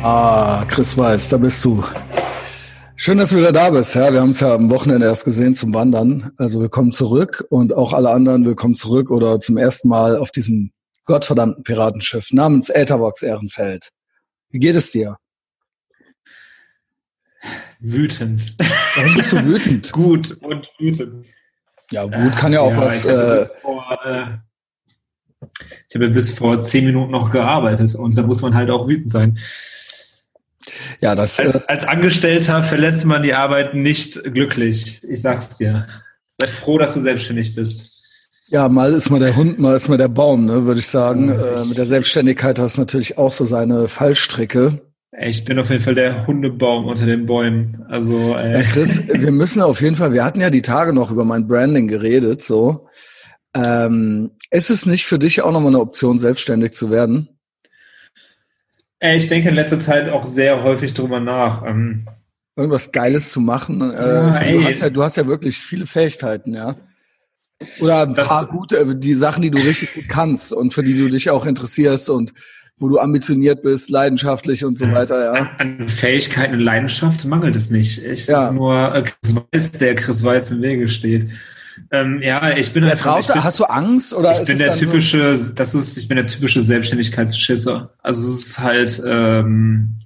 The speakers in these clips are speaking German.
Ah, Chris Weiß, da bist du. Schön, dass du wieder da bist. Ja, wir haben es ja am Wochenende erst gesehen zum Wandern. Also willkommen zurück und auch alle anderen willkommen zurück oder zum ersten Mal auf diesem gottverdammten Piratenschiff namens Etherbox Ehrenfeld. Wie geht es dir? Wütend. Warum bist du wütend? Gut und wütend. Ja, Wut kann ja auch ja, was. Ich äh, vor, äh, ich habe bis vor zehn Minuten noch gearbeitet und da muss man halt auch wütend sein. Ja, das. Als, äh, als Angestellter verlässt man die Arbeit nicht glücklich. Ich sag's dir. Sei froh, dass du selbstständig bist. Ja, mal ist mal der Hund, mal ist mal der Baum, ne, würde ich sagen. Äh, mit der Selbstständigkeit hast du natürlich auch so seine Fallstricke. Ich bin auf jeden Fall der Hundebaum unter den Bäumen. Also, äh. Ja, Chris, wir müssen auf jeden Fall, wir hatten ja die Tage noch über mein Branding geredet, so. Ähm, ist es nicht für dich auch nochmal eine Option, selbstständig zu werden? Ich denke in letzter Zeit auch sehr häufig drüber nach. Ähm, Irgendwas Geiles zu machen. Äh, ja, du, hast ja, du hast ja wirklich viele Fähigkeiten, ja. Oder ein das, paar gute, äh, die Sachen, die du richtig gut kannst und für die du dich auch interessierst und wo du ambitioniert bist, leidenschaftlich und so weiter, ja. An, an Fähigkeiten und Leidenschaft mangelt es nicht. Es ja. ist nur äh, Chris Weiß, der Chris Weiß im Wege steht. Ähm, ja, ich bin. Ja, traust, bin, hast du Angst oder? Ich bin der typische, so? das ist, ich bin der typische Selbstständigkeitsschisser. Also es ist halt. Ähm,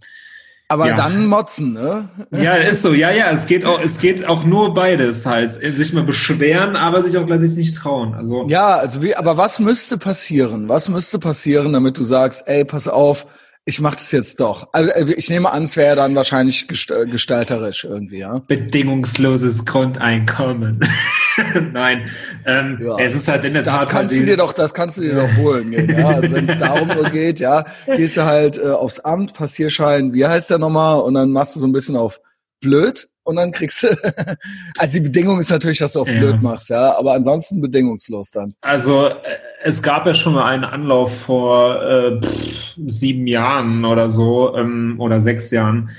aber ja. dann motzen, ne? Ja, ist so. Ja, ja, es geht auch, es geht auch nur beides halt. Sich mal beschweren, aber sich auch gleichzeitig nicht trauen. Also. Ja, also wie, aber was müsste passieren? Was müsste passieren, damit du sagst, ey, pass auf, ich mache das jetzt doch. Also äh, ich nehme an, es wäre dann wahrscheinlich äh, gestalterisch irgendwie, ja. Bedingungsloses Grundeinkommen. Nein, ähm, ja, es ist halt in der das Tat. Das kannst halt du dir doch, das kannst du dir doch holen. ja. Also wenn es darum nur geht, ja, gehst du halt äh, aufs Amt, Passierschein, wie heißt der nochmal, und dann machst du so ein bisschen auf blöd und dann kriegst du. also die Bedingung ist natürlich, dass du auf ja. blöd machst, ja, aber ansonsten bedingungslos dann. Also äh, es gab ja schon mal einen Anlauf vor äh, pff, sieben Jahren oder so ähm, oder sechs Jahren,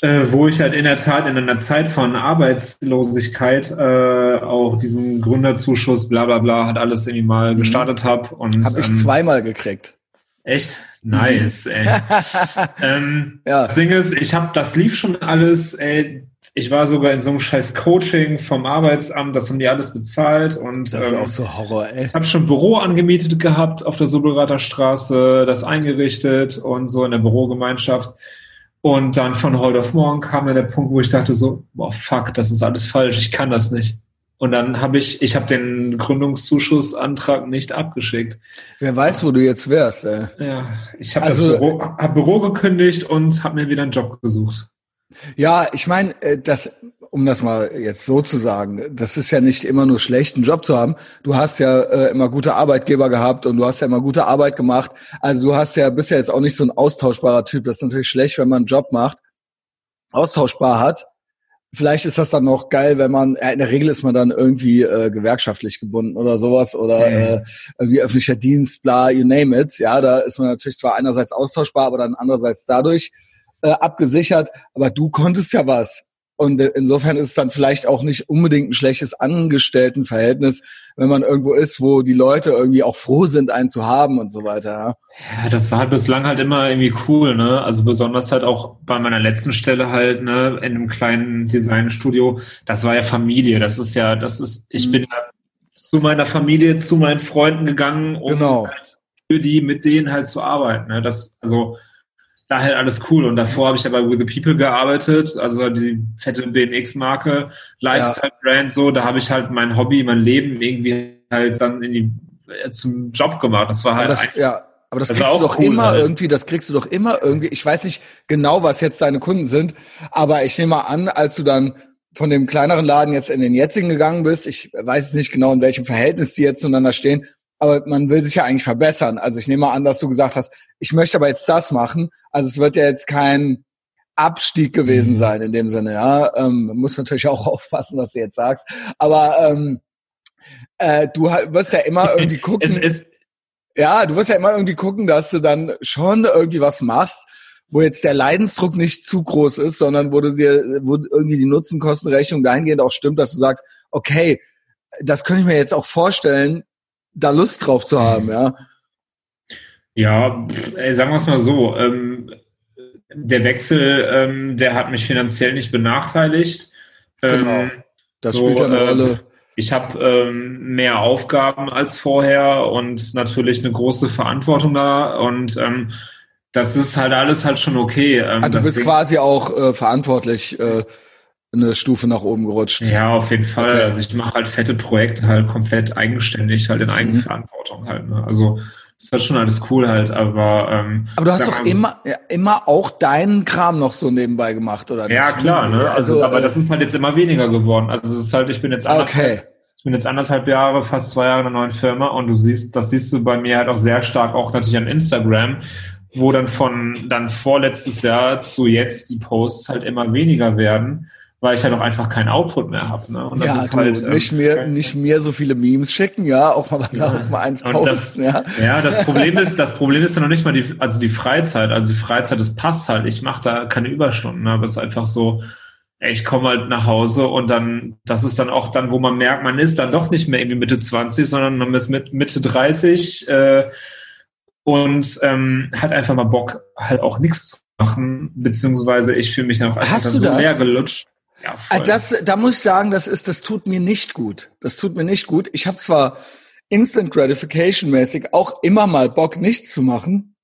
äh, wo ich halt in der Tat in einer Zeit von Arbeitslosigkeit äh, auch diesen Gründerzuschuss, bla bla bla, hat alles irgendwie mal mhm. gestartet habe. Und habe ich ähm, zweimal gekriegt. Echt? Nice, mhm. ey. ähm, ja. Das Ding ist, ich habe, das lief schon alles, ey. Ich war sogar in so einem scheiß Coaching vom Arbeitsamt, das haben die alles bezahlt und das ist ähm, auch so Horror, ey. Ich habe schon Büro angemietet gehabt auf der Sobelrater Straße, das eingerichtet und so in der Bürogemeinschaft. Und dann von heute auf morgen kam dann der Punkt, wo ich dachte so, boah, fuck, das ist alles falsch, ich kann das nicht. Und dann habe ich, ich habe den Gründungszuschussantrag nicht abgeschickt. Wer weiß, wo du jetzt wärst. Ey. Ja, ich habe also, das Büro, hab Büro gekündigt und habe mir wieder einen Job gesucht. Ja, ich meine, äh, das, um das mal jetzt so zu sagen, das ist ja nicht immer nur schlecht, einen Job zu haben. Du hast ja äh, immer gute Arbeitgeber gehabt und du hast ja immer gute Arbeit gemacht. Also du hast ja, bist ja jetzt auch nicht so ein austauschbarer Typ. Das ist natürlich schlecht, wenn man einen Job macht, austauschbar hat Vielleicht ist das dann noch geil, wenn man, ja, in der Regel ist man dann irgendwie äh, gewerkschaftlich gebunden oder sowas oder äh, irgendwie öffentlicher Dienst, bla, you name it. Ja, da ist man natürlich zwar einerseits austauschbar, aber dann andererseits dadurch äh, abgesichert. Aber du konntest ja was. Und insofern ist es dann vielleicht auch nicht unbedingt ein schlechtes Angestelltenverhältnis, wenn man irgendwo ist, wo die Leute irgendwie auch froh sind, einen zu haben und so weiter. Ja, das war halt bislang halt immer irgendwie cool, ne? Also besonders halt auch bei meiner letzten Stelle halt, ne, in einem kleinen Designstudio. Das war ja Familie. Das ist ja, das ist, ich mhm. bin ja zu meiner Familie, zu meinen Freunden gegangen, um genau. halt für die, mit denen halt zu arbeiten. Ne? Das, also da halt alles cool. Und davor habe ich ja bei With the People gearbeitet, also die fette BMX-Marke, Lifestyle-Brand, so, da habe ich halt mein Hobby, mein Leben irgendwie halt dann in die, äh, zum Job gemacht. Das war halt. Das, ja, aber das, das kriegst du doch cool, immer halt. irgendwie, das kriegst du doch immer irgendwie, ich weiß nicht genau, was jetzt deine Kunden sind, aber ich nehme mal an, als du dann von dem kleineren Laden jetzt in den jetzigen gegangen bist, ich weiß jetzt nicht genau, in welchem Verhältnis die jetzt zueinander stehen, aber man will sich ja eigentlich verbessern. Also ich nehme mal an, dass du gesagt hast, ich möchte aber jetzt das machen. Also es wird ja jetzt kein Abstieg gewesen mhm. sein in dem Sinne. Ja, ähm, muss natürlich auch aufpassen, was du jetzt sagst. Aber ähm, äh, du wirst ja immer irgendwie gucken. es, es, ja, du wirst ja immer irgendwie gucken, dass du dann schon irgendwie was machst, wo jetzt der Leidensdruck nicht zu groß ist, sondern wo du dir, wo irgendwie die Nutzenkostenrechnung dahingehend auch stimmt, dass du sagst, okay, das könnte ich mir jetzt auch vorstellen, da Lust drauf zu haben, ja. Ja, ey, sagen wir es mal so. Ähm, der Wechsel, ähm, der hat mich finanziell nicht benachteiligt. Genau. Ähm, das so, spielt eine Rolle. Ähm, ich habe ähm, mehr Aufgaben als vorher und natürlich eine große Verantwortung da und das ist halt alles halt schon okay. Ähm, also du bist quasi auch äh, verantwortlich äh, eine Stufe nach oben gerutscht. Ja, auf jeden Fall. Okay. Also ich mache halt fette Projekte halt komplett eigenständig, halt in Eigenverantwortung mhm. halt. Ne? Also das war schon alles cool halt, aber ähm, aber du hast doch immer immer auch deinen Kram noch so nebenbei gemacht oder nicht? Ja klar, ne? Also, also aber äh, das ist halt jetzt immer weniger geworden. Also es ist halt, ich bin jetzt okay. ich bin jetzt anderthalb Jahre, fast zwei Jahre in einer neuen Firma und du siehst, das siehst du bei mir halt auch sehr stark auch natürlich an Instagram, wo dann von dann vorletztes Jahr zu jetzt die Posts halt immer weniger werden weil ich halt auch einfach keinen Output mehr habe. Ne? Und das ja, ist du, halt, ähm, nicht, mehr, nicht mehr so viele Memes schicken, ja, auch mal ja. auf mal eins posten. Das, ja. ja, das Problem ist, das Problem ist ja noch nicht mal die, also die Freizeit. Also die Freizeit, das passt halt. Ich mache da keine Überstunden, ne? aber es ist einfach so, ich komme halt nach Hause und dann, das ist dann auch dann, wo man merkt, man ist dann doch nicht mehr irgendwie Mitte 20, sondern man ist mit Mitte 30 äh, und ähm, hat einfach mal Bock, halt auch nichts zu machen, beziehungsweise ich fühle mich dann auch einfach Hast dann so leer gelutscht. Ja, voll. das, da muss ich sagen, das ist, das tut mir nicht gut. Das tut mir nicht gut. Ich habe zwar Instant Gratification mäßig auch immer mal Bock, nichts zu machen.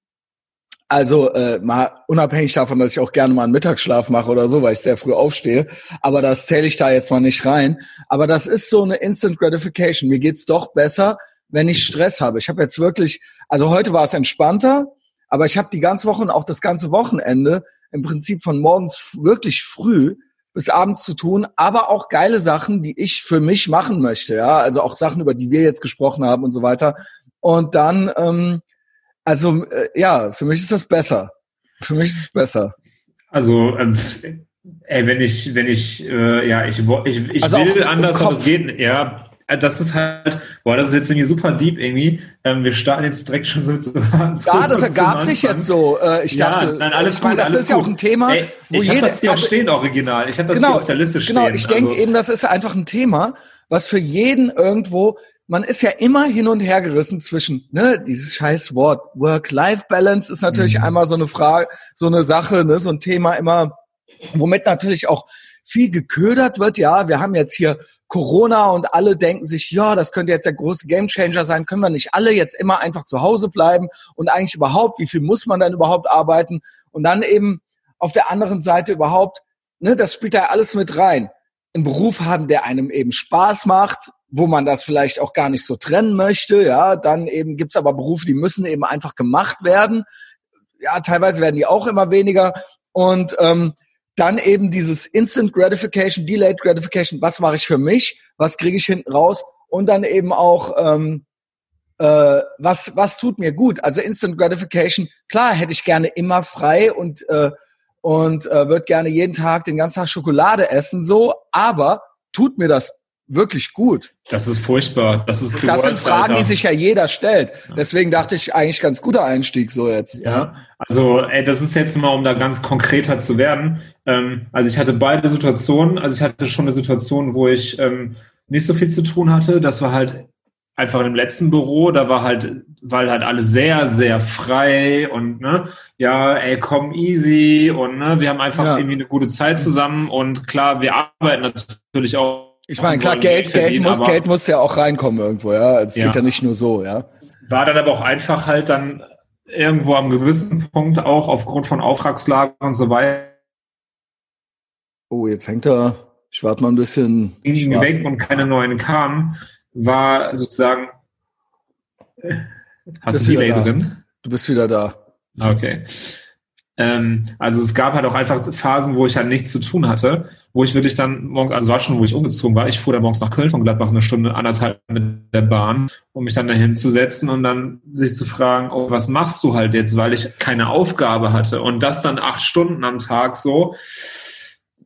Also äh, mal unabhängig davon, dass ich auch gerne mal einen Mittagsschlaf mache oder so, weil ich sehr früh aufstehe. Aber das zähle ich da jetzt mal nicht rein. Aber das ist so eine Instant Gratification. Mir geht's doch besser, wenn ich Stress habe. Ich habe jetzt wirklich, also heute war es entspannter, aber ich habe die ganze Woche und auch das ganze Wochenende im Prinzip von morgens wirklich früh bis abends zu tun, aber auch geile Sachen, die ich für mich machen möchte, ja, also auch Sachen, über die wir jetzt gesprochen haben und so weiter. Und dann, ähm, also äh, ja, für mich ist das besser. Für mich ist es besser. Also ähm, ey, wenn ich, wenn ich, äh, ja, ich, ich, ich also will anders, aber es geht, ja, das ist halt, boah, das ist jetzt irgendwie super deep irgendwie. Ähm, wir starten jetzt direkt schon so zu Ja, das ergab sich jetzt so. Äh, ich dachte, ja, nein, alles ich meine, das alles ist ja auch ein Thema, Ey, wo ich jeder, das hier auch stehen original. Ich habe das genau, hier auf der Liste stehen. Genau, ich denke also. eben, das ist einfach ein Thema, was für jeden irgendwo man ist ja immer hin und her gerissen zwischen, ne, dieses scheiß Wort Work-Life-Balance ist natürlich mhm. einmal so eine Frage, so eine Sache, ne, so ein Thema immer, womit natürlich auch viel geködert wird. Ja, wir haben jetzt hier Corona und alle denken sich, ja, das könnte jetzt der große Gamechanger sein, können wir nicht alle jetzt immer einfach zu Hause bleiben und eigentlich überhaupt, wie viel muss man dann überhaupt arbeiten? Und dann eben auf der anderen Seite überhaupt, ne, das spielt da alles mit rein. Einen Beruf haben, der einem eben Spaß macht, wo man das vielleicht auch gar nicht so trennen möchte, ja, dann eben gibt's aber Berufe, die müssen eben einfach gemacht werden. Ja, teilweise werden die auch immer weniger. Und ähm, dann eben dieses Instant Gratification, Delayed Gratification, was mache ich für mich, was kriege ich hinten raus? Und dann eben auch, ähm, äh, was, was tut mir gut. Also Instant Gratification, klar hätte ich gerne immer frei und, äh, und äh, würde gerne jeden Tag den ganzen Tag Schokolade essen, so, aber tut mir das wirklich gut. Das ist furchtbar. Das ist Das sind Fragen, Alter. die sich ja jeder stellt. Deswegen dachte ich eigentlich ganz guter Einstieg so jetzt. Ja. Also, ey, das ist jetzt mal, um da ganz konkreter zu werden. Ähm, also ich hatte beide Situationen. Also ich hatte schon eine Situation, wo ich ähm, nicht so viel zu tun hatte. Das war halt einfach im letzten Büro, da war halt, weil halt alles sehr, sehr frei und ne, ja, ey, komm easy und ne, wir haben einfach ja. irgendwie eine gute Zeit zusammen und klar, wir arbeiten natürlich auch ich meine, klar, Geld, Geld, muss, Geld muss ja auch reinkommen irgendwo, ja. Es ja. geht ja nicht nur so, ja. War dann aber auch einfach halt dann irgendwo am gewissen Punkt auch aufgrund von Auftragslagen und so weiter. Oh, jetzt hängt er. Ich warte mal ein bisschen. Ging weg und keine neuen kamen, war sozusagen. Hast du Delay drin? Du bist wieder da. Okay. Ähm, also es gab halt auch einfach Phasen, wo ich halt nichts zu tun hatte, wo ich wirklich dann morgens, also war schon, wo ich umgezogen war, ich fuhr dann morgens nach Köln von Gladbach eine Stunde, anderthalb mit der Bahn, um mich dann dahin zu setzen und dann sich zu fragen, oh, was machst du halt jetzt, weil ich keine Aufgabe hatte und das dann acht Stunden am Tag so.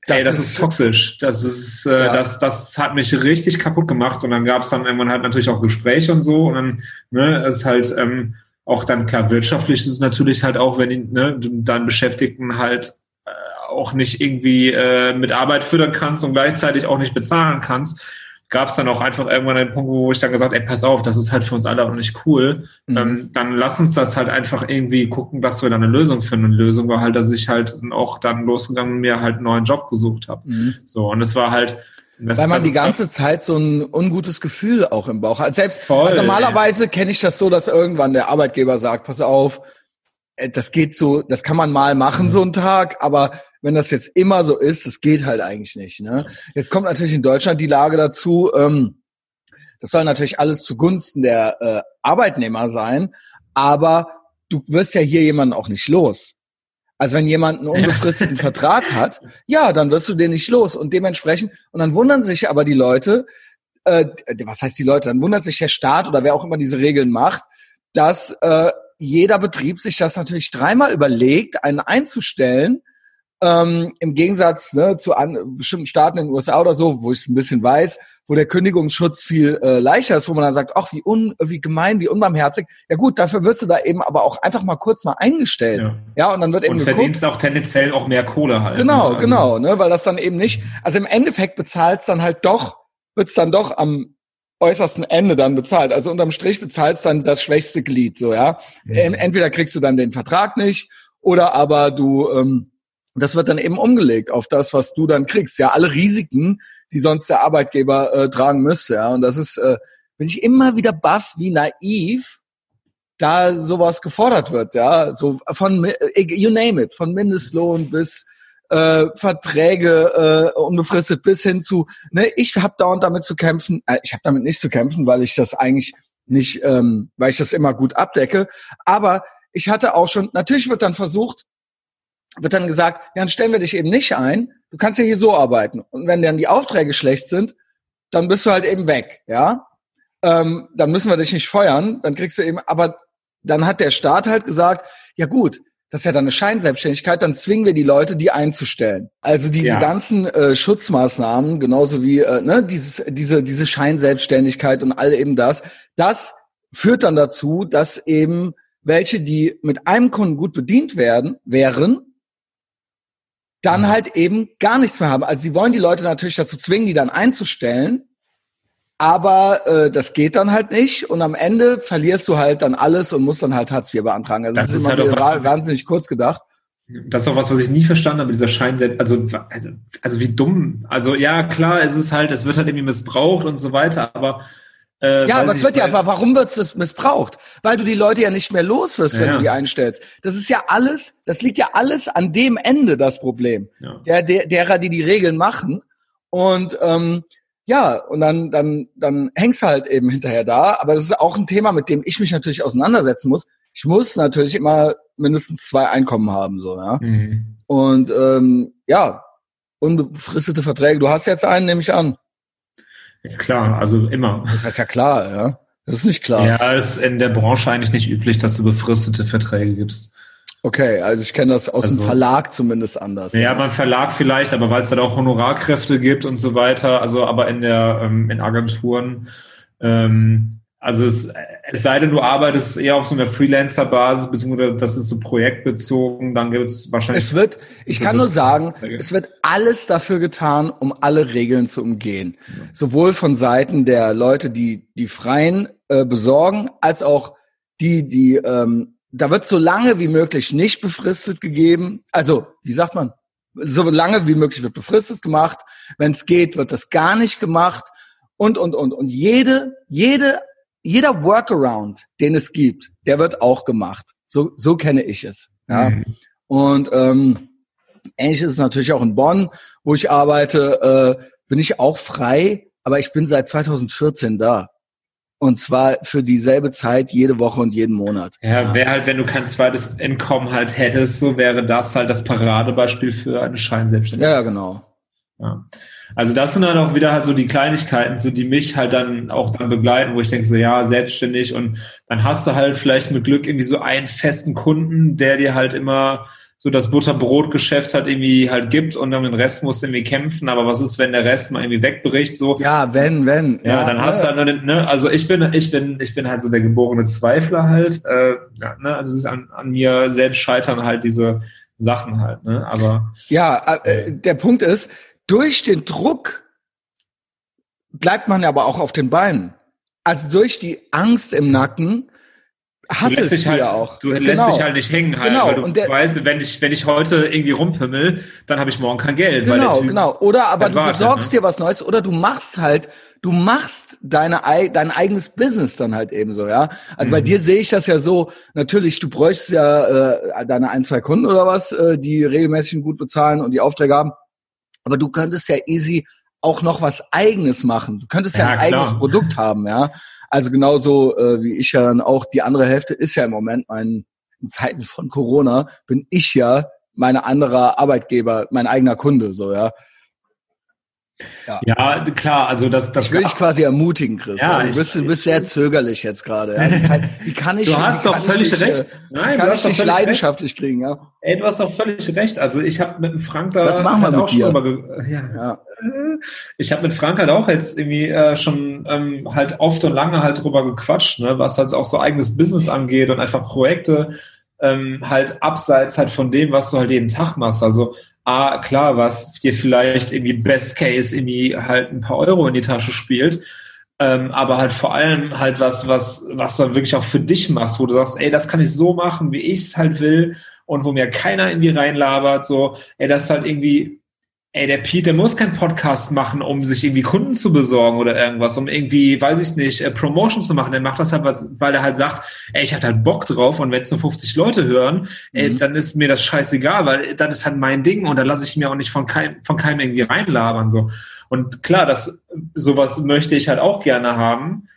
Das Ey, das ist, ist toxisch. Das ist, äh, ja. das, das hat mich richtig kaputt gemacht. Und dann gab es dann irgendwann halt natürlich auch Gespräche und so. Und dann, ne, ist halt, ähm, auch dann klar wirtschaftlich ist es natürlich halt auch, wenn ne, du deinen Beschäftigten halt äh, auch nicht irgendwie äh, mit Arbeit füttern kannst und gleichzeitig auch nicht bezahlen kannst, gab es dann auch einfach irgendwann einen Punkt, wo ich dann gesagt, ey, pass auf, das ist halt für uns alle auch nicht cool. Mhm. Ähm, dann lass uns das halt einfach irgendwie gucken, dass wir da eine Lösung finden. Und Lösung war halt, dass ich halt auch dann losgegangen und mir halt einen neuen Job gesucht habe. Mhm. So, und es war halt, das, Weil man die ganze Zeit so ein ungutes Gefühl auch im Bauch hat. Selbst voll, also normalerweise kenne ich das so, dass irgendwann der Arbeitgeber sagt, pass auf, äh, das geht so, das kann man mal machen, mhm. so einen Tag, aber wenn das jetzt immer so ist, das geht halt eigentlich nicht. Ne? Jetzt kommt natürlich in Deutschland die Lage dazu, ähm, das soll natürlich alles zugunsten der äh, Arbeitnehmer sein, aber du wirst ja hier jemanden auch nicht los. Also wenn jemand einen unbefristeten Vertrag hat, ja, dann wirst du den nicht los. Und dementsprechend, und dann wundern sich aber die Leute, äh, was heißt die Leute, dann wundert sich der Staat oder wer auch immer diese Regeln macht, dass äh, jeder Betrieb sich das natürlich dreimal überlegt, einen einzustellen, ähm, Im Gegensatz ne, zu an, bestimmten Staaten in den USA oder so, wo ich ein bisschen weiß, wo der Kündigungsschutz viel äh, leichter ist, wo man dann sagt, ach, wie, un, wie gemein, wie unbarmherzig. Ja gut, dafür wirst du da eben aber auch einfach mal kurz mal eingestellt. Ja, ja und dann wird eben und verdienst auch tendenziell auch mehr Kohle halt. Genau, ne? also. genau, ne, weil das dann eben nicht, also im Endeffekt bezahlst dann halt doch, wird's dann doch am äußersten Ende dann bezahlt. Also unterm Strich bezahlst dann das schwächste Glied, so ja. Mhm. Entweder kriegst du dann den Vertrag nicht oder aber du ähm, das wird dann eben umgelegt auf das, was du dann kriegst. Ja, alle Risiken, die sonst der Arbeitgeber äh, tragen müsste. Ja, und das ist, äh, bin ich immer wieder baff, wie naiv da sowas gefordert wird. Ja, so von äh, you name it, von Mindestlohn bis äh, Verträge äh, unbefristet bis hin zu, ne, ich habe dauernd damit zu kämpfen. Äh, ich habe damit nicht zu kämpfen, weil ich das eigentlich nicht, ähm, weil ich das immer gut abdecke. Aber ich hatte auch schon, natürlich wird dann versucht, wird dann gesagt, ja, dann stellen wir dich eben nicht ein. Du kannst ja hier so arbeiten. Und wenn dann die Aufträge schlecht sind, dann bist du halt eben weg, ja. Ähm, dann müssen wir dich nicht feuern. Dann kriegst du eben, aber dann hat der Staat halt gesagt, ja gut, das ist ja dann eine Scheinselbstständigkeit, dann zwingen wir die Leute, die einzustellen. Also diese ja. ganzen äh, Schutzmaßnahmen, genauso wie äh, ne, dieses, diese, diese Scheinselbstständigkeit und all eben das, das führt dann dazu, dass eben welche, die mit einem Kunden gut bedient werden, wären, dann mhm. halt eben gar nichts mehr haben. Also sie wollen die Leute natürlich dazu zwingen, die dann einzustellen, aber äh, das geht dann halt nicht und am Ende verlierst du halt dann alles und musst dann halt Hartz IV beantragen. Also das, das ist, ist immer halt was, wahnsinnig kurz gedacht. Das ist auch was, was ich nie verstanden habe, dieser Schein, also, also, also wie dumm. Also ja, klar, es ist halt, es wird halt irgendwie missbraucht und so weiter, aber äh, ja, aber es wird ja, warum wird es missbraucht? Weil du die Leute ja nicht mehr los wirst, wenn ja. du die einstellst. Das ist ja alles, das liegt ja alles an dem Ende, das Problem. Ja. Der, der, derer, die die Regeln machen. Und ähm, ja, und dann, dann, dann hängst du halt eben hinterher da. Aber das ist auch ein Thema, mit dem ich mich natürlich auseinandersetzen muss. Ich muss natürlich immer mindestens zwei Einkommen haben, so, ja. Mhm. Und ähm, ja, unbefristete Verträge. Du hast jetzt einen, nehme ich an. Ja, klar, also immer. Das ist ja klar, ja. Das ist nicht klar. Ja, es ist in der Branche eigentlich nicht üblich, dass du befristete Verträge gibst. Okay, also ich kenne das aus also, dem Verlag zumindest anders. Ja, ja. beim Verlag vielleicht, aber weil es dann auch Honorarkräfte gibt und so weiter, also aber in der ähm, in Agenturen ähm, also es, es sei denn, du arbeitest eher auf so einer Freelancer-Basis, beziehungsweise das ist so projektbezogen, dann gibt es wahrscheinlich. Es wird, ich kann nur sagen, es wird alles dafür getan, um alle Regeln zu umgehen. Ja. Sowohl von Seiten der Leute, die die Freien äh, besorgen, als auch die, die, ähm, da wird so lange wie möglich nicht befristet gegeben. Also, wie sagt man? So lange wie möglich wird befristet gemacht. Wenn es geht, wird das gar nicht gemacht und, und, und. Und jede, jede jeder Workaround, den es gibt, der wird auch gemacht. So, so kenne ich es. Ja. Mhm. Und ähm, ähnlich ist es natürlich auch in Bonn, wo ich arbeite, äh, bin ich auch frei, aber ich bin seit 2014 da. Und zwar für dieselbe Zeit jede Woche und jeden Monat. Ja, wäre halt, wenn du kein zweites Einkommen halt hättest, so wäre das halt das Paradebeispiel für eine Scheinselbstständigkeit. Ja, genau. Ja. Also das sind dann auch wieder halt so die Kleinigkeiten, so die mich halt dann auch dann begleiten, wo ich denke so, ja, selbstständig und dann hast du halt vielleicht mit Glück irgendwie so einen festen Kunden, der dir halt immer so das Butterbrotgeschäft halt irgendwie halt gibt und dann den Rest musst du irgendwie kämpfen, aber was ist, wenn der Rest mal irgendwie wegbricht, so? Ja, wenn, wenn. Ja, ja dann hast ja. du halt, ne, also ich bin, ich bin, ich bin halt so der geborene Zweifler halt, äh, ja, ne, also es ist an, an mir selbst scheitern halt diese Sachen halt, ne, aber. Ja, äh, der Punkt ist, durch den Druck bleibt man aber auch auf den Beinen. Also durch die Angst im Nacken hasselst du, dich halt, ja auch. Du lässt genau. dich halt nicht hängen halt, genau. weil du und der, weißt, wenn ich, wenn ich heute irgendwie rumpimmel, dann habe ich morgen kein Geld. Genau, genau. Oder aber du wartet, besorgst ne? dir was Neues oder du machst halt, du machst deine, dein eigenes Business dann halt eben so, ja. Also mhm. bei dir sehe ich das ja so, natürlich, du bräuchst ja äh, deine ein, zwei Kunden oder was, äh, die regelmäßig gut bezahlen und die Aufträge haben. Aber du könntest ja easy auch noch was eigenes machen. Du könntest ja, ja ein klar. eigenes Produkt haben, ja. Also genauso äh, wie ich ja dann auch, die andere Hälfte ist ja im Moment mein, in Zeiten von Corona, bin ich ja meine andere Arbeitgeber, mein eigener Kunde, so, ja. Ja. ja, klar, also das, das ich will dich quasi ermutigen, Chris. Ja, du bist, du bist sehr zögerlich jetzt gerade. Also wie kann ich? Du hast doch völlig dich, recht. Nein, du hast ich dich leidenschaftlich recht. kriegen, ja? Ey, du hast doch völlig recht. Also ich habe mit dem Frank da Was machen wir mit dir? ja. ja. Ich habe mit Frank halt auch jetzt irgendwie äh, schon ähm, halt oft und lange halt drüber gequatscht, ne, was halt auch so eigenes Business angeht und einfach Projekte ähm, halt abseits halt von dem, was du halt jeden Tag machst. Also A, klar, was dir vielleicht irgendwie Best Case irgendwie halt ein paar Euro in die Tasche spielt, ähm, aber halt vor allem halt was, was, was du dann wirklich auch für dich machst, wo du sagst, ey, das kann ich so machen, wie ich es halt will und wo mir keiner irgendwie reinlabert, so, ey, das ist halt irgendwie ey, der Pete, der muss keinen Podcast machen, um sich irgendwie Kunden zu besorgen oder irgendwas, um irgendwie, weiß ich nicht, äh, Promotion zu machen. Der macht das halt, was, weil er halt sagt, ey, ich hab halt Bock drauf und wenn es nur 50 Leute hören, mhm. ey, dann ist mir das scheißegal, weil das ist halt mein Ding und da lasse ich mir auch nicht von keinem, von keinem irgendwie reinlabern, so. Und klar, das, sowas möchte ich halt auch gerne haben.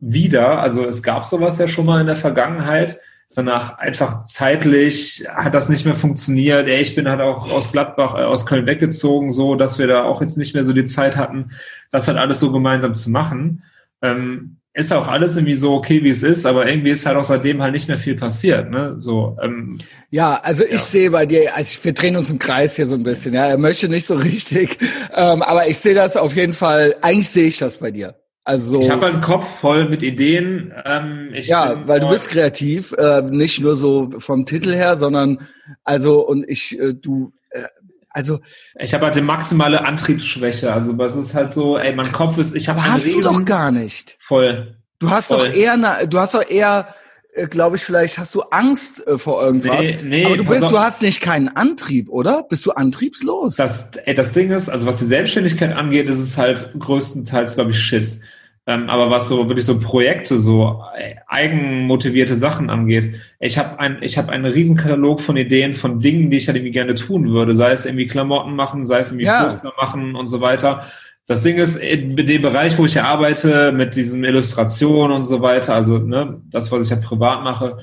Wieder, also es gab sowas ja schon mal in der Vergangenheit, sondern einfach zeitlich hat das nicht mehr funktioniert. Ey, ich bin halt auch aus Gladbach, äh, aus Köln weggezogen, so dass wir da auch jetzt nicht mehr so die Zeit hatten, das halt alles so gemeinsam zu machen. Ähm, ist auch alles irgendwie so okay, wie es ist, aber irgendwie ist halt auch seitdem halt nicht mehr viel passiert. Ne? So, ähm, ja, also ich ja. sehe bei dir, also wir drehen uns im Kreis hier so ein bisschen. Ja, er möchte nicht so richtig, ähm, aber ich sehe das auf jeden Fall. Eigentlich sehe ich das bei dir. Also ich habe einen Kopf voll mit Ideen. Ähm, ja, weil du bist kreativ, äh, nicht nur so vom Titel her, sondern also und ich, äh, du, äh, also ich habe halt eine maximale Antriebsschwäche. Also was ist halt so, ey, mein Kopf ist, ich habe hast Reden, du doch gar nicht. Voll. Du hast voll. doch eher, du hast doch eher äh, glaube ich, vielleicht hast du Angst äh, vor irgendwas. Nee, nee, aber du bist, du hast nicht keinen Antrieb, oder? Bist du antriebslos? Das, ey, das Ding ist, also was die Selbstständigkeit angeht, ist es halt größtenteils, glaube ich, Schiss. Ähm, aber was so wirklich so Projekte, so äh, eigenmotivierte Sachen angeht, ich habe ein, ich habe einen riesen Katalog von Ideen, von Dingen, die ich halt irgendwie gerne tun würde, sei es irgendwie Klamotten machen, sei es irgendwie ja. Poster machen und so weiter. Das Ding ist, in dem Bereich, wo ich ja arbeite, mit diesen Illustrationen und so weiter, also ne, das, was ich ja privat mache,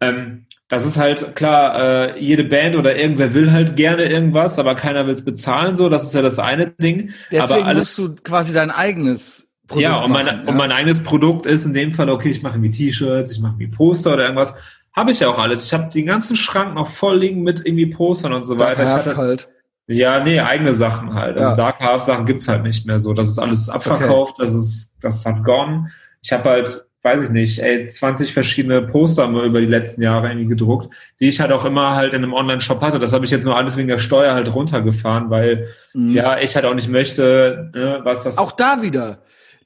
ähm, das ist halt klar, äh, jede Band oder irgendwer will halt gerne irgendwas, aber keiner will es bezahlen, so, das ist ja das eine Ding. Deswegen aber alles, musst du quasi dein eigenes Produkt ja, und, mein, ja. und mein eigenes Produkt ist in dem Fall, okay, ich mache wie T-Shirts, ich mache wie Poster oder irgendwas. Habe ich ja auch alles. Ich habe den ganzen Schrank noch voll liegen mit irgendwie Postern und so weiter. Dark Half halt. Ja, nee, eigene Sachen halt. Also ja. Dark Half Sachen gibt's halt nicht mehr so. Das ist alles abverkauft, okay. das ist, das hat gone. Ich habe halt, weiß ich nicht, ey, 20 verschiedene Poster über die letzten Jahre irgendwie gedruckt, die ich halt auch immer halt in einem Online-Shop hatte. Das habe ich jetzt nur alles wegen der Steuer halt runtergefahren, weil mhm. ja, ich halt auch nicht möchte, ne, was das. Auch da wieder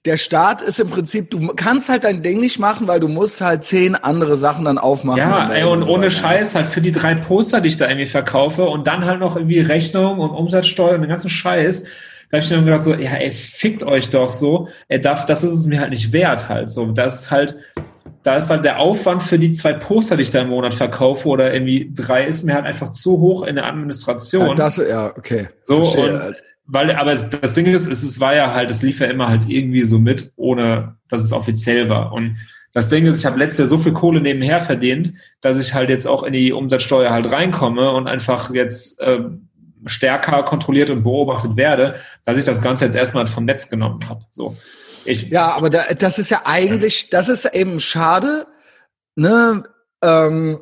der Start ist im Prinzip, du kannst halt dein Ding nicht machen, weil du musst halt zehn andere Sachen dann aufmachen. Ja, ey, und, und so ohne Scheiß halt für die drei Poster, die ich da irgendwie verkaufe und dann halt noch irgendwie Rechnung und Umsatzsteuer und den ganzen Scheiß. Da habe ich mir gedacht so, ja, ey, fickt euch doch so. Ey, darf, das ist es mir halt nicht wert halt so. Das ist halt, da ist halt der Aufwand für die zwei Poster, die ich da im Monat verkaufe oder irgendwie drei, ist mir halt einfach zu hoch in der Administration. Ja, das, ja, okay. So, Verstehe. und weil, aber das Ding ist, es, es war ja halt, es lief ja immer halt irgendwie so mit, ohne dass es offiziell war. Und das Ding ist, ich habe letztes Jahr so viel Kohle nebenher verdient, dass ich halt jetzt auch in die Umsatzsteuer halt reinkomme und einfach jetzt äh, stärker kontrolliert und beobachtet werde, dass ich das Ganze jetzt erstmal vom Netz genommen habe. So. Ich, ja, aber da, das ist ja eigentlich, das ist eben schade, ne? Ähm,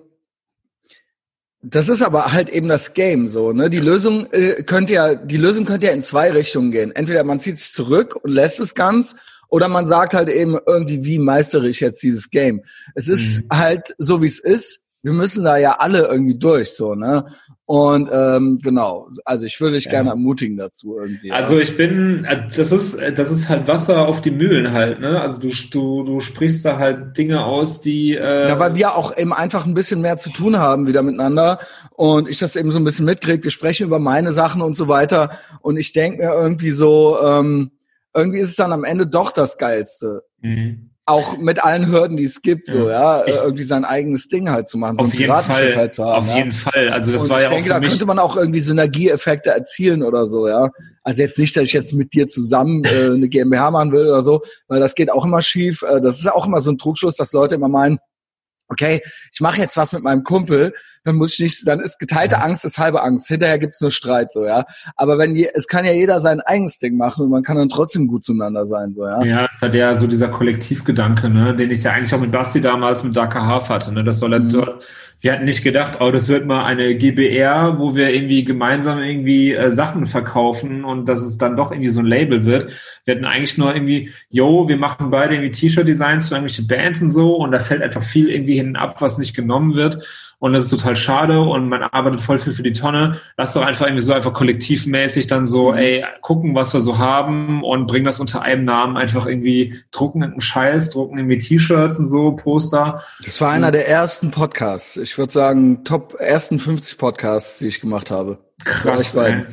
das ist aber halt eben das Game so, ne? Die Lösung äh, könnte ja, die Lösung könnte ja in zwei Richtungen gehen. Entweder man zieht sich zurück und lässt es ganz, oder man sagt halt eben irgendwie, wie meistere ich jetzt dieses Game? Es ist mhm. halt so, wie es ist. wir müssen da ja alle irgendwie durch, so, ne? Und ähm, genau, also ich würde dich ja. gerne ermutigen dazu irgendwie. Also ich bin, äh, das ist, das ist halt Wasser auf die Mühlen halt, ne? Also du, du, du sprichst da halt Dinge aus, die. Äh ja, weil wir auch eben einfach ein bisschen mehr zu tun haben wieder miteinander und ich das eben so ein bisschen mitkriege. Wir sprechen über meine Sachen und so weiter. Und ich denke mir irgendwie so, ähm, irgendwie ist es dann am Ende doch das Geilste. Mhm auch mit allen Hürden, die es gibt, so ja, ich, irgendwie sein eigenes Ding halt zu machen, so auf ein jeden Fall, halt zu haben. Auf ja. jeden Fall. Also das und war ich ja denke, auch da könnte man auch irgendwie Synergieeffekte erzielen oder so, ja. Also jetzt nicht, dass ich jetzt mit dir zusammen äh, eine GmbH machen will oder so, weil das geht auch immer schief. Äh, das ist ja auch immer so ein Trugschluss, dass Leute immer meinen, okay, ich mache jetzt was mit meinem Kumpel, dann muss ich nicht, dann ist geteilte Angst ist halbe Angst. Hinterher gibt's nur Streit, so, ja. Aber wenn je, es kann ja jeder sein eigenes Ding machen und man kann dann trotzdem gut zueinander sein, so, ja. Ja, es hat ja so dieser Kollektivgedanke, ne, den ich ja eigentlich auch mit Basti damals mit Darker Half hatte, ne, das soll er mhm. dort, wir hatten nicht gedacht, oh, das wird mal eine GBR, wo wir irgendwie gemeinsam irgendwie äh, Sachen verkaufen und dass es dann doch irgendwie so ein Label wird. Wir hatten eigentlich nur irgendwie, yo, wir machen beide irgendwie T-Shirt-Designs für irgendwelche Bands und so und da fällt einfach viel irgendwie hin ab, was nicht genommen wird und das ist total schade und man arbeitet voll viel für die Tonne. Lass doch einfach irgendwie so einfach kollektivmäßig dann so, mhm. ey, gucken, was wir so haben und bringen das unter einem Namen einfach irgendwie, drucken einen Scheiß, drucken irgendwie T-Shirts und so, Poster. Das war einer der ersten Podcasts. Ich würde sagen, Top ersten 50 Podcasts, die ich gemacht habe. Krass, ey.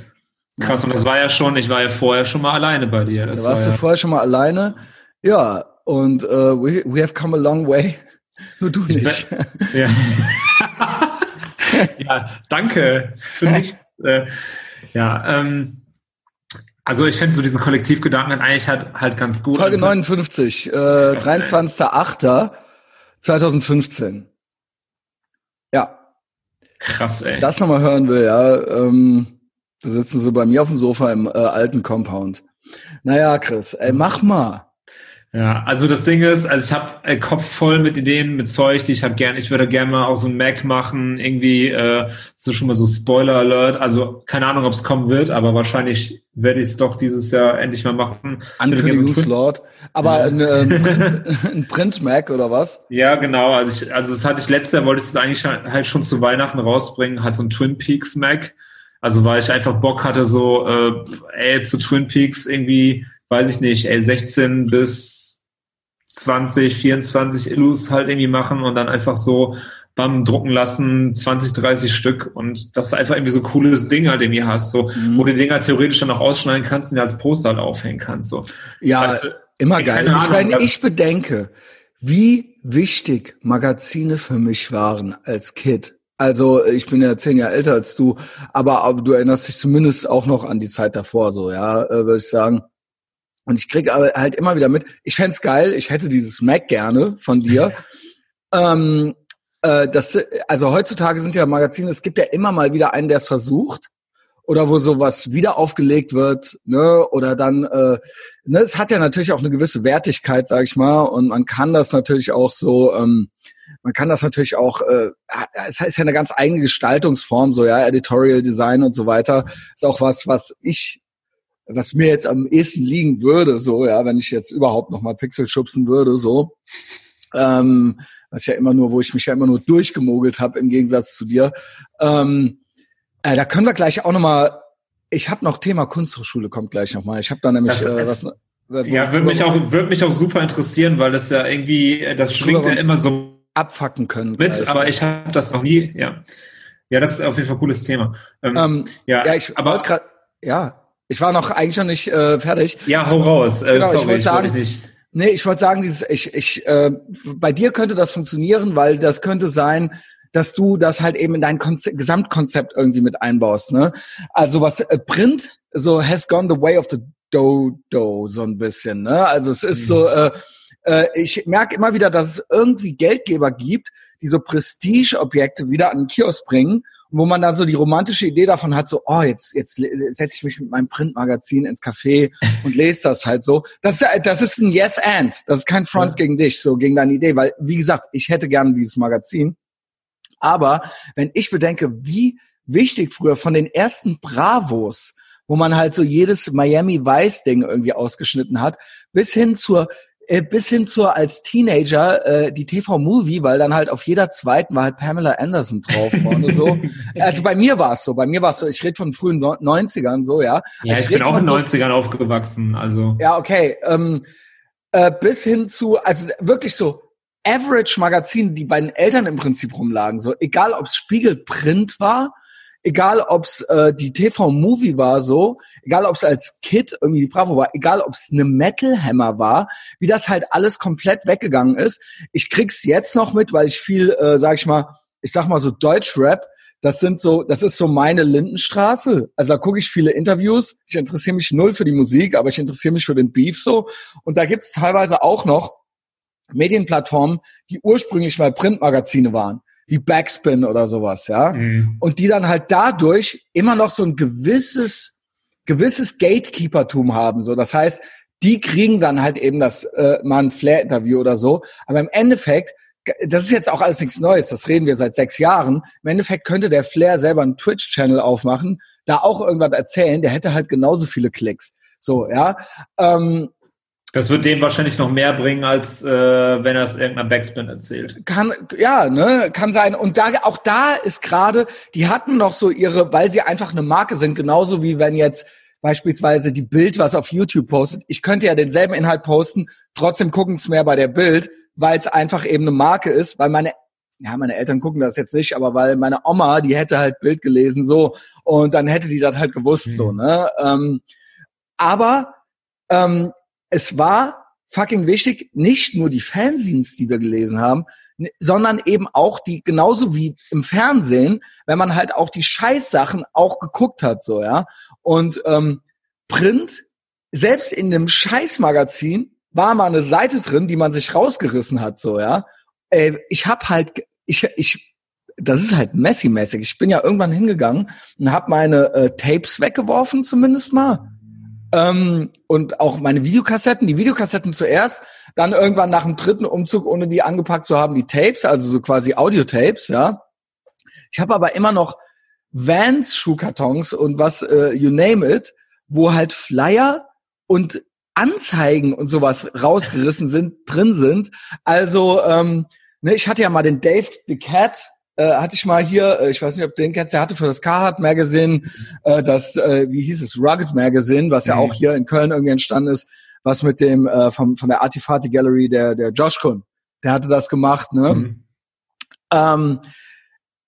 Krass, und das war ja schon, ich war ja vorher schon mal alleine bei dir. Das da warst war du vorher schon mal alleine. Ja, und uh, we, we have come a long way. Nur du nicht. ja. ja, danke für mich. Äh, ja, ähm, also ich finde so diesen Kollektivgedanken eigentlich halt, halt ganz gut. Folge 59, äh, 23.08.2015. Ja. Krass, ey. Das nochmal hören will, ja. Ähm, da sitzen sie bei mir auf dem Sofa im äh, alten Compound. Naja, Chris, ey, mach mal. Ja, also das Ding ist, also ich habe äh, Kopf voll mit Ideen, mit Zeug, die ich halt gerne, ich würde gerne mal auch so ein Mac machen, irgendwie äh, so schon mal so Spoiler Alert. Also keine Ahnung, ob es kommen wird, aber wahrscheinlich werde ich es doch dieses Jahr endlich mal machen. Ankündigungslord. Aber ja. ein, ähm, Print, ein Print Mac oder was? Ja, genau. Also ich, also das hatte ich letztes Jahr, wollte ich es eigentlich halt schon zu Weihnachten rausbringen, halt so ein Twin Peaks Mac. Also weil ich einfach Bock hatte, so äh, ey, zu Twin Peaks irgendwie, weiß ich nicht, ey, 16 bis 20, 24 Illus halt irgendwie machen und dann einfach so bam, drucken lassen, 20, 30 Stück und das ist einfach irgendwie so cooles Ding halt irgendwie hast, so, mhm. wo du die Dinger theoretisch dann auch ausschneiden kannst und die als Poster halt aufhängen kannst, so. Ja, weißt du, immer geil. Ich, wenn ich bedenke, wie wichtig Magazine für mich waren als Kid. Also ich bin ja zehn Jahre älter als du, aber, aber du erinnerst dich zumindest auch noch an die Zeit davor, so ja, äh, würde ich sagen. Und ich kriege aber halt immer wieder mit, ich fände geil, ich hätte dieses Mac gerne von dir. ähm, äh, das, also heutzutage sind ja Magazine, es gibt ja immer mal wieder einen, der es versucht oder wo sowas wieder aufgelegt wird, ne, oder dann, äh, ne, es hat ja natürlich auch eine gewisse Wertigkeit, sag ich mal, und man kann das natürlich auch so, ähm, man kann das natürlich auch, äh, es ist ja eine ganz eigene Gestaltungsform, so ja, Editorial Design und so weiter, ist auch was, was ich was mir jetzt am ehesten liegen würde, so, ja, wenn ich jetzt überhaupt noch mal Pixel schubsen würde, so. Ähm, was ja immer nur, wo ich mich ja immer nur durchgemogelt habe, im Gegensatz zu dir. Ähm, äh, da können wir gleich auch noch mal, ich habe noch Thema Kunsthochschule, kommt gleich noch mal. Ich habe da nämlich das, äh, was... Äh, ja, würde mich auch würde mich auch super interessieren, weil das ja irgendwie äh, das schwingt ja immer so abfacken können. Mit, gleich. aber ich habe das noch nie. Ja, ja, das ist auf jeden Fall ein cooles Thema. Ähm, ähm, ja, ja, ich aber gerade ja, ich war noch eigentlich noch nicht äh, fertig. Ja, hau raus. Äh, genau, sorry, ich wollte sagen, nicht. nee, ich wollte sagen, dieses, ich, ich, äh, bei dir könnte das funktionieren, weil das könnte sein, dass du das halt eben in dein Konzept, Gesamtkonzept irgendwie mit einbaust. Ne? Also was äh, Print so has gone the way of the Dodo so ein bisschen. Ne? Also es ist mhm. so, äh, äh, ich merke immer wieder, dass es irgendwie Geldgeber gibt, die so Prestigeobjekte wieder an den Kiosk bringen wo man dann so die romantische Idee davon hat, so, oh, jetzt, jetzt setze ich mich mit meinem Printmagazin ins Café und lese das halt so. Das, das ist ein Yes and. Das ist kein Front gegen dich, so gegen deine Idee, weil, wie gesagt, ich hätte gerne dieses Magazin. Aber wenn ich bedenke, wie wichtig früher von den ersten Bravos, wo man halt so jedes Miami Vice Ding irgendwie ausgeschnitten hat, bis hin zur bis hin zur als Teenager äh, die TV-Movie, weil dann halt auf jeder zweiten war halt Pamela Anderson drauf vorne so. Also bei mir war es so, bei mir war es so, ich rede von frühen 90ern so, ja. Ja, also ich, bin auch in den 90ern so, aufgewachsen, also. Ja, okay. Ähm, äh, bis hin zu, also wirklich so Average-Magazinen, die bei den Eltern im Prinzip rumlagen, so egal ob es Spiegelprint war, egal ob's äh, die TV-Movie war so, egal ob's als Kid irgendwie Bravo war, egal ob's eine Metal Hammer war, wie das halt alles komplett weggegangen ist. Ich krieg's jetzt noch mit, weil ich viel, äh, sag ich mal, ich sag mal so Deutschrap, das sind so, das ist so meine Lindenstraße. Also da gucke ich viele Interviews. Ich interessiere mich null für die Musik, aber ich interessiere mich für den Beef so. Und da gibt's teilweise auch noch Medienplattformen, die ursprünglich mal Printmagazine waren wie Backspin oder sowas, ja. Mhm. Und die dann halt dadurch immer noch so ein gewisses, gewisses Gatekeepertum haben. So, das heißt, die kriegen dann halt eben das äh, mal ein Flair-Interview oder so. Aber im Endeffekt, das ist jetzt auch alles nichts Neues, das reden wir seit sechs Jahren. Im Endeffekt könnte der Flair selber einen Twitch-Channel aufmachen, da auch irgendwas erzählen, der hätte halt genauso viele Klicks. So, ja. Ähm, das wird dem wahrscheinlich noch mehr bringen, als äh, wenn er es irgendeiner Backspin erzählt. Kann, ja, ne, kann sein. Und da, auch da ist gerade, die hatten noch so ihre, weil sie einfach eine Marke sind, genauso wie wenn jetzt beispielsweise die Bild was auf YouTube postet. Ich könnte ja denselben Inhalt posten, trotzdem gucken es mehr bei der Bild, weil es einfach eben eine Marke ist, weil meine ja, meine Eltern gucken das jetzt nicht, aber weil meine Oma, die hätte halt Bild gelesen, so, und dann hätte die das halt gewusst, mhm. so, ne? Ähm, aber ähm, es war fucking wichtig, nicht nur die Fanzines, die wir gelesen haben, sondern eben auch die, genauso wie im Fernsehen, wenn man halt auch die Scheißsachen auch geguckt hat, so, ja. Und ähm, Print, selbst in dem Scheißmagazin, war mal eine Seite drin, die man sich rausgerissen hat, so, ja. Äh, ich hab halt, ich, ich, das ist halt Messi-mäßig. Ich bin ja irgendwann hingegangen und hab meine äh, Tapes weggeworfen, zumindest mal ähm, und auch meine Videokassetten, die Videokassetten zuerst, dann irgendwann nach dem dritten Umzug, ohne die angepackt zu haben, die Tapes, also so quasi Audiotapes, ja. Ich habe aber immer noch Vans Schuhkartons und was, äh, you name it, wo halt Flyer und Anzeigen und sowas rausgerissen sind, drin sind. Also, ähm, ne, ich hatte ja mal den Dave the Cat äh, hatte ich mal hier, äh, ich weiß nicht, ob du den kennst, der hatte für das Carhartt Magazine, äh, das, äh, wie hieß es, Rugged Magazine, was ja mhm. auch hier in Köln irgendwie entstanden ist, was mit dem, äh, vom, von der Artifati Gallery, der, der Josh Kuhn, der hatte das gemacht, ne? Mhm. Ähm,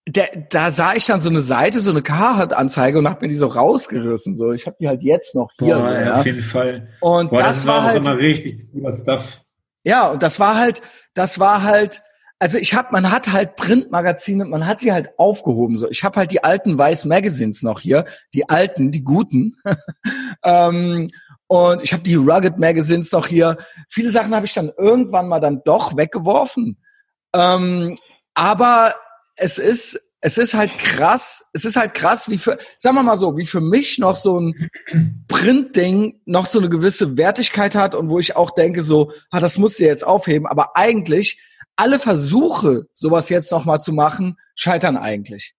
der, da sah ich dann so eine Seite, so eine Carhartt-Anzeige und hab mir die so rausgerissen. So, ich habe die halt jetzt noch hier. Boah, so, ja, ja. Auf jeden Fall. Und Boah, das, das, war war halt immer richtig cooler Stuff. Ja, und das war halt, das war halt also ich habe, man hat halt Printmagazine, man hat sie halt aufgehoben. So, ich habe halt die alten Weiß Magazines noch hier, die alten, die guten. ähm, und ich habe die Rugged Magazines noch hier. Viele Sachen habe ich dann irgendwann mal dann doch weggeworfen. Ähm, aber es ist, es ist halt krass, es ist halt krass, wie für, sagen wir mal so, wie für mich noch so ein Printding noch so eine gewisse Wertigkeit hat und wo ich auch denke so, ah, das musst du jetzt aufheben. Aber eigentlich alle Versuche, sowas jetzt nochmal zu machen, scheitern eigentlich.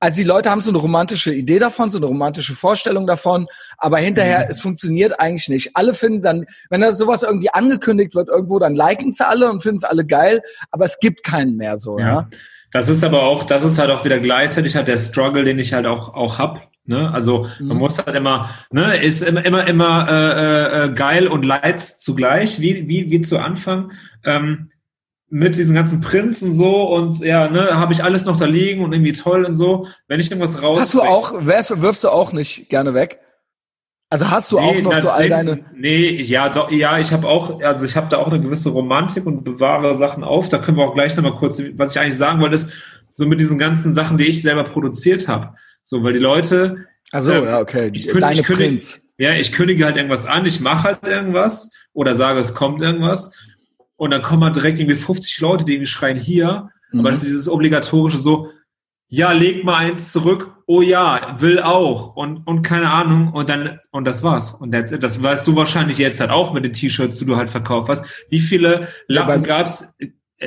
Also die Leute haben so eine romantische Idee davon, so eine romantische Vorstellung davon, aber hinterher, mhm. es funktioniert eigentlich nicht. Alle finden dann, wenn da sowas irgendwie angekündigt wird irgendwo, dann liken es alle und finden es alle geil, aber es gibt keinen mehr so, ja. ja. Das ist aber auch, das ist halt auch wieder gleichzeitig halt der Struggle, den ich halt auch, auch hab. Ne? Also man mhm. muss halt immer, ne, ist immer, immer, immer äh, äh, geil und leid zugleich, wie, wie, wie zu Anfang. Ähm, mit diesen ganzen Prinzen so und ja, ne, habe ich alles noch da liegen und irgendwie toll und so. Wenn ich irgendwas raus. Hast du auch, wirfst, wirfst du auch nicht gerne weg? Also hast du nee, auch noch na, so all deine. Nee, ja, doch, ja, ich habe auch, also ich habe da auch eine gewisse Romantik und bewahre Sachen auf. Da können wir auch gleich nochmal kurz, was ich eigentlich sagen wollte, ist, so mit diesen ganzen Sachen, die ich selber produziert habe. So, weil die Leute. Also äh, ja, okay. Ich kündige, Deine ich kündige, Prinz. Ja, ich kündige halt irgendwas an, ich mache halt irgendwas oder sage, es kommt irgendwas und dann kommen halt direkt irgendwie 50 Leute, die irgendwie schreien hier. Mhm. Aber das ist dieses obligatorische so, ja, leg mal eins zurück. Oh ja, will auch. Und, und keine Ahnung. Und dann, und das war's. Und das, das weißt du wahrscheinlich jetzt halt auch mit den T-Shirts, die du halt verkauft hast. Wie viele Lappen ja, gab's?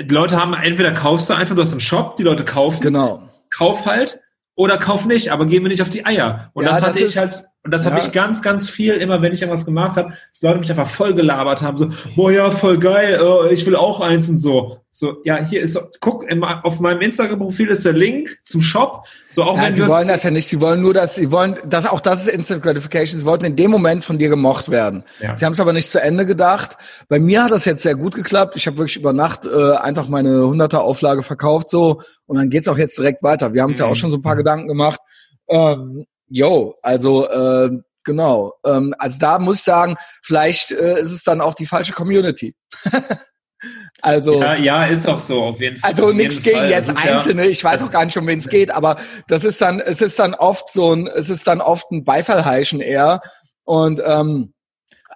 Leute haben, entweder kaufst du einfach, du hast einen Shop, die Leute kaufen. Genau. Kauf halt oder kauf nicht, aber geh mir nicht auf die Eier. Und ja, das hatte das ich halt, Und das ja. habe ich ganz, ganz viel, immer wenn ich irgendwas gemacht habe, dass Leute mich einfach voll gelabert haben, so, boah ja, voll geil, äh, ich will auch eins und so. So, ja, hier ist, guck, im, auf meinem Instagram-Profil ist der Link zum Shop. So auch ja, wenn sie wollen das ja nicht, sie wollen nur, dass sie wollen, das auch das ist Instant Gratification, sie wollten in dem Moment von dir gemocht werden. Ja. Sie haben es aber nicht zu Ende gedacht. Bei mir hat das jetzt sehr gut geklappt. Ich habe wirklich über Nacht äh, einfach meine 100er Auflage verkauft so und dann geht's auch jetzt direkt weiter. Wir haben uns mhm. ja auch schon so ein paar Gedanken gemacht. Ähm, Jo, also äh, genau. Ähm, also da muss ich sagen, vielleicht äh, ist es dann auch die falsche Community. also ja, ja, ist auch so auf jeden Fall. Also nichts gegen jetzt Einzelne. Ja, ich weiß auch gar nicht, um wen es geht, aber das ist dann, es ist dann oft so ein, es ist dann oft ein Beifallheischen eher und ähm,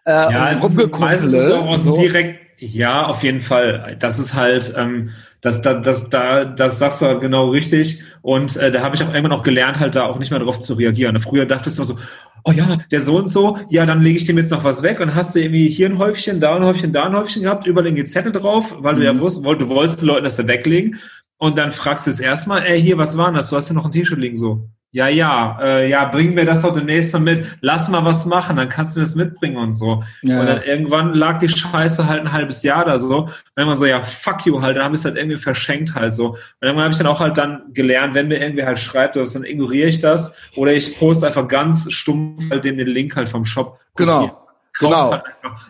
äh, ja, rumgekumpele. So. direkt, ja, auf jeden Fall. Das ist halt. Ähm, das, das, das, da, das sagst du genau richtig. Und äh, da habe ich auch irgendwann auch gelernt, halt da auch nicht mehr darauf zu reagieren. Früher dachtest du so, oh ja, der so und so, ja, dann lege ich dem jetzt noch was weg und hast du irgendwie hier ein Häufchen, da ein Häufchen, da ein Häufchen gehabt, überall den Zettel drauf, weil mhm. du ja mhm. wusst, du wolltest den Leuten das da weglegen. Und dann fragst du es erstmal, ey, hier, was war denn das? Du hast ja noch ein T-Shirt liegen, so ja, ja, äh, ja, bring mir das doch demnächst mal mit, lass mal was machen, dann kannst du mir das mitbringen und so. Ja. Und dann irgendwann lag die Scheiße halt ein halbes Jahr da so. Und dann immer so, ja, fuck you halt, dann habe ich es halt irgendwie verschenkt halt so. Und dann habe ich dann auch halt dann gelernt, wenn mir irgendwie halt schreibt dann ignoriere ich das oder ich poste einfach ganz stumpf halt den, den Link halt vom Shop. Genau. Genau. Halt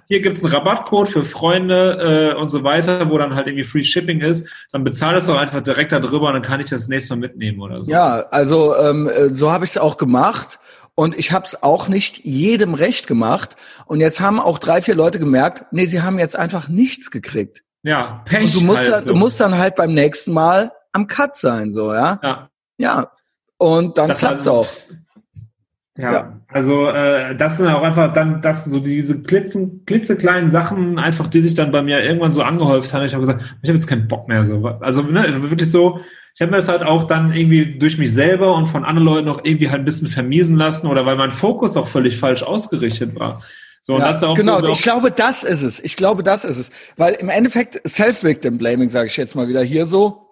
Hier gibt's einen Rabattcode für Freunde äh, und so weiter, wo dann halt irgendwie Free Shipping ist. Dann bezahl das doch einfach direkt da drüber und dann kann ich das nächste Mal mitnehmen oder so. Ja, also ähm, äh, so habe ich es auch gemacht. Und ich habe es auch nicht jedem recht gemacht. Und jetzt haben auch drei, vier Leute gemerkt, nee, sie haben jetzt einfach nichts gekriegt. Ja, Pech. Und du musst, halt dann, so. du musst dann halt beim nächsten Mal am Cut sein, so, ja? Ja. Ja. Und dann klappt's also, auch. Ja, ja, also äh, das sind auch einfach dann das so diese klitzen, klitzekleinen Sachen, einfach die sich dann bei mir irgendwann so angehäuft haben. Ich habe gesagt, ich habe jetzt keinen Bock mehr so. Also ne, wirklich so, ich habe mir das halt auch dann irgendwie durch mich selber und von anderen Leuten noch irgendwie halt ein bisschen vermiesen lassen oder weil mein Fokus auch völlig falsch ausgerichtet war. So, und ja, das auch genau, ich glaube, das ist es. Ich glaube, das ist es. Weil im Endeffekt Self-Victim-Blaming, sage ich jetzt mal wieder hier so,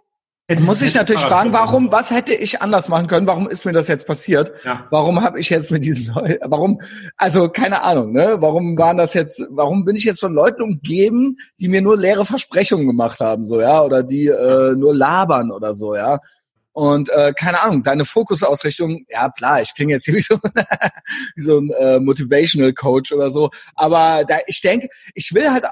Hätte, muss ich natürlich fragen, warum, was hätte ich anders machen können? Warum ist mir das jetzt passiert? Ja. Warum habe ich jetzt mit diesen Leuten, warum, also keine Ahnung, ne? Warum waren das jetzt, warum bin ich jetzt von Leuten umgeben, die mir nur leere Versprechungen gemacht haben, so, ja, oder die äh, nur labern oder so, ja? Und äh, keine Ahnung, deine Fokusausrichtung, ja klar, ich klinge jetzt hier wie so, wie so ein äh, Motivational Coach oder so, aber da, ich denke, ich will halt,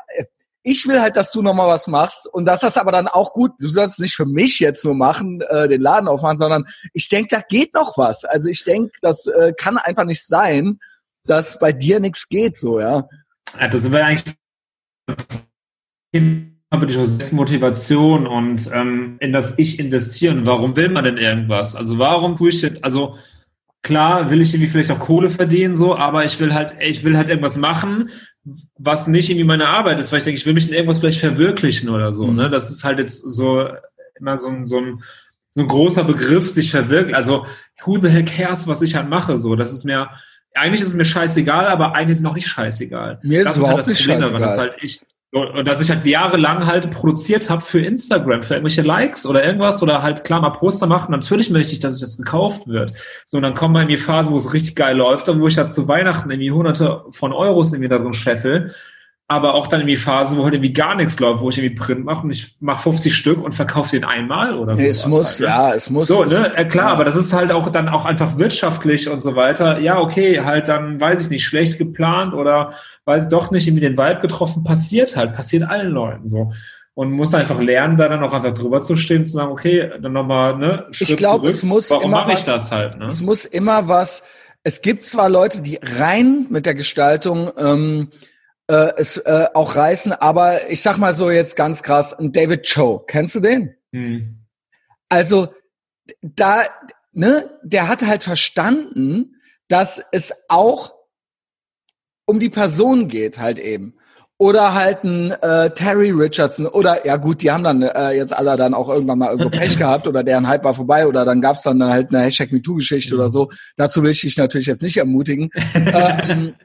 ich will halt, dass du nochmal was machst und dass das aber dann auch gut, du sollst es nicht für mich jetzt nur machen, äh, den Laden aufmachen, sondern ich denke, da geht noch was. Also ich denke, das äh, kann einfach nicht sein, dass bei dir nichts geht, so, ja. Ja, das sind wir eigentlich aber die Motivation und ähm, in das Ich investieren. Warum will man denn irgendwas? Also warum tue ich denn, also klar will ich irgendwie vielleicht auch Kohle verdienen, so, aber ich will halt, ich will halt irgendwas machen, was nicht irgendwie meine Arbeit ist, weil ich denke, ich will mich in irgendwas vielleicht verwirklichen oder so. Mhm. Ne? Das ist halt jetzt so immer so ein, so ein, so ein großer Begriff, sich verwirklichen. Also, who the hell cares, was ich halt mache? So, das ist mir, eigentlich ist es mir scheißegal, aber eigentlich ist es noch nicht scheißegal. Mir ist das es überhaupt halt nicht scheißegal. Daran, dass halt ich, und dass ich halt jahrelang halt produziert habe für Instagram, für irgendwelche Likes oder irgendwas oder halt klar mal Poster machen. Natürlich möchte ich, dass es das gekauft wird. So, und dann kommen bei mir Phasen, wo es richtig geil läuft und wo ich halt zu Weihnachten irgendwie hunderte von Euros irgendwie da drin scheffel. Aber auch dann irgendwie Phasen, wo halt irgendwie gar nichts läuft, wo ich irgendwie Print mache und ich mache 50 Stück und verkaufe den einmal oder so. Es muss, halt, ne? ja, es muss. So, ne, äh, klar, ja. aber das ist halt auch dann auch einfach wirtschaftlich und so weiter. Ja, okay, halt dann, weiß ich nicht, schlecht geplant oder weiß doch nicht, irgendwie den Vibe getroffen, passiert halt, passiert allen Leuten so. Und muss einfach lernen, da dann auch einfach drüber zu stehen, zu sagen, okay, dann nochmal, ne, Schritt Ich glaube, es muss Warum immer mache ich das halt, ne? Es muss immer was, es gibt zwar Leute, die rein mit der Gestaltung, ähm, äh, es äh, auch reißen, aber ich sag mal so jetzt ganz krass, David Cho, kennst du den? Hm. Also, da, ne, der hat halt verstanden, dass es auch um die Person geht halt eben. Oder halt ein äh, Terry Richardson oder ja gut, die haben dann äh, jetzt alle dann auch irgendwann mal irgendwo Pech gehabt oder deren Hype war vorbei oder dann gab's dann halt eine Hashtag MeToo-Geschichte oder so. Dazu will ich dich natürlich jetzt nicht ermutigen. ähm,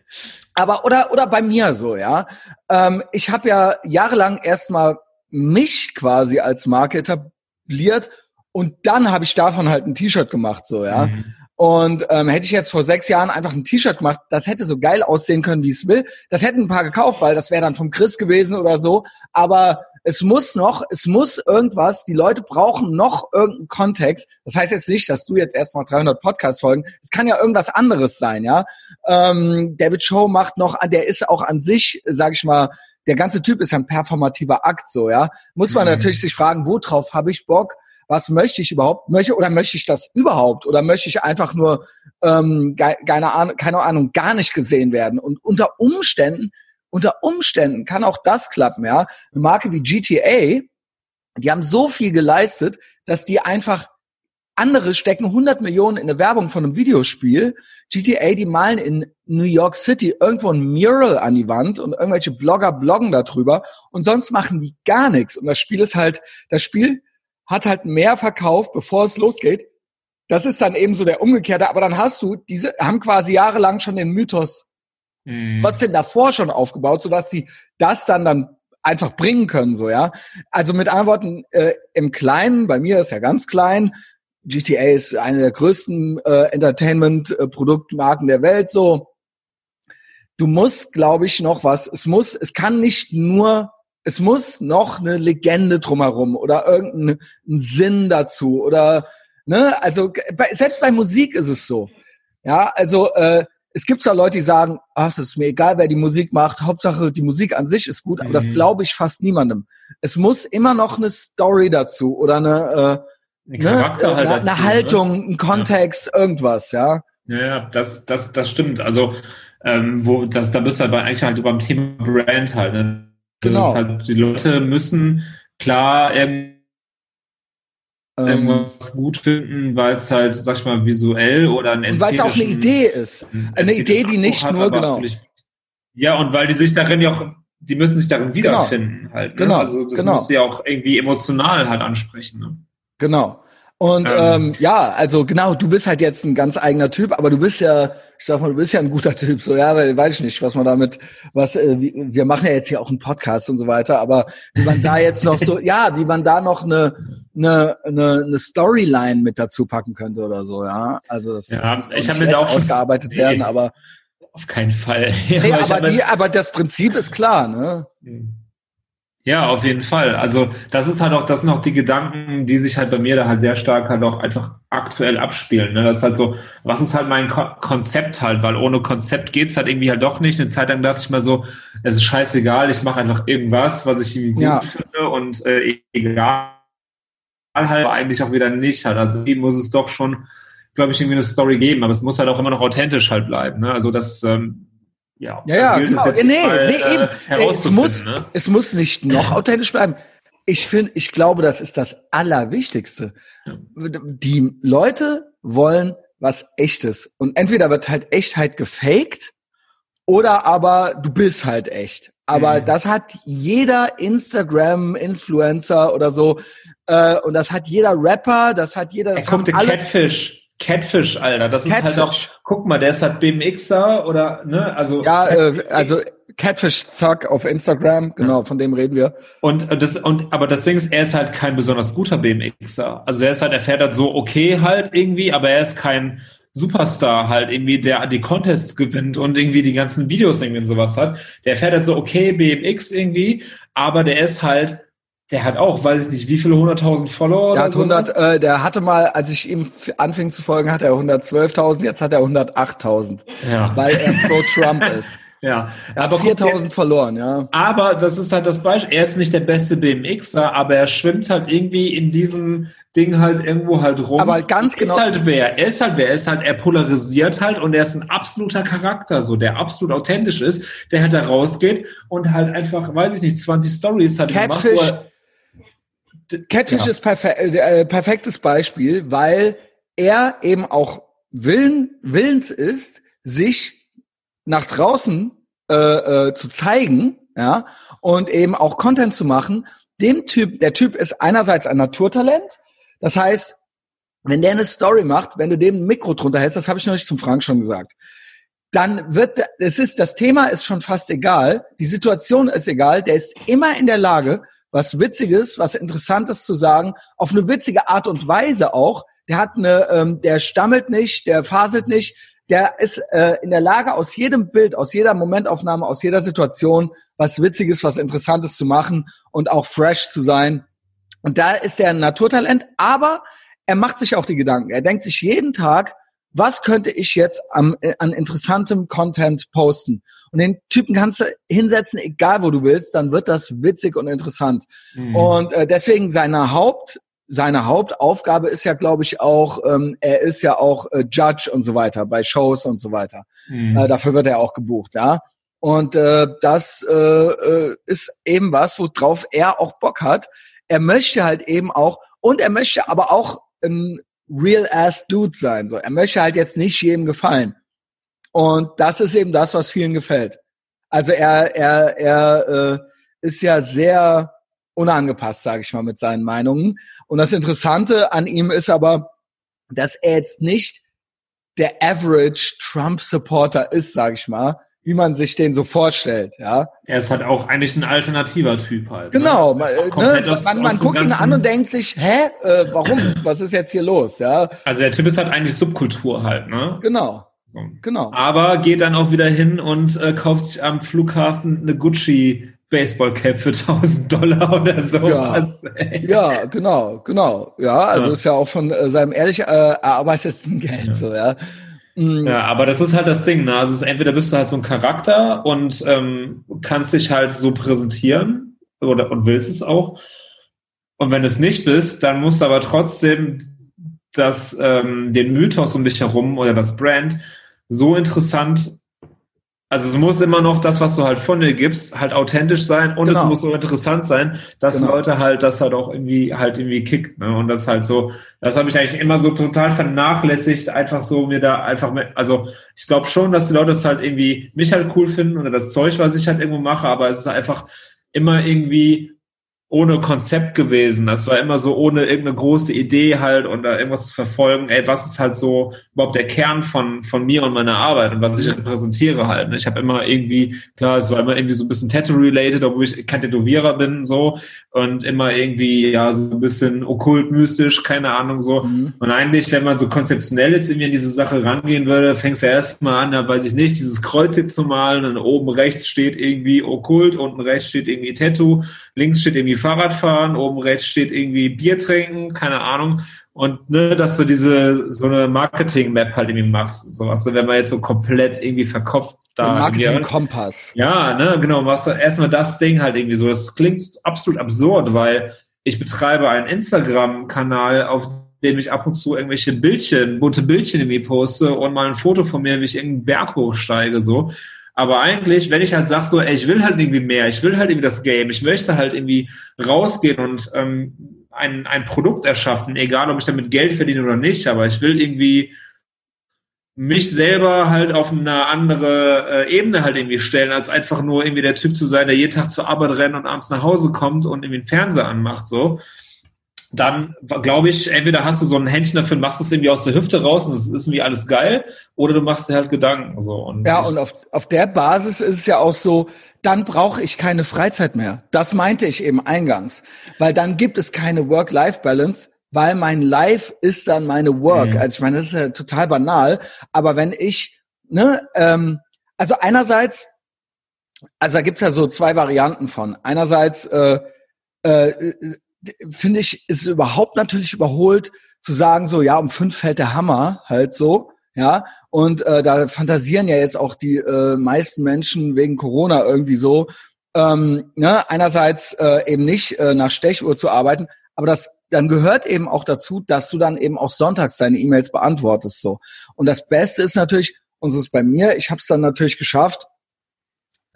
aber oder oder bei mir so, ja. Ähm, ich habe ja jahrelang erstmal mich quasi als Marke etabliert und dann habe ich davon halt ein T-Shirt gemacht, so, ja. Mhm. Und ähm, hätte ich jetzt vor sechs Jahren einfach ein T-Shirt gemacht, das hätte so geil aussehen können, wie es will. Das hätten ein paar gekauft, weil das wäre dann vom Chris gewesen oder so. Aber es muss noch, es muss irgendwas, die Leute brauchen noch irgendeinen Kontext. Das heißt jetzt nicht, dass du jetzt erstmal 300 Podcast folgen. Es kann ja irgendwas anderes sein, ja. Ähm, David Show macht noch, der ist auch an sich, sag ich mal, der ganze Typ ist ein performativer Akt, so, ja. Muss man mhm. natürlich sich fragen, worauf habe ich Bock? was möchte ich überhaupt, möchte oder möchte ich das überhaupt oder möchte ich einfach nur ähm, keine, Ahnung, keine Ahnung gar nicht gesehen werden und unter Umständen unter Umständen kann auch das klappen, ja. Eine Marke wie GTA, die haben so viel geleistet, dass die einfach andere stecken 100 Millionen in eine Werbung von einem Videospiel. GTA, die malen in New York City irgendwo ein Mural an die Wand und irgendwelche Blogger bloggen darüber und sonst machen die gar nichts. Und das Spiel ist halt, das Spiel hat halt mehr verkauft, bevor es losgeht. Das ist dann eben so der umgekehrte. Aber dann hast du diese, haben quasi jahrelang schon den Mythos mhm. trotzdem davor schon aufgebaut, sodass sie das dann dann einfach bringen können, so, ja. Also mit anderen Worten, äh, im Kleinen, bei mir ist ja ganz klein, GTA ist eine der größten äh, Entertainment-Produktmarken der Welt, so. Du musst, glaube ich, noch was, es muss, es kann nicht nur es muss noch eine Legende drumherum oder irgendein Sinn dazu oder ne, also bei, selbst bei Musik ist es so. Ja, also äh, es gibt ja Leute, die sagen, ach, das ist mir egal, wer die Musik macht, Hauptsache die Musik an sich ist gut, aber mhm. das glaube ich fast niemandem. Es muss immer noch eine Story dazu oder eine, äh, ne, halt eine, dazu, eine Haltung, ne? ein Kontext, ja. irgendwas, ja. Ja, das, das, das stimmt. Also ähm, wo das, da bist du halt bei, eigentlich halt beim Thema Brand halt. Ne? Genau. Halt, die Leute müssen klar ähm, irgendwas gut finden, weil es halt, sag ich mal, visuell oder ein Weil es auch eine Idee ist. Eine Idee, die nicht hat, nur, genau. Ja, und weil die sich darin ja auch, die müssen sich darin genau. wiederfinden genau. halt. Ne? Genau. Also das genau. muss ja auch irgendwie emotional halt ansprechen. Ne? Genau. Und ähm. ähm, ja, also genau, du bist halt jetzt ein ganz eigener Typ, aber du bist ja, ich sag mal, du bist ja ein guter Typ. So ja, weil weiß ich nicht, was man damit, was äh, wir machen ja jetzt hier auch einen Podcast und so weiter, aber wie man da jetzt noch so, ja, wie man da noch eine eine, eine, eine Storyline mit dazu packen könnte oder so, ja. Also das ja, ich habe mir da auch ausgearbeitet nee, werden, aber auf keinen Fall. Nee, aber die, aber das Prinzip ist klar, ne? Mhm. Ja, auf jeden Fall. Also das ist halt auch, das sind auch die Gedanken, die sich halt bei mir da halt sehr stark halt auch einfach aktuell abspielen. Ne? Das ist halt so, was ist halt mein Ko Konzept halt, weil ohne Konzept geht's halt irgendwie halt doch nicht. Eine Zeit lang dachte ich mal so, es ist scheißegal, ich mache einfach irgendwas, was ich irgendwie gut ja. finde und äh, egal halt aber eigentlich auch wieder nicht halt. Also eben muss es doch schon, glaube ich, irgendwie eine Story geben, aber es muss halt auch immer noch authentisch halt bleiben. Ne? Also das ähm, ja, ja, ja genau. Nee, mal, nee, eben. Äh, es muss, ne? es muss nicht noch authentisch bleiben. Ich finde, ich glaube, das ist das Allerwichtigste. Ja. Die Leute wollen was Echtes. Und entweder wird halt Echtheit gefaked oder aber du bist halt echt. Aber mhm. das hat jeder Instagram-Influencer oder so. Äh, und das hat jeder Rapper, das hat jeder. Das er guckt alle, Catfish. Catfish, Alter. Das Catfish. ist halt auch, guck mal, der ist halt BMXer oder, ne, also. Ja, äh, also Catfish Thug auf Instagram, genau, ja. von dem reden wir. Und äh, das, und, aber das Ding ist, er ist halt kein besonders guter BMXer. Also er ist halt, er fährt halt so okay halt irgendwie, aber er ist kein Superstar halt irgendwie, der die Contests gewinnt und irgendwie die ganzen Videos irgendwie und sowas hat. Der fährt halt so okay BMX irgendwie, aber der ist halt der hat auch, weiß ich nicht, wie viele hunderttausend Follower? Der hat 100, äh, der hatte mal, als ich ihm anfing zu folgen, hat er 112.000, jetzt hat er 108.000. Ja. Weil er pro Trump ist. Ja. Er aber hat 4000 verloren, ja. Aber das ist halt das Beispiel. Er ist nicht der beste BMXer, aber er schwimmt halt irgendwie in diesem Ding halt irgendwo halt rum. Aber ganz er genau. Ist halt wer. Er ist halt wer. Er ist halt, er polarisiert halt und er ist ein absoluter Charakter, so, der absolut authentisch ist, der halt da rausgeht und halt einfach, weiß ich nicht, 20 Stories hat Catfish, gemacht, Catfish ja. ist perfe äh, perfektes Beispiel, weil er eben auch Willen, willens ist, sich nach draußen äh, äh, zu zeigen, ja, und eben auch Content zu machen. Dem Typ, der Typ ist einerseits ein Naturtalent, das heißt, wenn der eine Story macht, wenn du dem ein Mikro drunter hältst, das habe ich noch nicht zum Frank schon gesagt, dann wird es ist das Thema ist schon fast egal, die Situation ist egal, der ist immer in der Lage, was Witziges, was Interessantes zu sagen, auf eine witzige Art und Weise auch, der hat eine, ähm, der stammelt nicht, der faselt nicht, der ist äh, in der Lage, aus jedem Bild, aus jeder Momentaufnahme, aus jeder Situation was Witziges, was Interessantes zu machen und auch fresh zu sein. Und da ist er ein Naturtalent, aber er macht sich auch die Gedanken. Er denkt sich jeden Tag, was könnte ich jetzt am, äh, an interessantem Content posten? Und den Typen kannst du hinsetzen, egal wo du willst, dann wird das witzig und interessant. Mhm. Und äh, deswegen seine Haupt, seine Hauptaufgabe ist ja, glaube ich, auch, ähm, er ist ja auch äh, Judge und so weiter bei Shows und so weiter. Mhm. Äh, dafür wird er auch gebucht, ja. Und äh, das äh, äh, ist eben was, worauf er auch Bock hat. Er möchte halt eben auch, und er möchte aber auch ein real-ass Dude sein. So, er möchte halt jetzt nicht jedem gefallen. Und das ist eben das, was vielen gefällt. Also er, er, er äh, ist ja sehr unangepasst, sage ich mal, mit seinen Meinungen. Und das Interessante an ihm ist aber, dass er jetzt nicht der Average Trump-Supporter ist, sage ich mal, wie man sich den so vorstellt, ja. Er ist halt auch eigentlich ein alternativer Typ halt. Ne? Genau, ne? ne? Aus, man, man guckt ihn an und denkt sich, hä, äh, warum? Was ist jetzt hier los, ja? Also der Typ ist halt eigentlich Subkultur halt, ne? Genau. Genau. Aber geht dann auch wieder hin und äh, kauft sich am Flughafen eine Gucci Baseballcap für 1000 Dollar oder sowas. Ja, ja genau, genau. Ja, also ja. ist ja auch von äh, seinem ehrlich äh, erarbeiteten Geld ja. so, ja. Mhm. Ja, aber das ist halt das Ding, ne? Also es ist, entweder bist du halt so ein Charakter und ähm, kannst dich halt so präsentieren oder und willst es auch. Und wenn du es nicht bist, dann musst du aber trotzdem das, ähm, den Mythos um dich herum oder das Brand so interessant also es muss immer noch das, was du halt von dir gibst, halt authentisch sein und genau. es muss so interessant sein, dass genau. Leute halt das halt auch irgendwie halt irgendwie kickt. Ne? Und das halt so, das habe ich eigentlich immer so total vernachlässigt, einfach so mir da einfach mit, also ich glaube schon, dass die Leute das halt irgendwie mich halt cool finden oder das Zeug, was ich halt irgendwo mache, aber es ist einfach immer irgendwie ohne Konzept gewesen. Das war immer so ohne irgendeine große Idee halt und da irgendwas zu verfolgen. Ey, was ist halt so überhaupt der Kern von, von mir und meiner Arbeit und was ich repräsentiere halt. Ne? Ich habe immer irgendwie, klar, es war immer irgendwie so ein bisschen Tattoo-related, obwohl ich kein Tätowierer bin, so und immer irgendwie, ja, so ein bisschen okkult, mystisch, keine Ahnung, so. Mhm. Und eigentlich, wenn man so konzeptionell jetzt irgendwie an diese Sache rangehen würde, fängst du ja erstmal an, da weiß ich nicht, dieses Kreuz jetzt zu malen und oben rechts steht irgendwie okkult, unten rechts steht irgendwie Tattoo, links steht irgendwie Fahrradfahren, oben rechts steht irgendwie Bier trinken, keine Ahnung. Und ne, dass du diese so eine Marketing-Map halt irgendwie machst. So, also wenn man jetzt so komplett irgendwie verkopft da. Marketing-Kompass. Ja, ne, genau, machst du erstmal das Ding halt irgendwie so. Das klingt absolut absurd, weil ich betreibe einen Instagram-Kanal, auf dem ich ab und zu irgendwelche Bildchen, bunte Bildchen irgendwie poste und mal ein Foto von mir, wie ich irgendeinen Berg hochsteige, so. Aber eigentlich, wenn ich halt sage, so, ey, ich will halt irgendwie mehr, ich will halt irgendwie das Game, ich möchte halt irgendwie rausgehen und ähm, ein, ein Produkt erschaffen, egal ob ich damit Geld verdiene oder nicht, aber ich will irgendwie mich selber halt auf eine andere äh, Ebene halt irgendwie stellen, als einfach nur irgendwie der Typ zu sein, der jeden Tag zur Arbeit rennt und abends nach Hause kommt und irgendwie den Fernseher anmacht, so dann glaube ich, entweder hast du so ein Händchen dafür und machst es irgendwie aus der Hüfte raus und das ist irgendwie alles geil, oder du machst dir halt Gedanken. So. Und ja, und auf, auf der Basis ist es ja auch so, dann brauche ich keine Freizeit mehr. Das meinte ich eben eingangs. Weil dann gibt es keine Work-Life-Balance, weil mein Life ist dann meine Work. Mhm. Also ich meine, das ist ja total banal, aber wenn ich, ne, ähm, also einerseits, also da gibt's ja so zwei Varianten von. Einerseits äh, äh, finde ich, ist überhaupt natürlich überholt zu sagen, so, ja, um fünf fällt der Hammer halt so, ja, und äh, da fantasieren ja jetzt auch die äh, meisten Menschen wegen Corona irgendwie so, ähm, ne, einerseits äh, eben nicht äh, nach Stechuhr zu arbeiten, aber das dann gehört eben auch dazu, dass du dann eben auch sonntags deine E-Mails beantwortest so. Und das Beste ist natürlich, und so ist bei mir, ich habe es dann natürlich geschafft,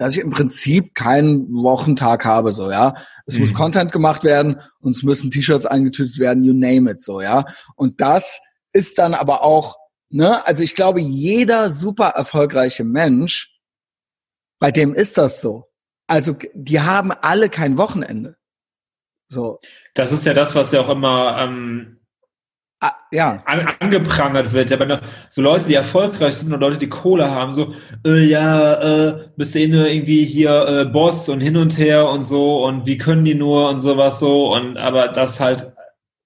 dass ich im Prinzip keinen Wochentag habe, so, ja. Es mhm. muss Content gemacht werden und es müssen T-Shirts eingetütet werden, you name it, so, ja. Und das ist dann aber auch, ne, also ich glaube, jeder super erfolgreiche Mensch, bei dem ist das so. Also, die haben alle kein Wochenende. So. Das ist ja das, was ja auch immer ähm, Ah, ja. An, angeprangert wird. Aber so Leute, die erfolgreich sind und Leute, die Kohle haben, so, äh, ja, äh, bist du eh nur irgendwie hier äh, Boss und hin und her und so und wie können die nur und sowas so und aber das halt,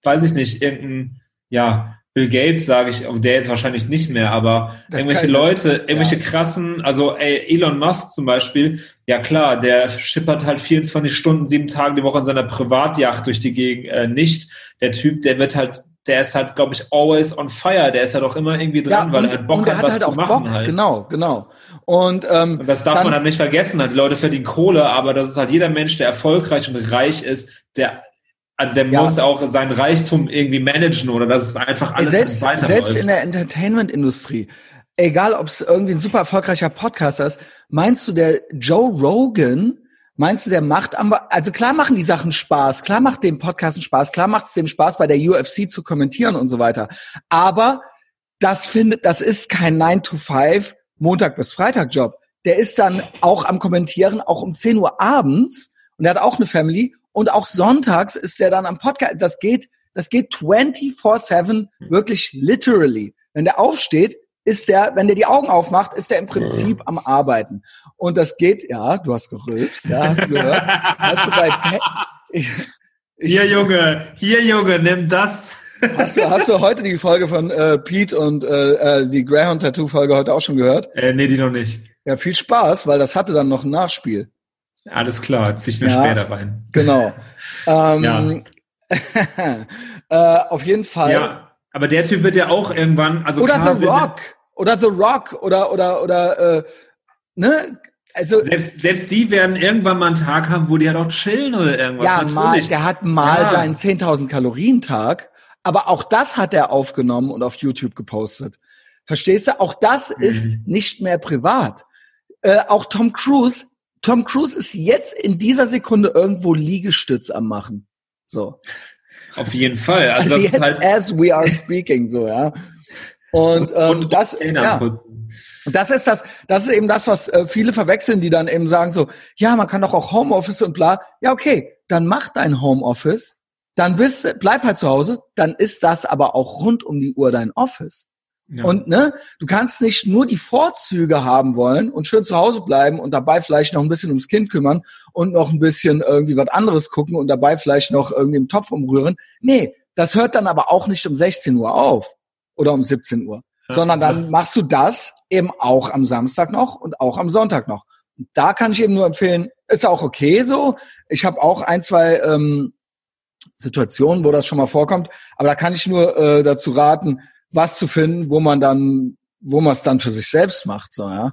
weiß ich nicht, irgendein, ja, Bill Gates, sage ich, der ist wahrscheinlich nicht mehr, aber das irgendwelche Leute, irgendwelche ja. krassen, also ey, Elon Musk zum Beispiel, ja klar, der schippert halt 24 Stunden, sieben Tage die Woche in seiner Privatjacht durch die Gegend, äh, nicht. Der Typ, der wird halt, der ist halt, glaube ich, always on fire, der ist halt auch immer irgendwie dran, ja, weil er halt Bock und hat, hat was halt zu auch machen Bock, halt. genau, genau. Und, ähm, Und das darf dann- man halt nicht vergessen. Halt. Die Leute verdienen Kohle, aber das ist halt jeder Mensch, der erfolgreich und reich ist, der also der Ja. muss auch seinen Reichtum irgendwie managen oder dass es einfach alles selbst, selbst in der Entertainment-Industrie, egal ob es irgendwie ein super erfolgreicher Podcaster ist, meinst du, der Joe Rogan, meinst du, der macht am, also klar machen die Sachen Spaß, klar macht dem Podcasten Spaß, klar macht es dem Spaß, bei der UFC zu kommentieren und so weiter. Aber das findet, das ist kein 9 to 5 Montag bis Freitag Job. Der ist dann auch am Kommentieren, auch um 10 Uhr abends und er hat auch eine Family und auch sonntags ist der dann am Podcast. Das geht, das geht 24/7 wirklich literally. Wenn der aufsteht, ist der, wenn der die Augen aufmacht, ist der im Prinzip am Arbeiten. Und das geht, ja, du hast gerülpst, ja, hast du gehört? hast du bei Pe ich, ich, Hier, Junge, hier, Junge, nimm das. hast, du, hast du heute die Folge von äh, Pete und äh, äh, die Greyhound Tattoo Folge heute auch schon gehört? Äh, nee, die noch nicht. Ja, viel Spaß, weil das hatte dann noch ein Nachspiel. Alles klar, zieh ich mir Ja. später rein. Genau. ähm, äh, auf jeden Fall. Ja, aber der Typ wird ja auch irgendwann, also oder The Rock. Oder The Rock. Oder, oder, oder, äh, ne? Also, Selbst, selbst die werden irgendwann mal einen Tag haben, wo die halt auch chillen oder irgendwas. ja, mal, Natürlich. der hat mal Ja. seinen 10.000 Kalorien-Tag. Aber auch das hat er aufgenommen und auf YouTube gepostet. Verstehst du? Auch das Mhm. ist nicht mehr privat. Äh, auch Tom Cruise. Tom Cruise ist jetzt in dieser Sekunde irgendwo Liegestütz am machen. So. Auf jeden Fall. Also das jetzt ist halt as we are speaking, so, ja. Und, ähm, und das, ja. Und das ist das, das ist eben das, was äh, viele verwechseln, die dann eben sagen so, ja, man kann doch auch Homeoffice und bla. Ja, okay, dann mach dein Homeoffice, dann bist, bleib halt zu Hause, dann ist das aber auch rund um die Uhr dein Office. Ja. Und ne, du kannst nicht nur die Vorzüge haben wollen und schön zu Hause bleiben und dabei vielleicht noch ein bisschen ums Kind kümmern und noch ein bisschen irgendwie was anderes gucken und dabei vielleicht noch irgendwie im Topf umrühren. Nee, das hört dann aber auch nicht um 16 Uhr auf oder um 17 Uhr, Ja, sondern dann machst du das eben auch am Samstag noch und auch am Sonntag noch. Und da kann ich eben nur empfehlen, ist auch okay so. Ich habe auch ein, zwei ähm, Situationen, wo das schon mal vorkommt, aber da kann ich nur äh, dazu raten, was zu finden, wo man dann, wo man es dann für sich selbst macht, so ja.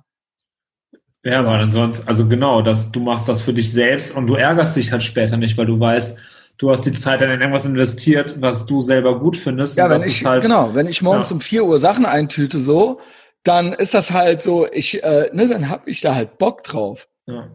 Ja, weil ansonsten, also genau, dass du machst das für dich selbst und du ärgerst dich halt später nicht, weil du weißt, du hast die Zeit dann in irgendwas investiert, was du selber gut findest. Ja, wenn ich halt, genau, wenn ich morgens Ja. um 4 Uhr Sachen eintüte so, dann ist das halt so, ich, äh, ne, dann hab ich da halt Bock drauf. Ja.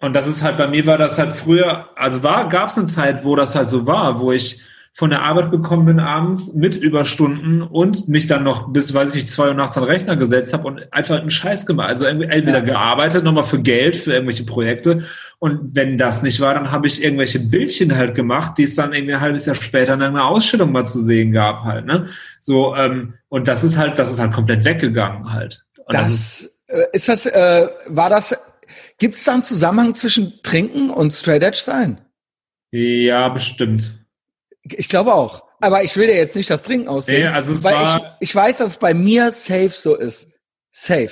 Und das ist halt, bei mir war das halt früher, also war, gab es eine Zeit, wo das halt so war, wo ich von der Arbeit gekommen bin abends mit Überstunden und mich dann noch bis, weiß ich nicht, zwei Uhr nachts an den Rechner gesetzt habe und einfach einen Scheiß gemacht. Also irgendwie entweder gearbeitet, nochmal für Geld, für irgendwelche Projekte. Und wenn das nicht war, dann habe ich irgendwelche Bildchen halt gemacht, die es dann irgendwie ein halbes Jahr später in einer Ausstellung mal zu sehen gab halt, ne? So, ähm, und das ist halt, das ist halt komplett weggegangen halt. Und ist- Das, äh, ist das, äh, war das, gibt es da einen Zusammenhang zwischen Trinken und Straight Edge sein? ja, bestimmt. Ich glaube auch. Aber ich will dir jetzt nicht das Trinken aussehen. Nee, also es weil war- ich, ich weiß, dass es bei mir safe so ist. Safe.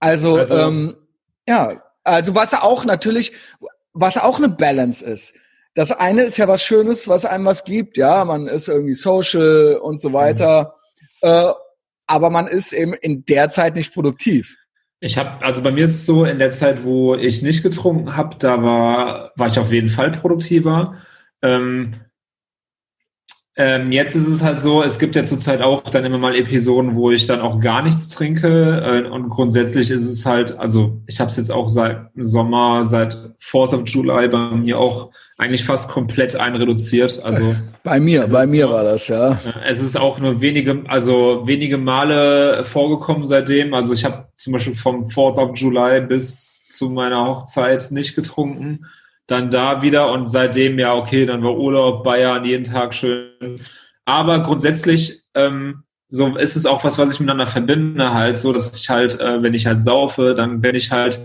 Also, Also- ähm, ja, also was auch natürlich, was auch eine Balance ist. Das eine ist ja was Schönes, was einem was gibt, ja, man ist irgendwie social und so weiter, äh, aber man ist eben in der Zeit nicht produktiv. Ich habe, also bei mir ist es so, in der Zeit, wo ich nicht getrunken habe, da war, war ich auf jeden Fall produktiver. Ähm, ähm, jetzt ist es halt so, es gibt ja zurzeit auch dann immer mal Episoden, wo ich dann auch gar nichts trinke. Äh, und grundsätzlich ist es halt, also ich habe es jetzt auch seit Sommer, seit 4th of July bei mir auch eigentlich fast komplett einreduziert. Also Bei mir, bei ist mir war das, ja. ja, Es ist auch nur wenige, also wenige Male vorgekommen seitdem. Also ich habe zum Beispiel vom 4th of July bis zu meiner Hochzeit nicht getrunken. Dann da wieder und seitdem ja, okay, dann war Urlaub, Bayern, jeden Tag schön. Aber grundsätzlich ähm, so ist es auch was, was ich miteinander verbinde, halt, so dass ich halt, äh, wenn ich halt saufe, dann bin ich halt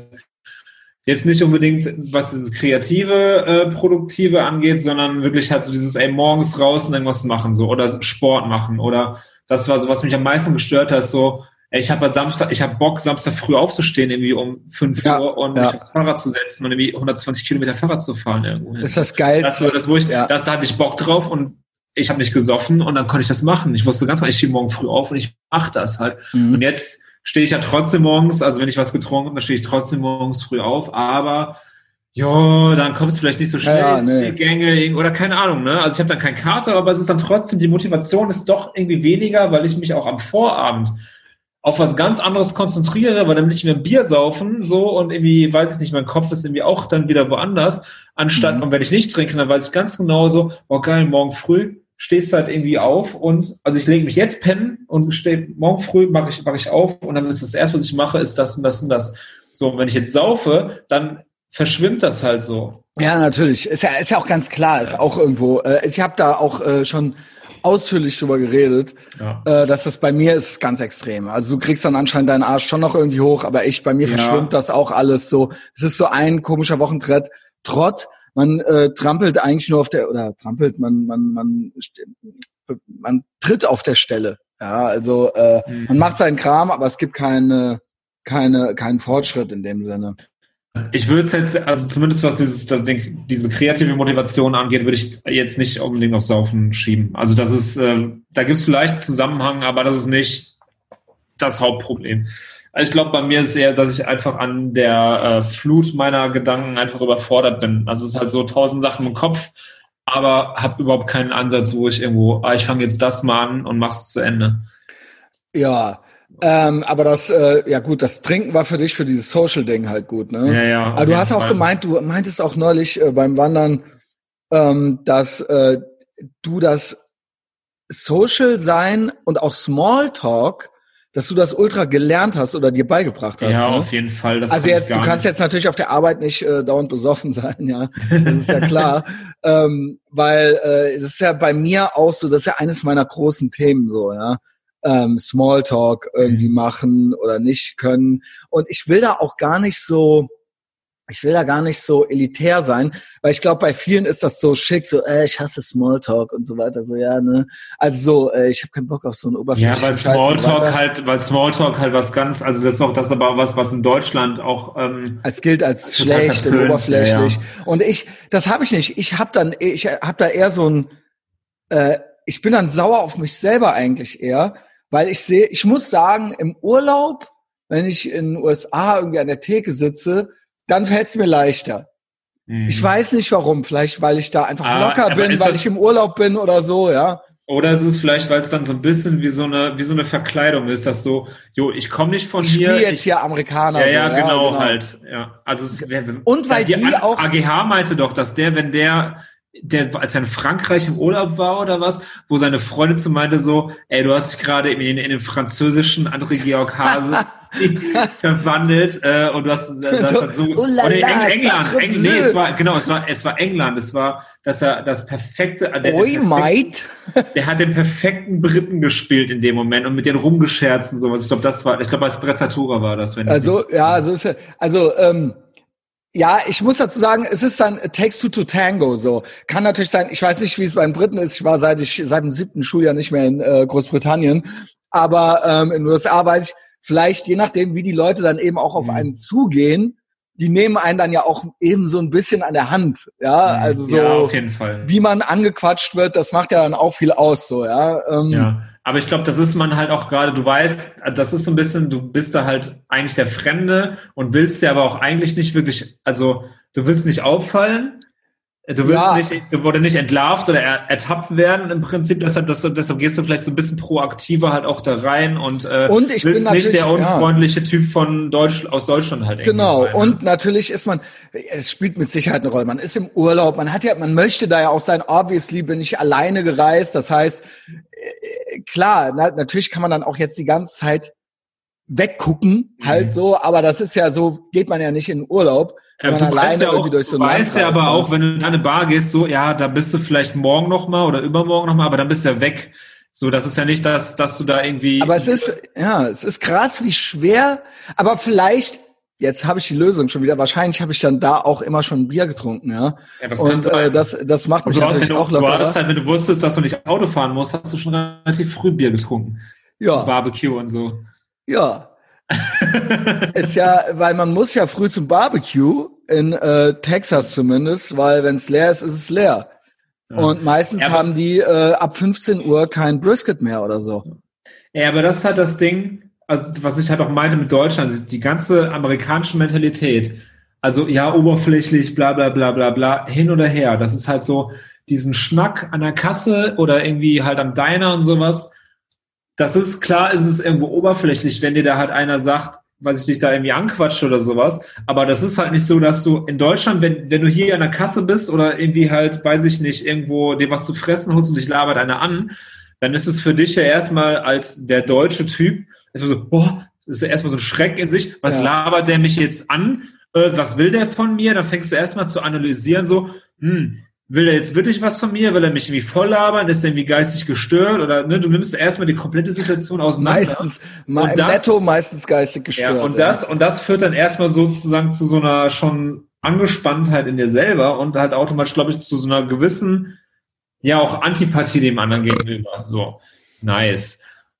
jetzt nicht unbedingt, was dieses kreative, äh, produktive angeht, sondern wirklich halt so dieses, ey, morgens raus und irgendwas machen, so, oder Sport machen, oder Das war so, was mich am meisten gestört hat, so, ich habe halt Samstag, ich habe Bock, Samstag früh aufzustehen, irgendwie um 5 ja, Uhr und ja. mich aufs Fahrrad zu setzen und irgendwie 120 Kilometer Fahrrad zu fahren irgendwo. Hin. Ist das geil? Das war das, wo ich, ja. das, da hatte ich Bock drauf und ich habe nicht gesoffen und dann konnte ich das machen. Ich wusste ganz mal, ich stehe morgen früh auf und ich mache das halt. Mhm. Und jetzt stehe ich ja trotzdem morgens, also wenn ich was getrunken habe, dann stehe ich trotzdem morgens früh auf, aber ja, dann kommst du vielleicht nicht so schnell ja, nee. in die Gänge oder keine Ahnung, ne? Also ich habe dann keinen Kater, aber es ist dann trotzdem, die Motivation ist doch irgendwie weniger, weil ich mich auch am Vorabend auf was ganz anderes konzentriere, weil dann will ich mir ein Bier saufen, so, und irgendwie, weiß ich nicht, mein Kopf ist irgendwie auch dann wieder woanders, anstatt, mhm. und wenn ich nicht trinke, dann weiß ich ganz genau so, oh geil, morgen früh stehst du halt irgendwie auf und, also ich lege mich jetzt pennen und steh, morgen früh mache ich, mache ich auf und dann ist das erste, was ich mache, ist das und das und das. So, und wenn ich jetzt saufe, dann verschwimmt das halt so. Ja, natürlich. Ist ja, ist ja auch ganz klar, ist auch irgendwo. Äh, ich habe da auch äh, schon ausführlich drüber geredet, ja. äh, dass das bei mir ist ganz extrem. Also du kriegst dann anscheinend deinen Arsch schon noch irgendwie hoch, aber ich, bei mir ja. verschwimmt das auch alles so. Es ist so ein komischer Wochentrett. Trott, man äh, trampelt eigentlich nur auf der, oder trampelt, man, man, man, man tritt auf der Stelle. Ja, also äh, mhm. man macht seinen Kram, aber es gibt keine, keine, keinen Fortschritt in dem Sinne. Ich würde es jetzt, also zumindest was dieses, das Ding, diese kreative Motivation angeht, würde ich jetzt nicht unbedingt auf Saufen schieben. Also das ist, äh, da gibt es vielleicht Zusammenhang, aber das ist nicht das Hauptproblem. Also ich glaube, bei mir ist eher, dass ich einfach an der äh, Flut meiner Gedanken einfach überfordert bin. Also es ist halt so tausend Sachen im Kopf, aber habe überhaupt keinen Ansatz, wo ich irgendwo, ah, ich fange jetzt das mal an und mach's zu Ende. Ja, ähm, aber das, äh, ja gut, das Trinken war für dich für dieses Social-Ding halt gut, ne? Ja, ja. Aber du hast auch Fall. gemeint, du meintest auch neulich äh, beim Wandern, ähm, dass äh, du das Social sein und auch Smalltalk, dass du das ultra gelernt hast oder dir beigebracht hast. Ja, ne? auf jeden Fall. Das also jetzt, du kannst nicht. jetzt natürlich auf der Arbeit nicht äh, dauernd besoffen sein, ja, das ist ja klar, ähm, weil äh, das ist ja bei mir auch so, das ist ja eines meiner großen Themen so, ja ähm, Smalltalk irgendwie mhm. machen oder nicht können. Und ich will da auch gar nicht so, ich will da gar nicht so elitär sein, weil ich glaube, bei vielen ist das so schick, so, äh, ich hasse Smalltalk und so weiter, so, ja, ne. Also so, äh, ich habe keinen Bock auf so ein Oberflächlichen Ja, weil Smalltalk halt, weil Smalltalk halt was ganz, also das ist auch das aber was, was in Deutschland auch ähm, als gilt als schlecht und oberflächlich. Ja, ja. Und ich, das habe ich nicht. Ich habe dann, ich habe da eher so ein, äh, ich bin dann sauer auf mich selber eigentlich eher, weil ich sehe, ich muss sagen, im Urlaub, wenn ich in den USA irgendwie an der Theke sitze, dann fällt es mir leichter. Mhm. Ich weiß nicht warum, vielleicht weil ich da einfach ah, locker bin, weil ich im Urlaub bin oder so, ja. Oder ist es vielleicht, weil es dann so ein bisschen wie so eine, wie so eine Verkleidung ist, dass so, jo, ich komme nicht von ich hier. Ich spiele jetzt hier Amerikaner. Ja, so, ja, genau, ja, genau, halt. Ja, also es, und weil die, die auch AGH meinte doch, dass der, wenn der der, als er in Frankreich im Urlaub war oder was, wo seine Freundin zu meinte so, ey, du hast dich gerade in, in, den französischen André Georg Hase verwandelt äh, und du hast, das so, so oh la, in England, England nee, es war genau, es war es war England, es war, dass er das perfekte, der, Oi, der, perfekte, der hat den perfekten Briten gespielt in dem Moment und mit denen rumgescherzt und sowas. Ich glaube, das war, ich glaube, als Brezzatura war das, wenn also ja, also ist, also ähm, ja, ich muss dazu sagen, es ist dann Takes Two to Tango so. Kann natürlich sein, ich weiß nicht, wie es bei den Briten ist. Ich war seit ich seit dem siebten Schuljahr nicht mehr in äh, Großbritannien, aber ähm, in den USA weiß ich, vielleicht je nachdem, wie die Leute dann eben auch auf mhm. einen zugehen, die nehmen einen dann ja auch eben so ein bisschen an der Hand, ja, mhm. also so, ja, auf jeden Fall. wie man angequatscht wird, das macht ja dann auch viel aus, so, ja. Ähm, ja. Aber ich glaube, das ist man halt auch gerade, du weißt, das ist so ein bisschen, du bist da halt eigentlich der Fremde und willst dir aber auch eigentlich nicht wirklich, also du willst nicht auffallen, Du ja. nicht, du wurde nicht entlarvt oder ertappt werden im Prinzip, deshalb, dass du, deshalb gehst du vielleicht so ein bisschen proaktiver halt auch da rein und, äh, und ich bin nicht der unfreundliche ja. Typ von Deutsch, aus Deutschland halt Genau, rein, und natürlich ist man, es spielt mit Sicherheit eine Rolle, man ist im Urlaub, man hat ja, man möchte da ja auch sein, obviously bin ich alleine gereist, das heißt, äh, klar, na, natürlich kann man dann auch jetzt die ganze Zeit weggucken, halt mhm. so, aber das ist ja so, geht man ja nicht in Urlaub ja, du weißt ja auch, so du weißt ja aber auch, wenn du in eine Bar gehst, so, ja, da bist du vielleicht morgen noch mal oder übermorgen noch mal, aber dann bist du ja weg. So, das ist ja nicht das, dass du da irgendwie. Aber es ist, ja, es ist krass, wie schwer, aber vielleicht jetzt habe ich die Lösung schon wieder. Wahrscheinlich habe ich dann da auch immer schon Bier getrunken, ja. ja das und äh, das, das macht mich natürlich ja auch locker. Du hast halt, wenn du wusstest, dass du nicht Auto fahren musst, hast du schon relativ früh Bier getrunken. Ja. Barbecue und so. Ja. ist ja, weil man muss ja früh zum Barbecue in äh, Texas zumindest, weil wenn es leer ist, ist es leer. Ja. Und meistens ja, haben die äh, ab 15 Uhr kein Brisket mehr oder so. Ja, aber das ist halt das Ding, also was ich halt auch meinte mit Deutschland, also die ganze amerikanische Mentalität, also ja, oberflächlich, bla bla bla bla bla, hin oder her. Das ist halt so diesen Schnack an der Kasse oder irgendwie halt am Diner und sowas. Das ist klar, ist es irgendwo oberflächlich, wenn dir da halt einer sagt, was ich dich da irgendwie anquatscht oder sowas. Aber das ist halt nicht so, dass du in Deutschland, wenn, wenn du hier an der Kasse bist oder irgendwie halt, weiß ich nicht, irgendwo dir was zu fressen holst und dich labert einer an, dann ist es für dich ja erstmal als der deutsche Typ erstmal so, boah, ist erstmal so ein Schreck in sich. Was ja. labert der mich jetzt an? Äh, was will der von mir? Dann fängst du erstmal zu analysieren, so, hm, will er jetzt wirklich was von mir? Will er mich irgendwie voll labern? Ist er irgendwie geistig gestört? Oder ne, du nimmst erstmal die komplette Situation auseinander. Meistens, me das, netto meistens geistig gestört. Ja, und ja. das, und das führt dann erstmal sozusagen zu so einer schon Angespanntheit in dir selber und halt automatisch, glaube ich, zu so einer gewissen, ja, auch Antipathie dem anderen gegenüber. So, nice.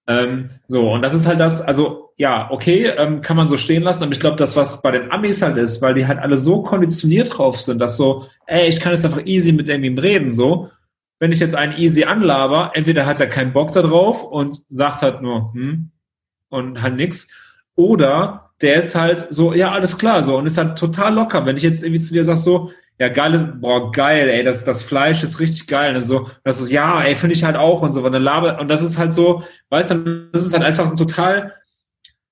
Ähm, so, und das ist halt das, also ja, okay, ähm, kann man so stehen lassen, aber ich glaube, das, was bei den Amis halt ist, weil die halt alle so konditioniert drauf sind, dass so, ey, ich kann jetzt einfach easy mit irgendwem reden, so, wenn ich jetzt einen easy anlaber, entweder hat er keinen Bock da drauf und sagt halt nur, hm, und halt nix, oder der ist halt so, ja, alles klar, so, und ist halt total locker. Wenn ich jetzt irgendwie zu dir sag so, ja, geil, boah, geil, ey, das, das Fleisch ist richtig geil. Und so, das ist, ja, ey, finde ich halt auch und so, und dann laber, und das ist halt so, weißt du, das ist halt einfach ein total,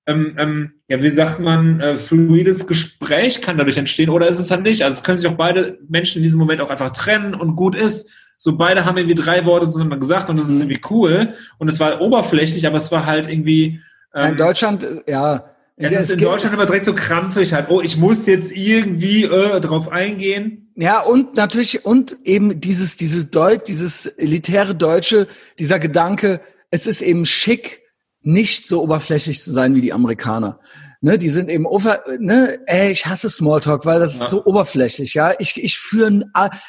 ähm, ähm, ja, wie sagt man, äh, fluides Gespräch kann dadurch entstehen, oder ist es halt nicht? Also es können sich auch beide Menschen in diesem Moment auch einfach trennen und gut ist. So beide haben irgendwie drei Worte zusammen gesagt und das ist mhm. irgendwie cool. Und es war oberflächlich, aber es war halt irgendwie. Ähm, in Deutschland, äh, ja, es ja, ist in Deutschland immer direkt so krampfig halt, oh, ich muss jetzt irgendwie äh, drauf eingehen. Ja, und natürlich, und eben dieses, dieses Deut, dieses elitäre Deutsche, dieser Gedanke, es ist eben schick, nicht so oberflächlich zu sein wie die Amerikaner ne, die sind eben, ne, ey, ich hasse Smalltalk, weil das ja. ist so oberflächlich, ja. Ich, ich führe,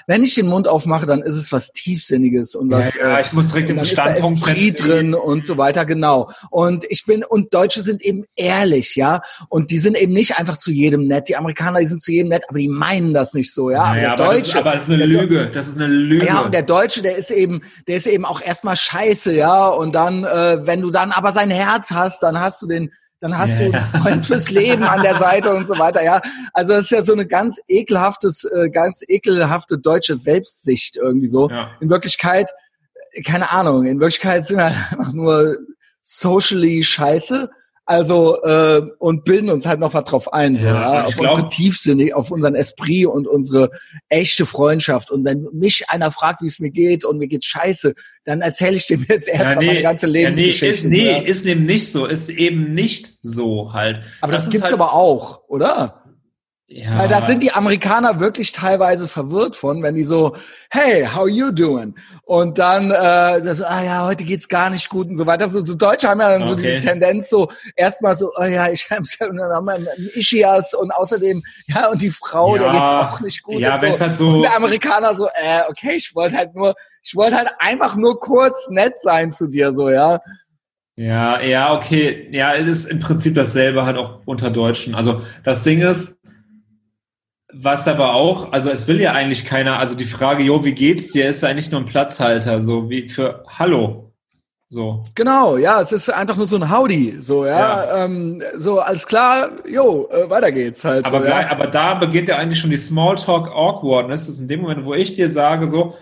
wenn ich den Mund aufmache, dann ist es was Tiefsinniges und was. Ja, ja ich muss direkt im Standpunkt drin und so weiter, genau. Und ich bin, und Deutsche sind eben ehrlich, ja. Und die sind eben nicht einfach zu jedem nett. Die Amerikaner, die sind zu jedem nett, aber die meinen das nicht so, ja. Naja, aber, der Deutsche, aber das ist eine Lüge. Das ist eine Lüge. Ja, und der Deutsche, der ist eben, der ist eben auch erstmal scheiße, ja. Und dann, äh, wenn du dann aber sein Herz hast, dann hast du den, dann hast ja. du einen Freund fürs Leben an der Seite und so weiter. Ja, also das ist ja so eine ganz ekelhaftes, äh, ganz ekelhafte deutsche Selbstsicht irgendwie so. Ja. In Wirklichkeit, keine Ahnung, in Wirklichkeit sind wir einfach nur socially scheiße also äh, und bilden uns halt noch was drauf ein, ja, ja, auf glaub, unsere Tiefsinne, auf unseren Esprit und unsere echte Freundschaft. Und wenn mich einer fragt, wie es mir geht und mir geht's scheiße, dann erzähle ich dem jetzt erstmal ja, nee, meine ganze Lebensgeschichte. Ja, nee, ist, nee, ist eben nicht so, ist eben nicht so halt. Aber das, das gibt's halt, aber auch, oder? Ja. Weil da sind die Amerikaner wirklich teilweise verwirrt von, wenn die so, hey, how you doing? Und dann, äh, das, ah ja, heute geht's gar nicht gut und so weiter. So, so Deutsche haben ja dann okay. so diese Tendenz, so erstmal so, oh ja, ich habe und dann haben wir einen Ischias und außerdem, ja, und die Frau, ja. der geht's auch nicht gut. Ja, wenn so. halt so. Und der Amerikaner so, äh, okay, ich wollte halt nur, ich wollte halt einfach nur kurz nett sein zu dir, so, ja. Ja, ja, okay. Ja, es ist im Prinzip dasselbe halt auch unter Deutschen. Also das Ding ist, was aber auch, also es will ja eigentlich keiner, also die Frage, jo, wie geht's dir, ist eigentlich nur ein Platzhalter, so wie für Hallo. So. Genau, ja, es ist einfach nur so ein Howdy, so, ja. ja. Ähm, so, alles klar, jo, äh, weiter geht's halt. Aber, so, ja. aber da beginnt ja eigentlich schon die Smalltalk Awkwardness. Das ist in dem Moment, wo ich dir sage, so,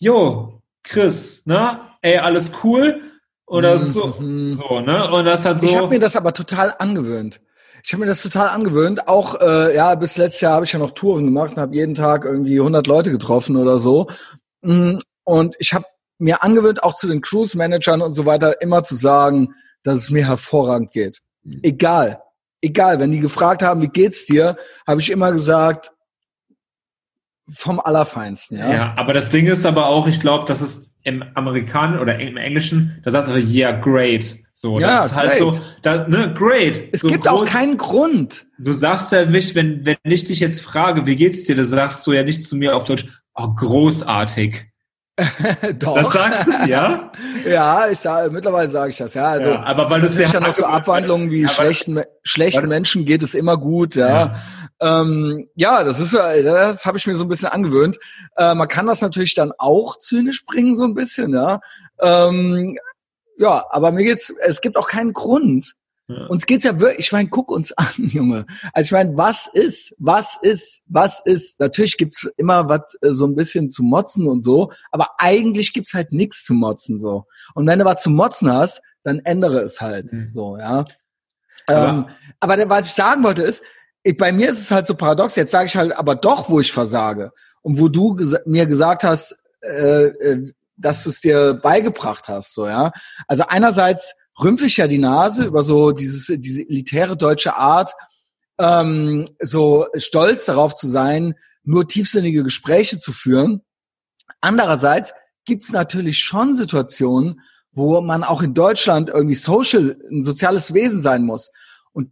jo, Chris, ne, ey, alles cool? Oder mhm. so, so, ne? Und das hat so. Ich habe mir das aber total angewöhnt. Ich habe mir das total angewöhnt. Auch äh, ja, bis letztes Jahr habe ich ja noch Touren gemacht und habe jeden Tag irgendwie 100 Leute getroffen oder so. Mm, und ich habe mir angewöhnt, auch zu den Cruise-Managern und so weiter, immer zu sagen, dass es mir hervorragend geht. Mhm. Egal, egal. Wenn die gefragt haben, wie geht's dir, habe ich immer gesagt, vom Allerfeinsten. Ja? ja, aber das Ding ist aber auch, ich glaube, das ist im Amerikanischen oder im Englischen, da sagst du, yeah, great. So, ja, das ist halt great. so, da, ne, great. Es so gibt groß, auch keinen Grund. Du sagst ja nicht, wenn, wenn ich dich jetzt frage, wie geht's dir, dann sagst du ja nicht zu mir auf Deutsch, oh, großartig. Doch. Das sagst du, ja? ja, ich sage, mittlerweile sage ich das, ja. Also, ja, aber weil du es ja noch so Abwandlungen wie ja, schlechten, schlechten Menschen geht es immer gut, ja. Ja, ähm, ja das ist ja, das habe ich mir so ein bisschen angewöhnt. Äh, man kann das natürlich dann auch zynisch bringen, so ein bisschen, ja. Ähm, ja, aber mir geht's, es gibt auch keinen Grund. Ja. Uns geht's ja wirklich, ich meine, guck uns an, Junge. Also ich meine, was ist, was ist, was ist? Natürlich gibt's immer was äh, so ein bisschen zu motzen und so, aber eigentlich gibt's halt nichts zu motzen so. Und wenn du was zu motzen hast, dann ändere es halt mhm. so, ja. Aber, ähm, aber was ich sagen wollte ist, ich, bei mir ist es halt so paradox. Jetzt sage ich halt aber doch, wo ich versage und wo du ges mir gesagt hast, äh, äh, dass du es dir beigebracht hast, so ja. Also einerseits rümpfe ich ja die Nase über so dieses diese elitäre deutsche Art, ähm, so stolz darauf zu sein, nur tiefsinnige Gespräche zu führen. Andererseits gibt es natürlich schon Situationen, wo man auch in Deutschland irgendwie social, ein soziales Wesen sein muss und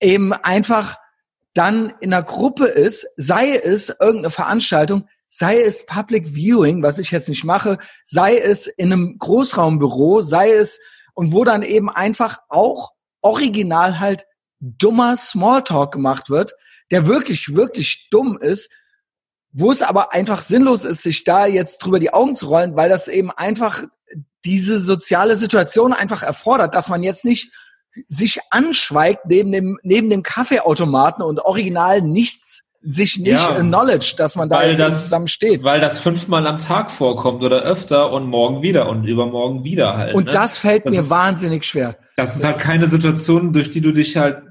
eben einfach dann in einer Gruppe ist, sei es irgendeine Veranstaltung, sei es Public Viewing, was ich jetzt nicht mache, sei es in einem Großraumbüro, sei es und wo dann eben einfach auch original halt dummer Smalltalk gemacht wird, der wirklich, wirklich dumm ist, wo es aber einfach sinnlos ist, sich da jetzt drüber die Augen zu rollen, weil das eben einfach diese soziale Situation einfach erfordert, dass man jetzt nicht sich anschweigt neben dem, neben dem Kaffeeautomaten und original nichts sich nicht ja, acknowledge, dass man da das, zusammen steht. Weil das fünfmal am Tag vorkommt oder öfter und morgen wieder und übermorgen wieder halt. Und ne? das fällt das mir ist, wahnsinnig schwer. Das ist halt keine Situation, durch die du dich halt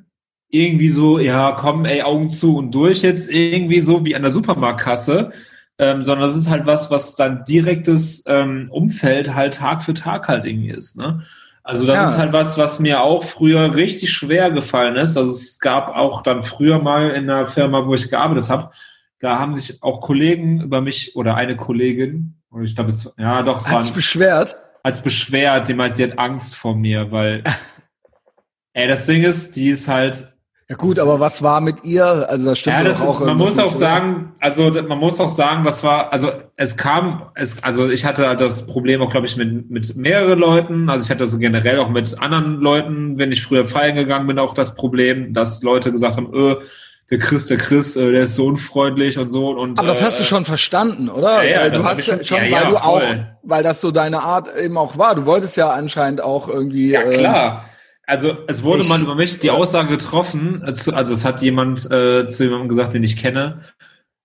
irgendwie so, ja, komm, ey, Augen zu und durch jetzt irgendwie so wie an der Supermarktkasse, ähm, sondern das ist halt was, was dein direktes ähm, Umfeld halt Tag für Tag halt irgendwie ist, ne? Also das ja. ist halt was, was mir auch früher richtig schwer gefallen ist. Also es gab auch dann früher mal in einer Firma, wo ich gearbeitet habe, da haben sich auch Kollegen über mich oder eine Kollegin, oder ich glaube, es ja doch, es als beschwert, als beschwert, die meint, die hat Angst vor mir, weil ey, das Ding ist, die ist halt ja gut, aber was war mit ihr? Also das stimmt ja, das auch. Man muss auch sagen, also man muss auch sagen, was war, also es kam, es, also ich hatte das Problem auch, glaube ich, mit mit mehreren Leuten. Also ich hatte so generell auch mit anderen Leuten, wenn ich früher feiern gegangen bin, auch das Problem, dass Leute gesagt haben, öh, der Chris, der Chris, äh, der ist so unfreundlich und so. Und, aber das hast du äh, schon verstanden, oder? Ja, ja, du hast schon, schon ja, weil du voll. auch, weil das so deine Art eben auch war. Du wolltest ja anscheinend auch irgendwie. Ja klar. Also es wurde ich, mal über mich die Aussage getroffen, äh, also es hat jemand äh, zu jemandem gesagt, den ich kenne,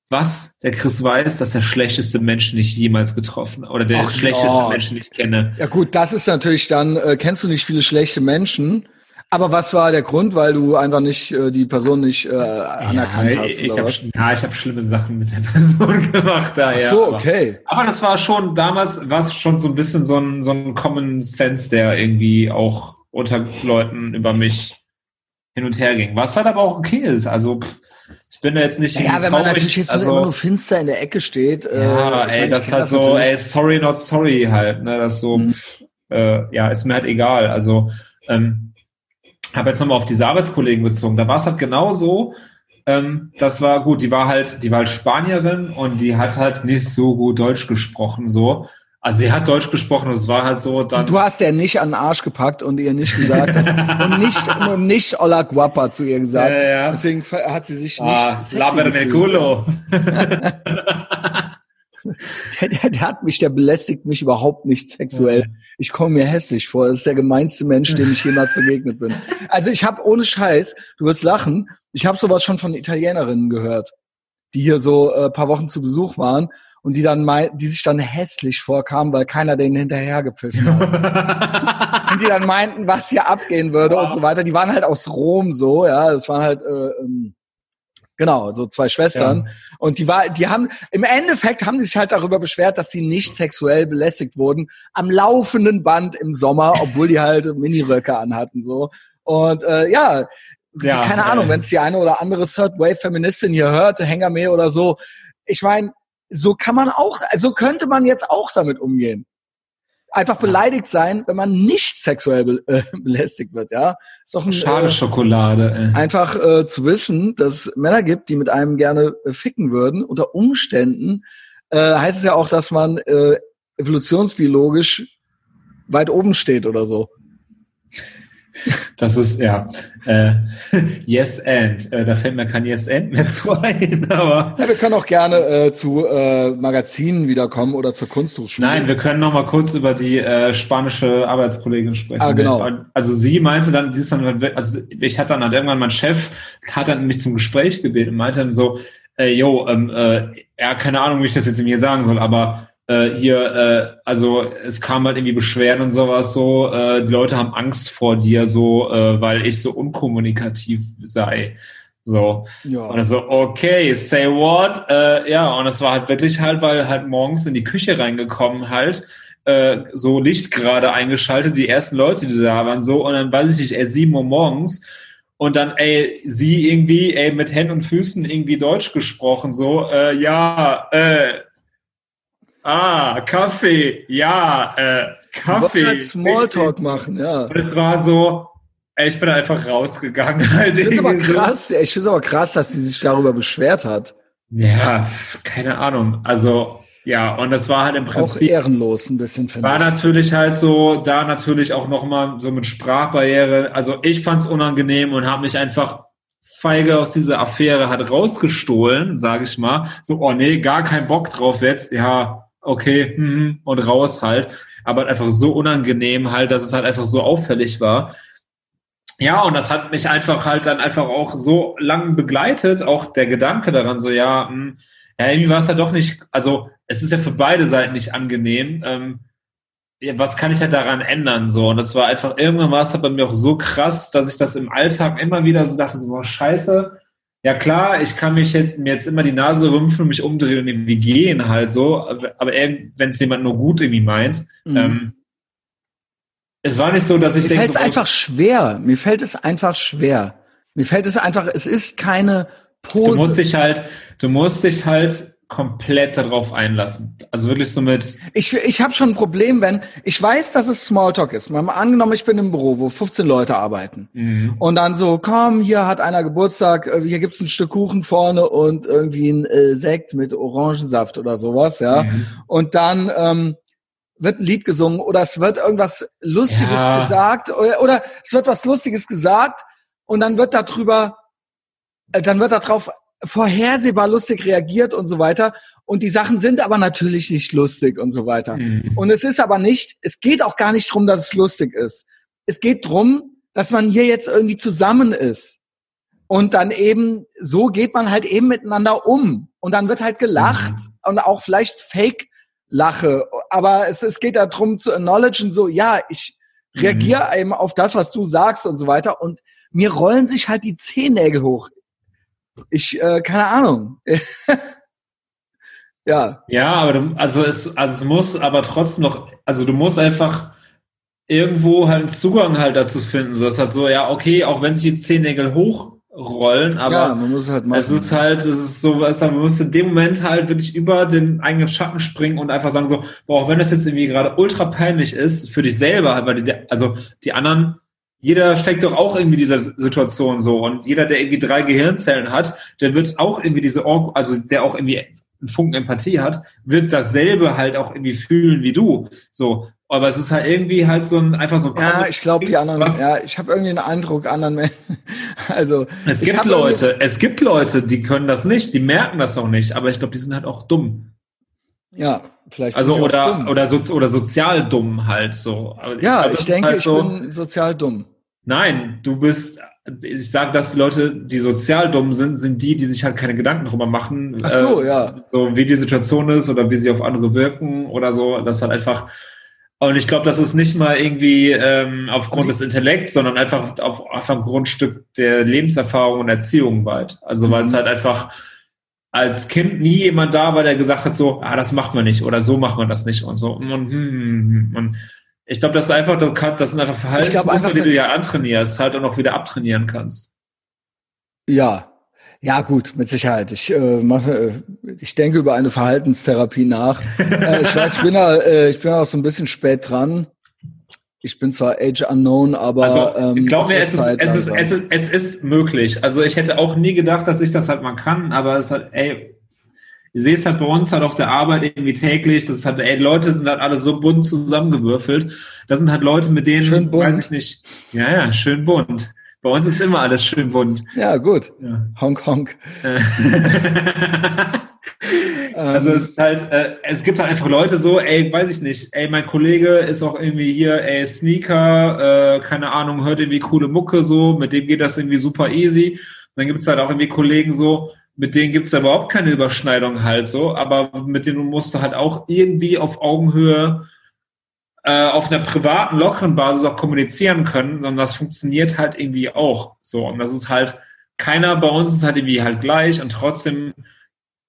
was der Chris weiß, dass der schlechteste Mensch, den ich jemals getroffen oder der Ach, schlechteste ja. Mensch, den ich kenne. Ja gut, das ist natürlich dann, äh, kennst du nicht viele schlechte Menschen, aber was war der Grund, weil du einfach nicht äh, die Person nicht äh, anerkannt ja, hast? Ich, hab, ja, ich habe schlimme Sachen mit der Person gemacht daher. Ach so, okay. Aber, aber das war schon damals, war es schon so ein bisschen so ein so ein Common Sense, der irgendwie auch unter Leuten über mich hin und her ging. Was halt aber auch okay ist. Also pff, ich bin da jetzt nicht. Ja, wenn man natürlich jetzt also, immer nur finster in der Ecke steht. Äh, ja, ey, meine, das halt das so, natürlich. ey, sorry, not sorry halt. Ne, das so, mhm. pff, äh, ja, ist mir halt egal. Also ähm, habe jetzt nochmal auf diese Arbeitskollegen bezogen. Da war es halt genau so. Ähm, das war gut. Die war halt, die war halt Spanierin und die hat halt nicht so gut Deutsch gesprochen so. Also sie hat Deutsch gesprochen und es war halt so dann. Du hast ja nicht an den Arsch gepackt und ihr nicht gesagt dass, und nicht und nicht Hola Guapa zu ihr gesagt. Ja, ja. Deswegen hat sie sich nicht. Ah, de culo. der, der, der, hat mich, der belästigt mich überhaupt nicht sexuell. Ich komme mir hässlich vor. Das ist der gemeinste Mensch, dem ich jemals begegnet bin. Also ich habe ohne Scheiß, du wirst lachen, ich habe sowas schon von Italienerinnen gehört, die hier so äh, paar Wochen zu Besuch waren und die dann mei die sich dann hässlich vorkamen, weil keiner denen hinterher gepfiffen hat. und die dann meinten, was hier abgehen würde wow. und so weiter. Die waren halt aus Rom so, ja, das waren halt äh, ähm, Genau, so zwei Schwestern. Ja. Und die war, die haben, im Endeffekt haben die sich halt darüber beschwert, dass sie nicht sexuell belästigt wurden, am laufenden Band im Sommer, obwohl die halt Miniröcke anhatten, so. Und, äh, ja, ja keine Ahnung, wenn es die eine oder andere Third Wave Feministin hier hört, Hengame oder so. Ich meine, so kann man auch, so könnte man jetzt auch damit umgehen. einfach beleidigt sein, wenn man nicht sexuell be äh, belästigt wird, ja. Ist doch ein, Schade äh, Schokolade, ey. Einfach äh, zu wissen, dass es Männer gibt, die mit einem gerne äh, ficken würden, unter Umständen äh, heißt es ja auch, dass man äh, evolutionsbiologisch weit oben steht oder so. Das ist, ja. Äh, yes and. Äh, da fällt mir kein Yes and mehr zu ein, aber. Ja, wir können auch gerne äh, zu äh, Magazinen wiederkommen oder zur Kunsthochschule. Nein, wir können noch mal kurz über die äh, spanische Arbeitskollegin sprechen. Ah, genau. Also sie meinte dann, die ist dann, also ich hatte dann halt irgendwann, mein Chef hat dann mich zum Gespräch gebeten und meinte dann so, äh, yo, ähm, äh, ja, keine Ahnung, wie ich das jetzt in mir sagen soll, aber äh, hier, äh, also es kam halt irgendwie Beschwerden und sowas so, äh, die Leute haben Angst vor dir, so, äh, weil ich so unkommunikativ sei. So. Ja. Und so, okay, say what? Äh, ja, und das war halt wirklich halt, weil halt morgens in die Küche reingekommen halt, äh, so Licht gerade eingeschaltet, die ersten Leute, die da waren, so, und dann weiß ich nicht, ey, sieben Uhr morgens, und dann, ey, sie irgendwie, ey, mit Händen und Füßen irgendwie Deutsch gesprochen, so, äh, ja, äh, ah, Kaffee, ja, äh, Kaffee. Halt Smalltalk machen, ja. Und es war so, ey, ich bin einfach rausgegangen. Halt ich finde aber krass, so. ich finde aber krass, dass sie sich darüber beschwert hat. Ja, keine Ahnung. Also, ja, und das war halt im Prinzip. Auch ehrenlos ein bisschen, finde War ich. natürlich halt so, da natürlich auch nochmal so mit Sprachbarriere. Also ich fand es unangenehm und habe mich einfach feige aus dieser Affäre hat rausgestohlen, sage ich mal. So, oh nee, gar kein Bock drauf jetzt. Ja, okay, mhm, und raus halt. Aber einfach so unangenehm halt, dass es halt einfach so auffällig war. Ja, und das hat mich einfach halt dann einfach auch so lang begleitet, auch der Gedanke daran, so ja, mh, hm, ja, irgendwie war es ja doch nicht, also es ist ja für beide Seiten nicht angenehm. Ähm, was kann ich halt daran ändern? So, und das war einfach, irgendwann war es halt bei mir auch so krass, dass ich das im Alltag immer wieder so dachte, so, boah, scheiße, ja klar, ich kann mich jetzt mir jetzt immer die Nase rümpfen und mich umdrehen und irgendwie gehen halt so, aber wenn es jemand nur gut irgendwie meint, mhm. ähm, es war nicht so, dass ich mir fällt es einfach schwer. Mir fällt es einfach schwer. Mir fällt es einfach, es ist keine Pose. Du musst dich halt, du musst dich halt komplett darauf einlassen. Also wirklich so mit. Ich, ich habe schon ein Problem, wenn ich weiß, dass es Smalltalk ist. Mal angenommen, ich bin im Büro, wo 15 Leute arbeiten. Mhm. Und dann so, komm, hier hat einer Geburtstag, äh, hier gibt's ein Stück Kuchen vorne und irgendwie ein äh, Sekt mit Orangensaft oder sowas, ja. Mhm. Und dann ähm, wird ein Lied gesungen oder es wird irgendwas Lustiges ja. gesagt oder, oder es wird was Lustiges gesagt und dann wird darüber, äh, dann wird darauf vorhersehbar lustig reagiert und so weiter. Und die Sachen sind aber natürlich nicht lustig und so weiter. Mhm. Und es ist aber nicht, es geht auch gar nicht drum, dass es lustig ist. Es geht drum, dass man hier jetzt irgendwie zusammen ist. Und dann eben, so geht man halt eben miteinander um. Und dann wird halt gelacht mhm. und auch vielleicht Fake-Lache. Aber es, es geht darum zu acknowledgen, so, ja, ich reagiere mhm. eben auf das, was du sagst und so weiter. Und mir rollen sich halt die Zehennägel hoch. Ich, äh, keine Ahnung. ja. Ja, aber du, also es, also es muss aber trotzdem noch, also du musst einfach irgendwo halt einen Zugang halt dazu finden. So, es ist halt so, ja, okay, auch wenn sich die Zehennägel hochrollen, aber ja, man muss halt machen. es ist halt, es ist so, was man muss in dem Moment halt wirklich über den eigenen Schatten springen und einfach sagen so, boah, auch wenn das jetzt irgendwie gerade ultra peinlich ist, für dich selber, halt, weil die, also die anderen jeder steckt doch auch irgendwie dieser Situation so und jeder, der irgendwie drei Gehirnzellen hat, der wird auch irgendwie diese, also der auch irgendwie einen Funken Empathie hat, wird dasselbe halt auch irgendwie fühlen wie du. So, aber es ist halt irgendwie halt so ein einfach so. Ja, ich glaube die anderen. Was, ja, ich habe irgendwie einen Eindruck anderen Menschen. Also es gibt Leute, es gibt Leute, die können das nicht, die merken das auch nicht, aber ich glaube, die sind halt auch dumm. Ja, vielleicht. Also oder oder so, oder sozial dumm halt so. Aber ja, ich, glaub, ich denke, halt so, ich bin sozial dumm. Nein, du bist, ich sage, dass die Leute, die sozial dumm sind, sind die, die sich halt keine Gedanken darüber machen. Ach so, äh, ja. So wie die Situation ist oder wie sie auf andere wirken oder so. Das halt einfach. Und ich glaube, das ist nicht mal irgendwie ähm, aufgrund des Intellekts, sondern einfach auf, auf einem Grundstück der Lebenserfahrung und Erziehung weit. Also weil es mhm. halt einfach als Kind nie jemand da war, der gesagt hat, so, ah, das macht man nicht oder so macht man das nicht und so. Und, und, hm, und ich glaube, das ist einfach, du kannst, das sind einfach Verhaltensmuster, die du ja antrainierst, halt und auch wieder abtrainieren kannst. Ja. Ja, gut, mit Sicherheit. Ich äh, mache, äh, ich denke über eine Verhaltenstherapie nach. äh, ich weiß, ich bin da, äh, ich bin auch so ein bisschen spät dran. Ich bin zwar age unknown, aber also, ähm, glaub mir, es ist, es, ist, es, ist, es ist möglich. Also ich hätte auch nie gedacht, dass ich das halt mal kann, aber es hat, ey, ich sehe es halt bei uns halt auf der Arbeit irgendwie täglich, das ist halt, ey, Leute sind halt alle so bunt zusammengewürfelt. Das sind halt Leute, mit denen, schön bunt. weiß ich nicht, ja, ja, schön bunt. Bei uns ist immer alles schön bunt. Ja, gut. Ja. Honk, honk. also es ist halt, äh, es gibt halt einfach Leute so, ey, weiß ich nicht, ey, mein Kollege ist auch irgendwie hier, ey, Sneaker, äh, keine Ahnung, hört irgendwie coole Mucke so, mit dem geht das irgendwie super easy. Und dann gibt's halt auch irgendwie Kollegen so, mit denen gibt's da überhaupt keine Überschneidung halt so, aber mit denen musst du halt auch irgendwie auf Augenhöhe äh, auf einer privaten, lockeren Basis auch kommunizieren können, und das funktioniert halt irgendwie auch so. Und das ist halt, keiner bei uns ist halt irgendwie halt gleich und trotzdem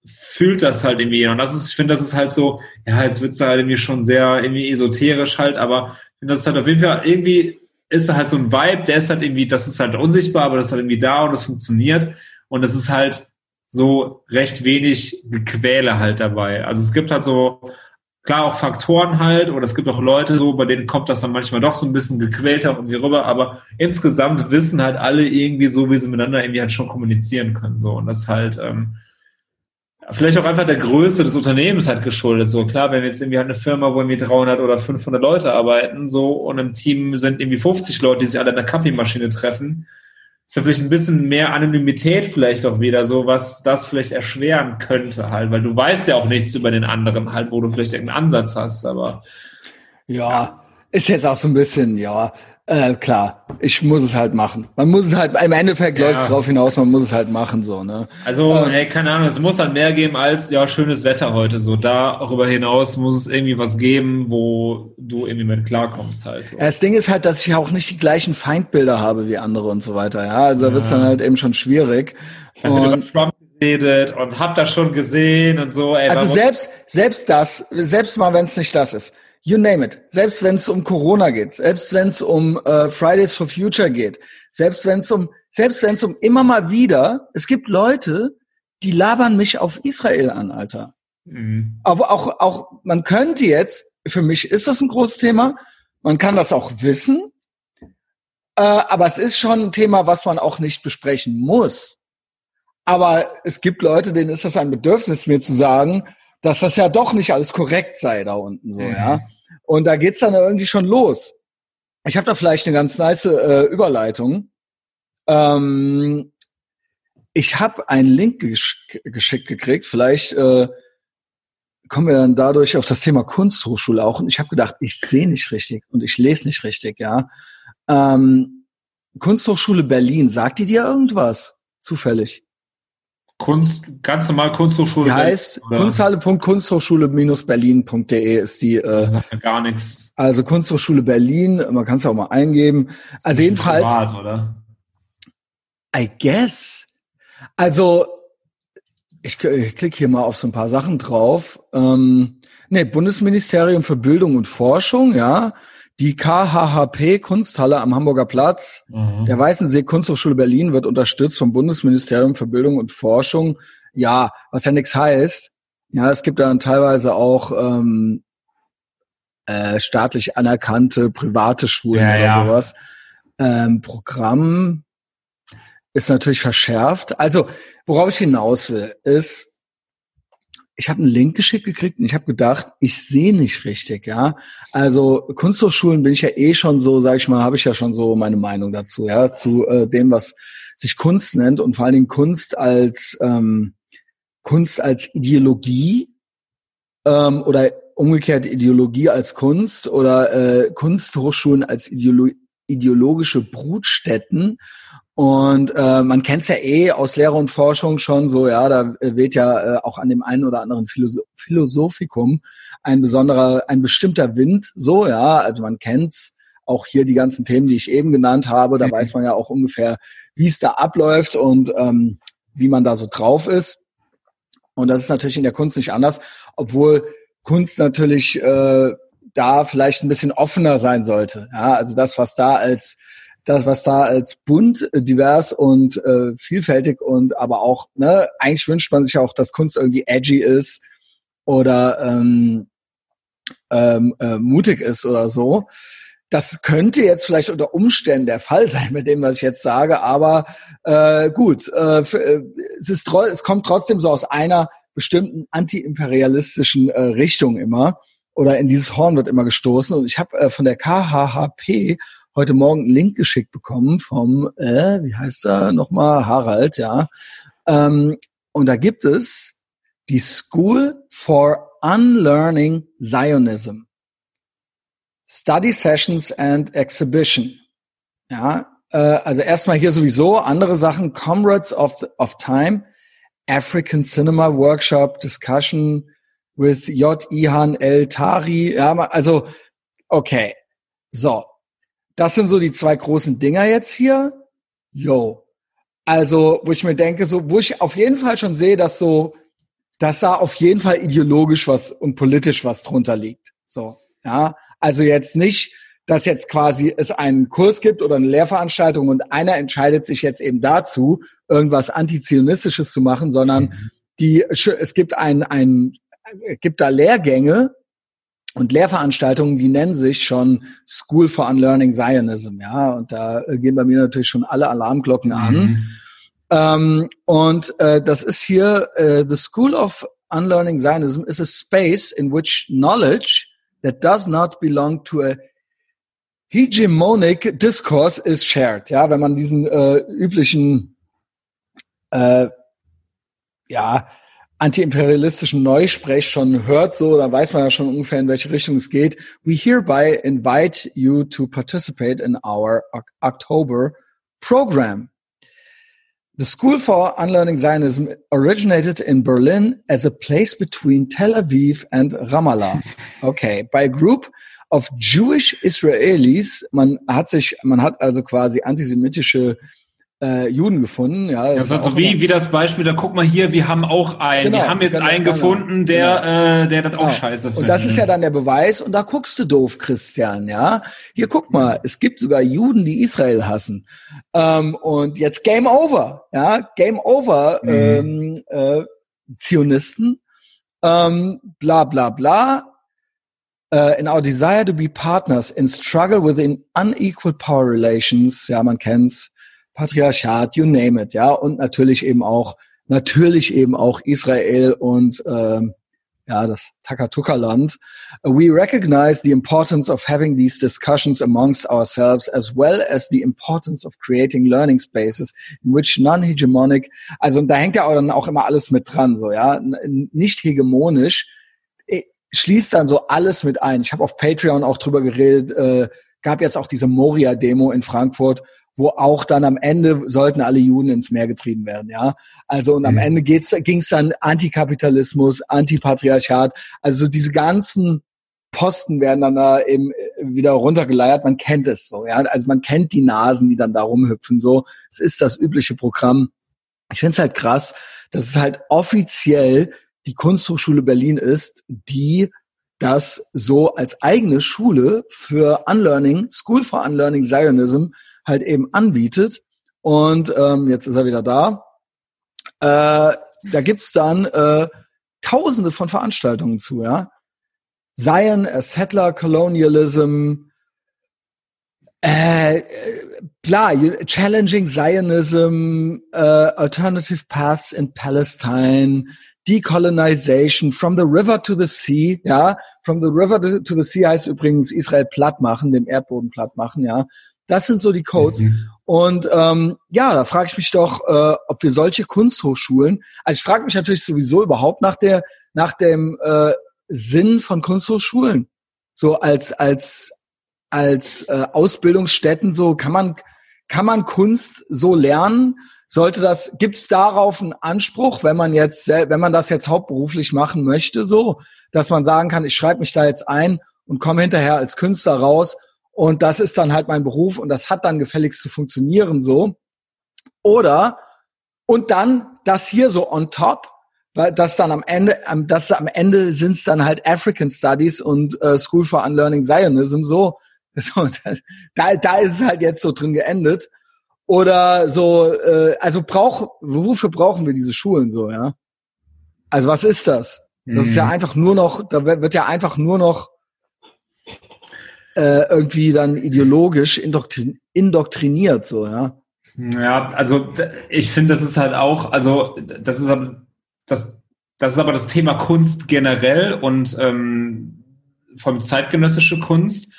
fühlt das halt irgendwie. Und das ist, ich finde, das ist halt so, ja, jetzt wird's da halt irgendwie schon sehr irgendwie esoterisch halt, aber ich finde, das ist halt auf jeden Fall irgendwie ist da halt so ein Vibe, der ist halt irgendwie, das ist halt unsichtbar, aber das ist halt irgendwie da und das funktioniert. Und es ist halt so recht wenig Gequäle halt dabei. Also es gibt halt so klar auch Faktoren halt, oder es gibt auch Leute so, bei denen kommt das dann manchmal doch so ein bisschen gequälter irgendwie rüber, aber insgesamt wissen halt alle irgendwie so, wie sie miteinander irgendwie halt schon kommunizieren können, so. Und das halt, ähm, vielleicht auch einfach der Größe des Unternehmens halt geschuldet, so. Klar, wenn jetzt irgendwie halt eine Firma, wo irgendwie 300 oder 500 Leute arbeiten, so, und im Team sind irgendwie 50 Leute, die sich alle in der Kaffeemaschine treffen, ist ja vielleicht ein bisschen mehr Anonymität vielleicht auch wieder so, was das vielleicht erschweren könnte halt, weil du weißt ja auch nichts über den anderen halt, wo du vielleicht irgendeinen Ansatz hast, aber. Ja, ist jetzt auch so ein bisschen, ja, äh, klar, ich muss es halt machen. Man muss es halt, im Endeffekt ja. läuft es drauf hinaus, man muss es halt machen, so, ne? Also, ähm, hey, keine Ahnung, es muss dann mehr geben als, ja, schönes Wetter heute, so. Darüber hinaus muss es irgendwie was geben, wo du irgendwie mit klarkommst halt, so. Das Ding ist halt, dass ich auch nicht die gleichen Feindbilder habe wie andere und so weiter, ja. Also, da wird's dann halt eben schon schwierig. Ich und, Trump geredet und hab das schon gesehen und so, ey. Also selbst, selbst das, selbst mal, wenn es nicht das ist You name it. Selbst wenn es um Corona geht, selbst wenn es um äh, Fridays for Future geht, selbst wenn es um, selbst wenn es um immer mal wieder, es gibt Leute, die labern mich auf Israel an, Alter. Mhm. Aber auch, auch, man könnte jetzt, für mich ist das ein großes Thema, man kann das auch wissen, äh, aber es ist schon ein Thema, was man auch nicht besprechen muss. Aber es gibt Leute, denen ist das ein Bedürfnis, mir zu sagen, dass das ja doch nicht alles korrekt sei da unten so, mhm. ja. Und da geht's dann irgendwie schon los. Ich habe da vielleicht eine ganz nice äh, Überleitung. Ähm, ich habe einen Link gesch geschickt gekriegt. Vielleicht äh, kommen wir dann dadurch auf das Thema Kunsthochschule auch. Und ich habe gedacht, ich sehe nicht richtig und ich lese nicht richtig, ja. Ähm, Kunsthochschule Berlin, sagt die dir irgendwas? Zufällig? Kunst, ganz normal Kunsthochschule. Die heißt kunsthalle.kunsthochschule-berlin.de ist die. Äh, gar nichts. Also Kunsthochschule Berlin, man kann es auch mal eingeben. Also jedenfalls. Privat, oder? I guess. Also ich, ich klicke hier mal auf so ein paar Sachen drauf. Ähm, nee, Bundesministerium für Bildung und Forschung, ja die KHHP Kunsthalle am Hamburger Platz mhm. der Weißensee Kunsthochschule Berlin wird unterstützt vom Bundesministerium für Bildung und Forschung. Ja, was ja nichts heißt. Ja, es gibt dann teilweise auch ähm, äh, staatlich anerkannte private Schulen ja, oder ja. sowas. Ähm, Programm ist natürlich verschärft. Also, worauf ich hinaus will, ist, ich habe einen Link geschickt gekriegt und ich habe gedacht, ich sehe nicht richtig, ja. Also Kunsthochschulen bin ich ja eh schon so, sage ich mal, habe ich ja schon so meine Meinung dazu, ja, zu äh, dem, was sich Kunst nennt und vor allen Dingen Kunst als ähm, Kunst als Ideologie ähm, oder umgekehrt Ideologie als Kunst oder äh, Kunsthochschulen als Ideolo ideologische Brutstätten und äh, man kennt es ja eh aus Lehre und Forschung schon so, ja, da weht ja äh, auch an dem einen oder anderen Philosoph Philosophikum ein besonderer, ein bestimmter Wind, so, ja, also man kennt's auch hier die ganzen Themen, die ich eben genannt habe, da mhm. weiß man ja auch ungefähr, wie es da abläuft und ähm, wie man da so drauf ist. Und das ist natürlich in der Kunst nicht anders, obwohl Kunst natürlich äh, da vielleicht ein bisschen offener sein sollte. Ja, also das, was da als das, was da als bunt, äh, divers und äh, vielfältig und aber auch, ne, eigentlich wünscht man sich auch, dass Kunst irgendwie edgy ist oder ähm, ähm, äh, mutig ist oder so. Das könnte jetzt vielleicht unter Umständen der Fall sein mit dem, was ich jetzt sage, aber äh, gut, äh, äh es, ist, es kommt trotzdem so aus einer bestimmten antiimperialistischen äh, Richtung immer oder in dieses Horn wird immer gestoßen. Und ich habe äh, von der KHHP heute Morgen einen Link geschickt bekommen vom, äh, wie heißt er nochmal, Harald, ja. Ähm, und da gibt es die School for Unlearning Zionism. Study Sessions and Exhibition. Ja, äh, also erstmal hier sowieso andere Sachen, Comrades of, of Time, African Cinema Workshop, Discussion with J. Ihan El Tari. Ja, also, okay. So. Das sind so die zwei großen Dinger jetzt hier. Yo. Also, wo ich mir denke, so, wo ich auf jeden Fall schon sehe, dass so, dass da auf jeden Fall ideologisch was und politisch was drunter liegt. So, ja. Also jetzt nicht, dass jetzt quasi es einen Kurs gibt oder eine Lehrveranstaltung und einer entscheidet sich jetzt eben dazu, irgendwas antizionistisches zu machen, sondern mhm. die, es gibt ein, ein, gibt da Lehrgänge und Lehrveranstaltungen, die nennen sich schon School for Unlearning Zionism, ja, und da gehen bei mir natürlich schon alle Alarmglocken mhm. an. Ähm, und äh, das ist hier, äh, the School of Unlearning Zionism is a space in which knowledge that does not belong to a hegemonic discourse is shared. Ja, wenn man diesen äh, üblichen äh, ja, antiimperialistischen Neusprech schon hört, so, dann weiß man ja schon ungefähr, in welche Richtung es geht. We hereby invite you to participate in our October program. The School for Unlearning Zionism originated in Berlin as a place between Tel Aviv and Ramallah. Okay, by a group of Jewish Israelis. Man hat sich, man hat also quasi antisemitische äh, Juden gefunden. Ja, das ja, also wie, wie das Beispiel, da guck mal hier, wir haben auch einen, genau, wir haben jetzt genau, einen genau, gefunden, der, genau. äh, der das auch genau. scheiße findet. Und das ist ja dann der Beweis, und da guckst du doof, Christian, ja. Hier guck mal, es gibt sogar Juden, die Israel hassen. Ähm, und jetzt Game Over, ja, Game Over, mhm. ähm, äh, Zionisten, ähm, bla bla bla. Uh, in our desire to be partners in struggle within unequal power relations, ja, man kennt's, Patriarchat, you name it, ja, und natürlich eben auch, natürlich eben auch Israel und ähm, ja, das Takatuka-Land. We recognize the importance of having these discussions amongst ourselves as well as the importance of creating learning spaces in which non-hegemonic, also da hängt ja auch dann auch immer alles mit dran, so, ja, nicht hegemonisch, äh, schließt dann so alles mit ein. Ich habe auf Patreon auch drüber geredet, äh, gab jetzt auch diese Moria-Demo in Frankfurt, wo auch dann am Ende sollten alle Juden ins Meer getrieben werden, ja. Also und mhm. am Ende ging es dann Antikapitalismus, Antipatriarchat, also diese ganzen Posten werden dann da eben wieder runtergeleiert. Man kennt es so, ja. Also man kennt die Nasen, die dann da rumhüpfen. So, es ist das übliche Programm. Ich finde es halt krass, dass es halt offiziell die Kunsthochschule Berlin ist, die das so als eigene Schule für Unlearning, School for Unlearning Zionism halt eben anbietet. Und ähm, jetzt ist er wieder da. Äh, da gibt's dann äh, tausende von Veranstaltungen zu, ja. Zion, a Settler Colonialism, äh, bla, Challenging Zionism, äh, Alternative Paths in Palestine, Decolonization, From the River to the Sea, ja, From the River to the Sea heißt übrigens Israel platt machen, dem Erdboden platt machen, ja. Das sind so die Codes. Mhm. Und ähm, ja, da frage ich mich doch, äh, ob wir solche Kunsthochschulen, also ich frage mich natürlich sowieso überhaupt nach der, nach dem äh, Sinn von Kunsthochschulen. So als, als, als äh, Ausbildungsstätten, so kann man, kann man Kunst so lernen? Sollte das, gibt's darauf einen Anspruch, wenn man jetzt, wenn man das jetzt hauptberuflich machen möchte, so, dass man sagen kann, ich schreibe mich da jetzt ein und komme hinterher als Künstler raus und das ist dann halt mein Beruf und das hat dann gefälligst zu funktionieren so. Oder, und dann das hier so on top, weil das dann am Ende, das am Ende sind es dann halt African Studies und äh, School for Unlearning Zionism so. So, da, da ist es halt jetzt so drin geendet. Oder so, äh, also brauch, wofür brauchen wir diese Schulen so, ja? Also was ist das? Das mhm. ist ja mhm. einfach nur noch, da wird ja einfach nur noch äh, irgendwie dann ideologisch indoktrin indoktriniert, so, ja. Ja, also ich finde, das ist halt auch, also das ist das, das ist aber das Thema Kunst generell und ähm, vom zeitgenössische Kunst.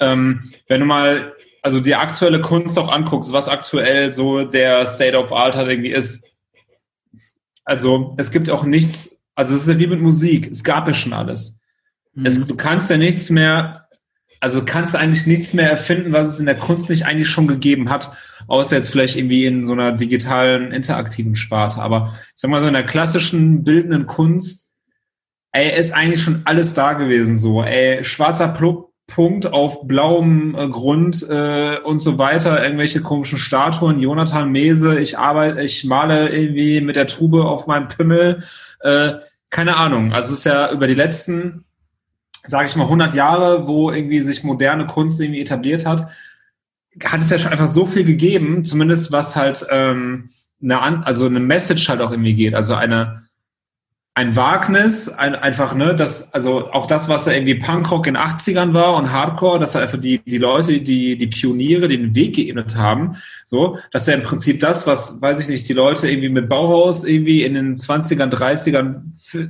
Ähm, wenn du mal also die aktuelle Kunst auch anguckst, was aktuell so der State of Art halt irgendwie ist. Also es gibt auch nichts, also es ist ja wie mit Musik, es gab ja schon alles. Mhm. Es, du kannst ja nichts mehr also kannst du eigentlich nichts mehr erfinden, was es in der Kunst nicht eigentlich schon gegeben hat, außer jetzt vielleicht irgendwie in so einer digitalen, interaktiven Sparte. Aber ich sag mal so in der klassischen bildenden Kunst, ey, ist eigentlich schon alles da gewesen so. Ey, schwarzer Punkt auf blauem äh, Grund äh, und so weiter, irgendwelche komischen Statuen, Jonathan Mese, ich arbeite, ich male irgendwie mit der Tube auf meinem Pimmel, äh, keine Ahnung. Also es ist ja über die letzten sage ich mal, 100 Jahre, wo irgendwie sich moderne Kunst irgendwie etabliert hat, hat es ja schon einfach so viel gegeben, zumindest was halt ähm, eine, also eine Message halt auch irgendwie geht, also eine ein Wagnis, ein, einfach, ne, das, also auch das, was ja irgendwie Punkrock in 80ern war und Hardcore, das halt einfach die, die Leute, die, die Pioniere, den Weg geebnet haben, so, das ist ja im Prinzip das, was, weiß ich nicht, die Leute irgendwie mit Bauhaus irgendwie in den 20ern, 30ern,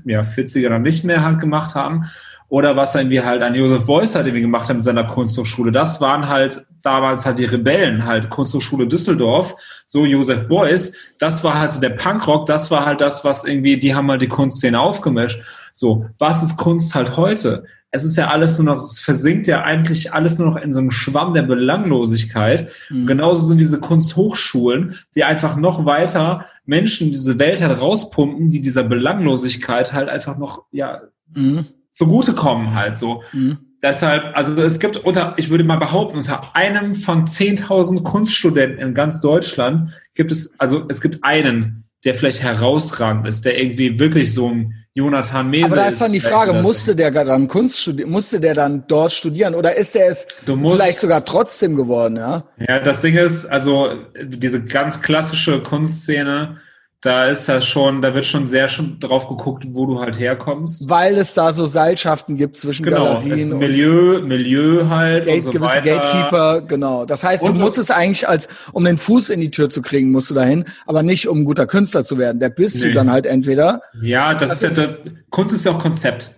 ja, 40ern nicht mehr halt gemacht haben oder was irgendwie halt ein Josef Beuys halt irgendwie gemacht hat mit seiner Kunsthochschule. Das waren halt damals halt die Rebellen, halt Kunsthochschule Düsseldorf, so Josef Beuys. Das war halt so der Punkrock, das war halt das, was irgendwie, die haben halt die Kunstszene aufgemischt. So, was ist Kunst halt heute? Es ist ja alles nur noch, es versinkt ja eigentlich alles nur noch in so einem Schwamm der Belanglosigkeit. Mhm. Genauso sind diese Kunsthochschulen, die einfach noch weiter Menschen in diese Welt halt rauspumpen, die dieser Belanglosigkeit halt einfach noch, ja, mhm zugutekommen halt so. Mhm. Deshalb, also es gibt unter, ich würde mal behaupten, unter einem von 10.000 Kunststudenten in ganz Deutschland gibt es, also es gibt einen, der vielleicht herausragend ist, der irgendwie wirklich so ein Jonathan Mese Aber da ist dann die Frage, musste der dann Kunst studieren, musste der dann dort studieren oder ist der es musst, vielleicht sogar trotzdem geworden, ja? Ja, das Ding ist, also diese ganz klassische Kunstszene, da ist das schon, da wird schon sehr schon drauf geguckt, wo du halt herkommst. Weil es da so Seilschaften gibt zwischen genau, Galerien und Milieu, Milieu halt Gate, und so gewisse weiter. Gatekeeper, genau. Das heißt, und du musst es eigentlich als, um den Fuß in die Tür zu kriegen, musst du dahin, aber nicht um ein guter Künstler zu werden. Der bist nee. du dann halt entweder. Ja, das, das ist ja, Kunst ist ja auch Konzept.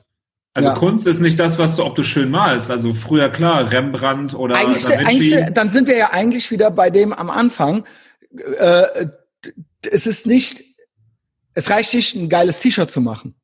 Also ja. Kunst ist nicht das, was du, ob du schön malst. Also früher klar, Rembrandt oder eigentlich, eigentlich, dann sind wir ja eigentlich wieder bei dem am Anfang. Äh, es ist nicht, es reicht nicht, ein geiles T-Shirt zu machen.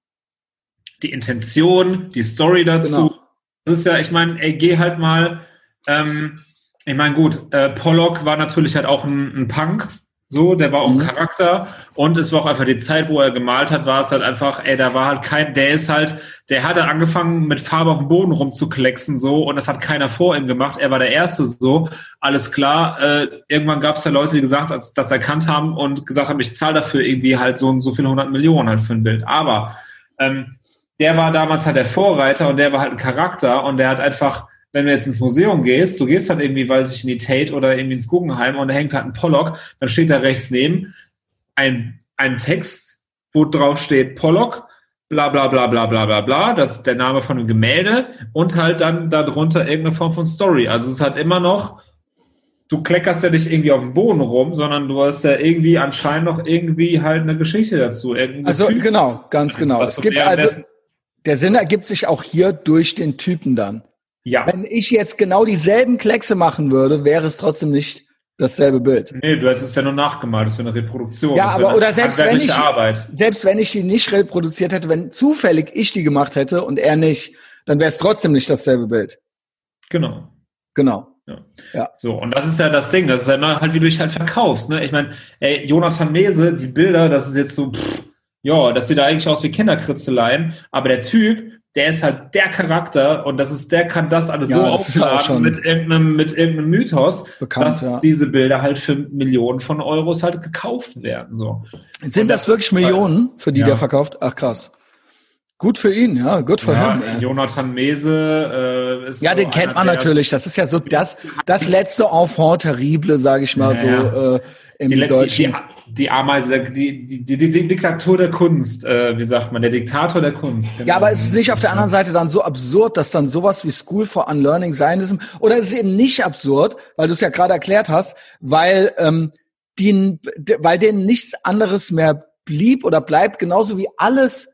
Die Intention, die Story dazu. Genau. Das ist ja, ich meine, ey, geh halt mal, ähm, ich meine, gut, äh, Pollock war natürlich halt auch ein, ein Punk, so, der war auch mhm. ein Charakter und es war auch einfach die Zeit, wo er gemalt hat, war es halt einfach, ey, da war halt kein, der ist halt, der hatte angefangen mit Farbe auf dem Boden rumzuklecksen so und das hat keiner vor ihm gemacht. Er war der Erste so, alles klar. Äh, irgendwann gab es ja Leute, die gesagt, als, das erkannt haben und gesagt haben, ich zahle dafür irgendwie halt so so viele hundert Millionen halt für ein Bild. Aber ähm, der war damals halt der Vorreiter und der war halt ein Charakter und der hat einfach wenn du jetzt ins Museum gehst, du gehst dann irgendwie, weiß ich, in die Tate oder irgendwie ins Guggenheim und da hängt halt ein Pollock, dann steht da rechts neben ein, ein Text, wo drauf steht Pollock, bla bla bla bla bla bla bla, das ist der Name von einem Gemälde und halt dann darunter irgendeine Form von Story. Also es hat immer noch, du kleckerst ja nicht irgendwie auf dem Boden rum, sondern du hast ja irgendwie anscheinend noch irgendwie halt eine Geschichte dazu. Also Typ, genau, ganz genau. Es gibt also, der Sinn ergibt sich auch hier durch den Typen dann. Ja. Wenn ich jetzt genau dieselben Kleckse machen würde, wäre es trotzdem nicht dasselbe Bild. Nee, du hättest es ja nur nachgemalt, das wäre eine Reproduktion. Ja, aber oder selbst wenn ich Arbeit. selbst wenn ich die nicht reproduziert hätte, wenn zufällig ich die gemacht hätte und er nicht, dann wäre es trotzdem nicht dasselbe Bild. Genau. Genau. Ja. ja. So, und das ist ja das Ding, das ist ja halt, wie du dich halt verkaufst, ne? Ich meine, ey, Jonathan Mese, die Bilder, das ist jetzt so, pff, ja, das sieht da eigentlich aus wie Kinderkritzeleien, aber der Typ, der ist halt der Charakter und das ist, der kann das alles ja, so das aufladen mit irgendeinem, mit irgendeinem Mythos, bekannt, dass ja. diese Bilder halt für Millionen von Euros halt gekauft werden, so. Sind das, das, wirklich Millionen, für die ja. der verkauft? Ach, krass. Gut für ihn, ja, gut für Ja, ey. Jonathan Mese äh, ist Ja, so den kennt man natürlich. Das ist ja so das, das letzte Enfant terrible, sage ich mal Ja, so äh, im die, deutschen. die, die Ameise, die, die, die, die Diktatur der Kunst, äh, wie sagt man, der Diktator der Kunst. genau. Ja, aber es ist nicht auf der anderen Seite dann so absurd, dass dann sowas wie School for Unlearning Zionism oder es ist eben nicht absurd, weil du es ja gerade erklärt hast, weil ähm, die, weil denen nichts anderes mehr blieb oder bleibt, genauso wie alles,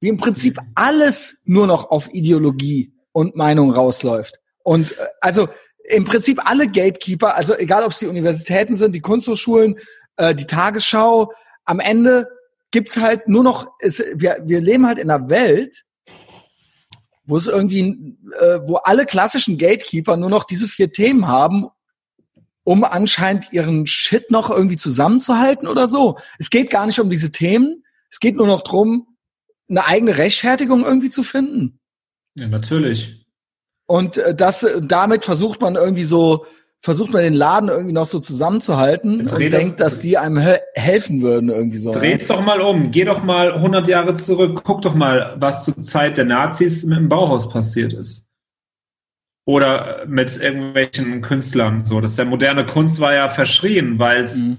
wie im Prinzip alles nur noch auf Ideologie und Meinung rausläuft. Und äh, also im Prinzip alle Gatekeeper, also egal ob es die Universitäten sind, die Kunsthochschulen, äh, die Tagesschau, am Ende gibt's halt nur noch, es, wir, wir leben halt in einer Welt, wo es irgendwie, äh, wo alle klassischen Gatekeeper nur noch diese vier Themen haben, um anscheinend ihren Shit noch irgendwie zusammenzuhalten oder so. Es geht gar nicht um diese Themen, es geht nur noch drum, eine eigene Rechtfertigung irgendwie zu finden. Ja, natürlich. Und äh, das, äh, damit versucht man irgendwie so, versucht man den Laden irgendwie noch so zusammenzuhalten Dreh und das- denkt, dass die einem he helfen würden irgendwie so. Dreh's doch mal um. Geh doch mal 100 Jahre zurück. Guck doch mal, was zur Zeit der Nazis mit dem Bauhaus passiert ist. Oder äh, mit irgendwelchen Künstlern. So, das ist ja moderne Kunst war ja verschrien, weil es Mhm.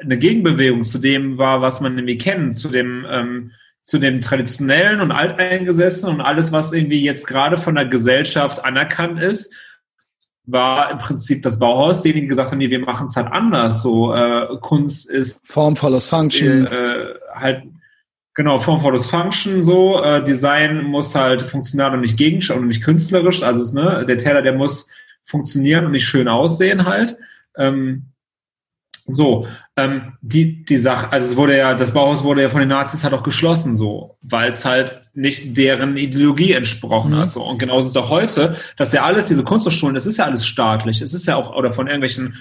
eine Gegenbewegung zu dem war, was man nämlich kennt, zu dem, ähm, zu dem traditionellen und alteingesessenen und alles, was irgendwie jetzt gerade von der Gesellschaft anerkannt ist, war im Prinzip das Bauhaus, denen gesagt haben, nee, wir machen es halt anders. So äh, Kunst ist Form follows Function. äh, halt genau Form follows Function so äh, Design muss halt funktional und nicht gegenstand und nicht künstlerisch also ne der Teller der muss funktionieren und nicht schön aussehen halt ähm, so ähm, die die Sache also es wurde ja das Bauhaus wurde ja von den Nazis halt auch geschlossen so weil es halt nicht deren Ideologie entsprochen Mhm. hat so und genauso ist es auch heute dass ja alles diese Kunsthochschulen das ist ja alles staatlich es ist ja auch oder von irgendwelchen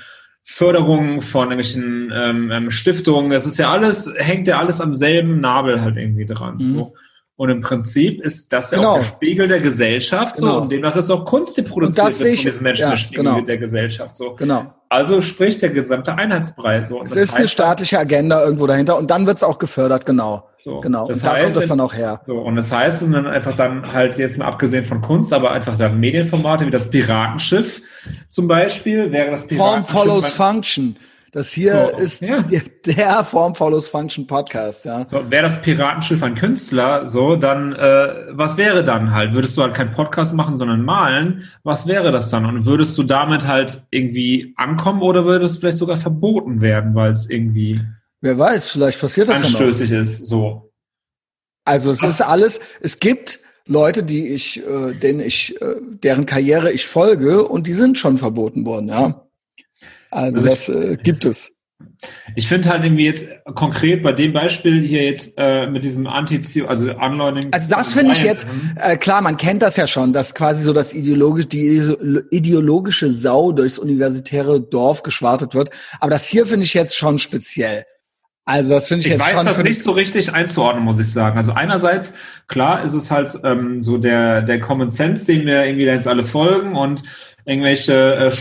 Förderungen von irgendwelchen ähm, ähm, Stiftungen, das ist ja alles, hängt ja alles am selben Nabel halt irgendwie dran. Mhm. So. Und im Prinzip ist das ja Genau. auch der Spiegel der Gesellschaft, Genau. so, und demnach ist auch Kunst, die produziert das wird von diesen Menschen, ja, der Spiegel genau. der Gesellschaft. So. Genau. Also spricht der gesamte Einheitsbrei. So. Es ist eine staatliche Agenda irgendwo dahinter und dann wird's auch gefördert, genau. So. Genau. Das und da heißt, kommt das dann auch her. So, und das heißt, es sind dann einfach dann halt jetzt mal abgesehen von Kunst, aber einfach dann Medienformate wie das Piratenschiff zum Beispiel, wäre das Form Piratenschiff follows mein- Function. Das hier So, ist ja. der, Form follows Function Podcast, ja. So, wäre das Piratenschiff ein Künstler, so, dann, äh, was wäre dann halt? Würdest du halt keinen Podcast machen, sondern malen? Was wäre das dann? Und würdest du damit halt irgendwie ankommen oder würde es vielleicht sogar verboten werden, weil es irgendwie Wer weiß, vielleicht passiert das ja noch. anstößig ist, so? Also es ist alles, es gibt Leute, die ich, äh, denen ich, äh, deren Karriere ich folge und die sind schon verboten worden, ja. Also, Also das äh, gibt es. Ich finde halt irgendwie jetzt konkret bei dem Beispiel hier jetzt äh, mit diesem anti also Unlearning. Also das finde ich jetzt, äh, klar, man kennt das ja schon, dass quasi so das ideologisch, die ideologische Sau durchs universitäre Dorf geschwartet wird. Aber das hier finde ich jetzt schon speziell. Also das finde ich, Ich jetzt weiß schon das nicht so richtig einzuordnen, muss ich sagen. Also einerseits, klar, ist es halt ähm, so der, der Common Sense, den wir irgendwie da jetzt alle folgen und irgendwelche äh,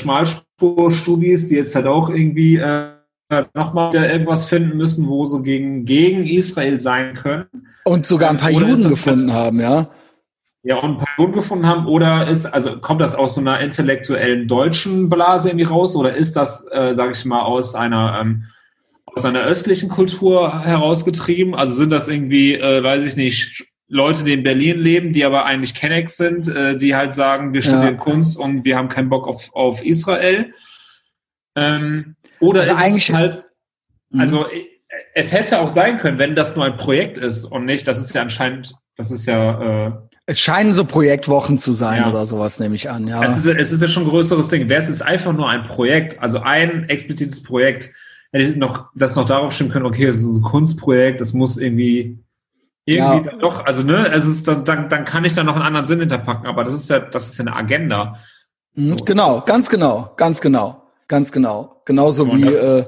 Schmalspurstudis, die jetzt halt auch irgendwie äh, nochmal wieder irgendwas finden müssen, wo sie gegen, gegen Israel sein können. und sogar ein paar Oder Juden das gefunden haben, ja. Ja, und ein paar Juden gefunden haben, oder ist, also kommt das aus so einer intellektuellen deutschen Blase irgendwie raus, oder ist das, äh, sage ich mal, aus einer ähm, aus einer östlichen Kultur herausgetrieben? Also sind das irgendwie, äh, weiß ich nicht, Leute, die in Berlin leben, die aber eigentlich Kennex sind, äh, die halt sagen, wir studieren Kunst und wir haben keinen Bock auf, auf Israel? Ähm, oder Also ist eigentlich- es halt, Mhm. also äh, es hätte auch sein können, wenn das nur ein Projekt ist und nicht, das ist ja anscheinend, das ist ja äh, Es scheinen so Projektwochen zu sein Ja. oder sowas, nehme ich an, ja. Es ist, es ist ja schon ein größeres Ding. Wäre es jetzt einfach nur ein Projekt, also ein explizites Projekt, hätte ich noch, das noch darauf stimmen können, okay, es ist ein Kunstprojekt, es muss irgendwie, irgendwie Ja. dann doch, also ne, es ist dann, dann, dann kann ich da noch einen anderen Sinn hinterpacken, aber das ist ja, das ist ja eine Agenda. Mhm, So. Genau, ganz genau, ganz genau, ganz genau. Genauso Und wie, das- äh,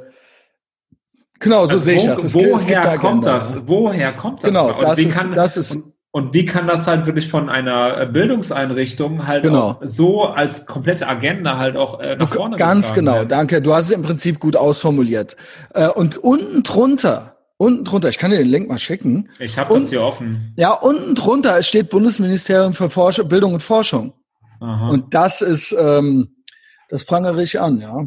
genau so Also sehe ich das. Es, woher es gibt eine kommt das? Woher kommt das? Genau, Und das wie ist, kann, das ist, und, und wie kann das halt wirklich von einer äh, Bildungseinrichtung halt Genau. so als komplette Agenda halt auch äh, nach vorne Ganz getragen genau, werden? danke. Du hast es im Prinzip gut ausformuliert. Äh, und unten drunter, unten drunter, ich kann dir den Link mal schicken. Ich habe das hier offen. Ja, unten drunter steht Bundesministerium für Forschung, Bildung und Forschung. Aha. Und das ist, ähm, das prangere ich an, ja.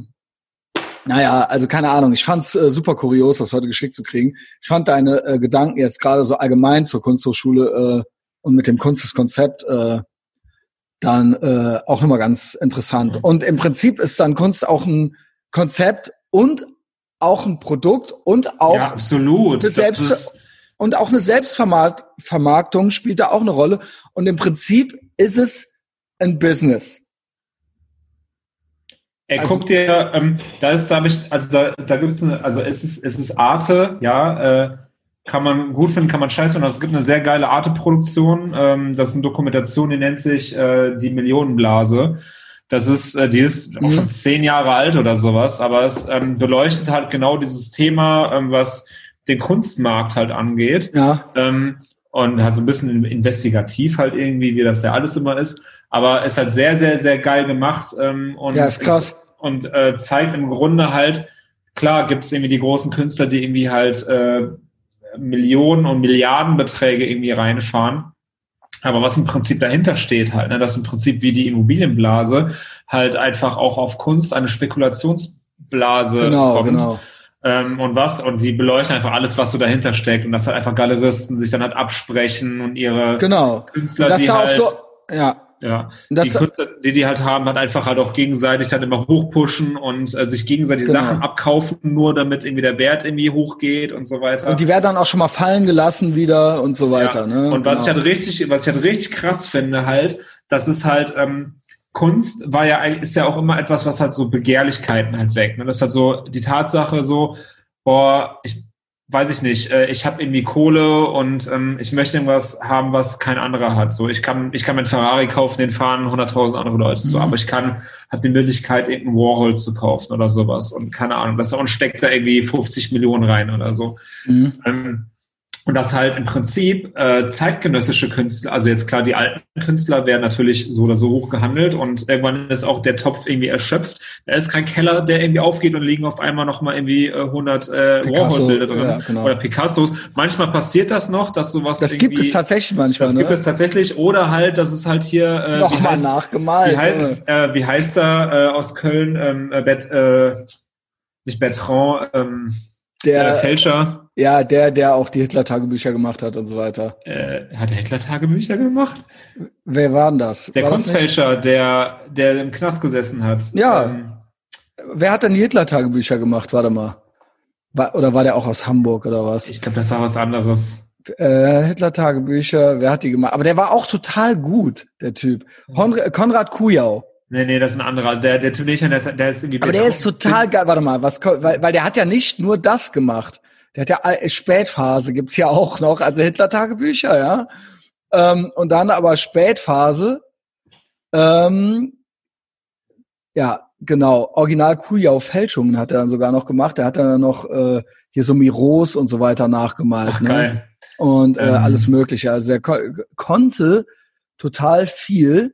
Naja, also keine Ahnung. Ich fand's äh, super kurios, das heute geschickt zu kriegen. Ich fand deine äh, Gedanken jetzt gerade so allgemein zur Kunsthochschule äh, und mit dem Kunstkonzept äh, dann äh, auch nochmal ganz interessant. Mhm. Und im Prinzip ist dann Kunst auch ein Konzept und auch ein Produkt und auch ja, absolut. Selbst und auch eine Selbstvermarktung spielt da auch eine Rolle. Und im Prinzip ist es ein Business. Ey, also, guck dir, ähm, da ist, da habe ich, also da, da gibt es eine, also es ist, es ist Arte, ja, äh, kann man gut finden, kann man scheiße finden. Es gibt eine sehr geile Arte-Produktion. Ähm, das ist eine Dokumentation, die nennt sich äh, die Millionenblase. Das ist, äh, die ist mhm. auch schon zehn Jahre alt oder sowas, aber es ähm, beleuchtet halt genau dieses Thema, ähm, was den Kunstmarkt halt angeht. Ja. Ähm, und halt so ein bisschen investigativ halt irgendwie, wie das ja alles immer ist. Aber es hat sehr, sehr, sehr geil gemacht. Ähm, und, ja, ist krass. Und äh, zeigt im Grunde halt, klar gibt es irgendwie die großen Künstler, die irgendwie halt äh, Millionen und Milliardenbeträge irgendwie reinfahren. Aber was im Prinzip dahinter steht halt, ne, dass im Prinzip wie die Immobilienblase halt einfach auch auf Kunst eine Spekulationsblase genau, kommt. Genau. Ähm, und was, und die beleuchten einfach alles, was so dahinter steckt und dass halt einfach Galeristen sich dann halt absprechen und ihre genau. Künstler, das die halt, auch so, ja. Ja, das, die Künstler, die die halt haben, halt einfach halt auch gegenseitig dann immer hochpushen und äh, sich gegenseitig genau. Sachen abkaufen, nur damit irgendwie der Wert irgendwie hochgeht und so weiter. Und die werden dann auch schon mal fallen gelassen wieder und so weiter. Ja. Ne? Und was genau. ich halt richtig, was ich halt richtig krass finde halt, das ist halt ähm, Kunst war ja ist ja auch immer etwas, was halt so Begehrlichkeiten halt weg. Ne? Das ist halt so die Tatsache so, boah, ich weiß ich nicht, äh, ich habe irgendwie Kohle und ähm, ich möchte irgendwas haben, was kein anderer hat. So, ich kann, ich kann mein Ferrari kaufen, den fahren 100.000 andere Leute so, mhm. aber ich kann, habe die Möglichkeit, irgendeinen Warhol zu kaufen oder sowas und keine Ahnung, das und steckt da irgendwie 50 Millionen rein oder so. Mhm. Ähm, und das halt im Prinzip äh, zeitgenössische Künstler, also jetzt klar, die alten Künstler werden natürlich so oder so hoch gehandelt und irgendwann ist auch der Topf irgendwie erschöpft. Da ist kein Keller, der irgendwie aufgeht und liegen auf einmal nochmal irgendwie äh, 100 äh, Warhol-Bilder drin ja, genau. oder Picassos. Manchmal passiert das noch, dass sowas Das gibt es tatsächlich manchmal, Das ne? gibt es tatsächlich oder halt, dass es halt hier äh, nochmal nachgemalt. Wie heißt, äh, wie heißt er äh, aus Köln? Ähm, äh, Bet, äh, nicht Bertrand, ähm, der äh, Fälscher. Ja, der, der auch die Hitler-Tagebücher gemacht hat und so weiter. Äh, hat er Hitler-Tagebücher gemacht? Wer war denn das? Der war Kunstfälscher, der, der im Knast gesessen hat. Ja. Ähm, Wer hat denn die Hitler-Tagebücher gemacht? Warte mal. War, oder war der auch aus Hamburg oder was? Ich glaube, das war was anderes. Äh, Hitler-Tagebücher, wer hat die gemacht? Aber der war auch total gut, der Typ. Konrad, Konrad Kujau. Nee, nee, das ist ein anderer. Also der, der Tunesien, der, der ist irgendwie. Aber der ist total geil. Warte mal, was, weil, weil der hat ja nicht nur das gemacht. Der hat ja Spätphase gibt's ja auch noch, also Hitler-Tagebücher, ja. Ähm, und dann aber Spätphase, ähm, ja, genau, Original Kujau-Fälschungen hat er dann sogar noch gemacht. Der hat dann noch äh, hier so Miros und so weiter nachgemalt. Ach, ne? geil. Und äh, ähm. alles Mögliche. Also er ko konnte total viel.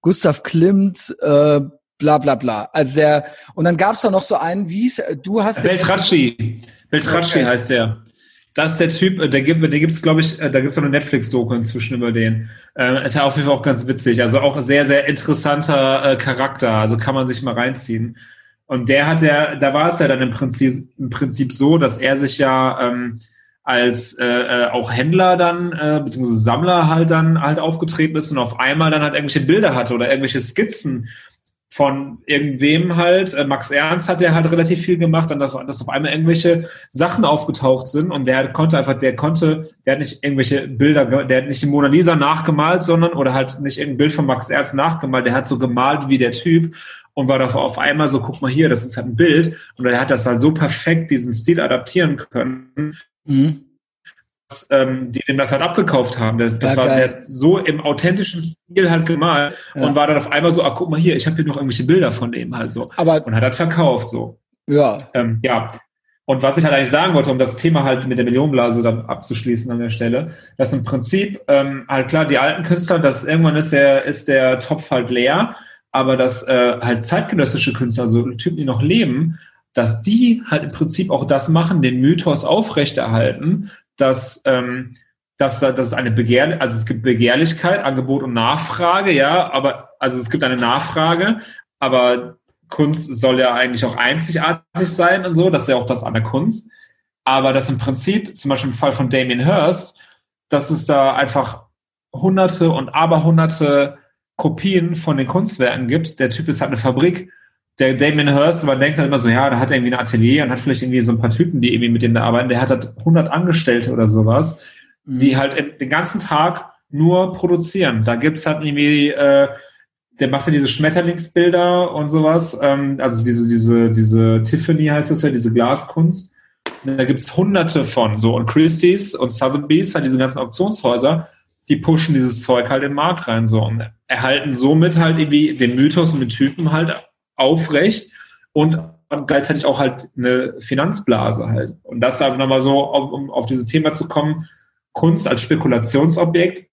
Gustav Klimt, äh, bla bla bla. Also der, und dann gab's da noch so einen, wie hieß du hast Beltracci. Beltracci okay. heißt der. Das ist der Typ, äh, der gibt, der gibt's, glaube ich, äh, da gibt's auch eine Netflix-Doku inzwischen über den. Äh, ist ja auf jeden Fall auch ganz witzig. Also auch sehr, sehr interessanter äh, Charakter. Also kann man sich mal reinziehen. Und der hat ja, da war es ja dann im Prinzip, im Prinzip so, dass er sich ja ähm, als äh, äh, auch Händler dann, äh, beziehungsweise Sammler halt dann halt aufgetreten ist und auf einmal dann halt irgendwelche Bilder hatte oder irgendwelche Skizzen von irgendwem halt. Äh, Max Ernst hat ja halt relativ viel gemacht, dann dass, dass auf einmal irgendwelche Sachen aufgetaucht sind und der konnte einfach, der konnte, der hat nicht irgendwelche Bilder, der hat nicht die Mona Lisa nachgemalt, sondern oder halt nicht irgendein Bild von Max Ernst nachgemalt, der hat so gemalt wie der Typ und war da auf einmal so, guck mal hier, das ist halt ein Bild und er hat das halt so perfekt diesen Stil adaptieren können. Mhm ähm, die dem das halt abgekauft haben. Das, das ja, war der, so im authentischen Stil halt gemalt ja. und war dann auf einmal so, ah, guck mal hier, ich habe hier noch irgendwelche Bilder von dem halt so. Aber, und hat halt verkauft so. Ja. Ähm, ja. Und was ich halt eigentlich sagen wollte, um das Thema halt mit der Millionenblase dann abzuschließen an der Stelle, dass im Prinzip ähm, halt klar, die alten Künstler, dass irgendwann ist der, ist der Topf halt leer, aber dass äh, halt zeitgenössische Künstler, also Typen, die noch leben, dass die halt im Prinzip auch das machen, den Mythos aufrechterhalten, dass, ähm, dass, dass es eine Begehr, also es gibt Begehrlichkeit, Angebot und Nachfrage, ja, aber also es gibt eine Nachfrage, aber Kunst soll ja eigentlich auch einzigartig sein und so, das ist ja auch das an der Kunst. Aber das im Prinzip, zum Beispiel im Fall von Damien Hirst, dass es da einfach hunderte und aberhunderte Kopien von den Kunstwerken gibt. Der Typ ist halt eine Fabrik. Der Damien Hirst, man denkt halt immer so, ja, da hat er irgendwie ein Atelier und hat vielleicht irgendwie so ein paar Typen, die irgendwie mit dem da arbeiten. Der hat halt 100 Angestellte oder sowas, mhm. die halt den ganzen Tag nur produzieren. Da gibt's halt irgendwie, äh, der macht ja diese Schmetterlingsbilder und sowas, ähm, also diese, diese, diese Tiffany heißt das ja, diese Glaskunst. Da gibt's hunderte von so und Christie's und Sotheby's, halt diese ganzen Auktionshäuser, die pushen dieses Zeug halt in den Markt rein so und erhalten somit halt irgendwie den Mythos und den Typen halt aufrecht und gleichzeitig auch halt eine Finanzblase halt. Und das einfach nochmal so, um auf dieses Thema zu kommen, Kunst als Spekulationsobjekt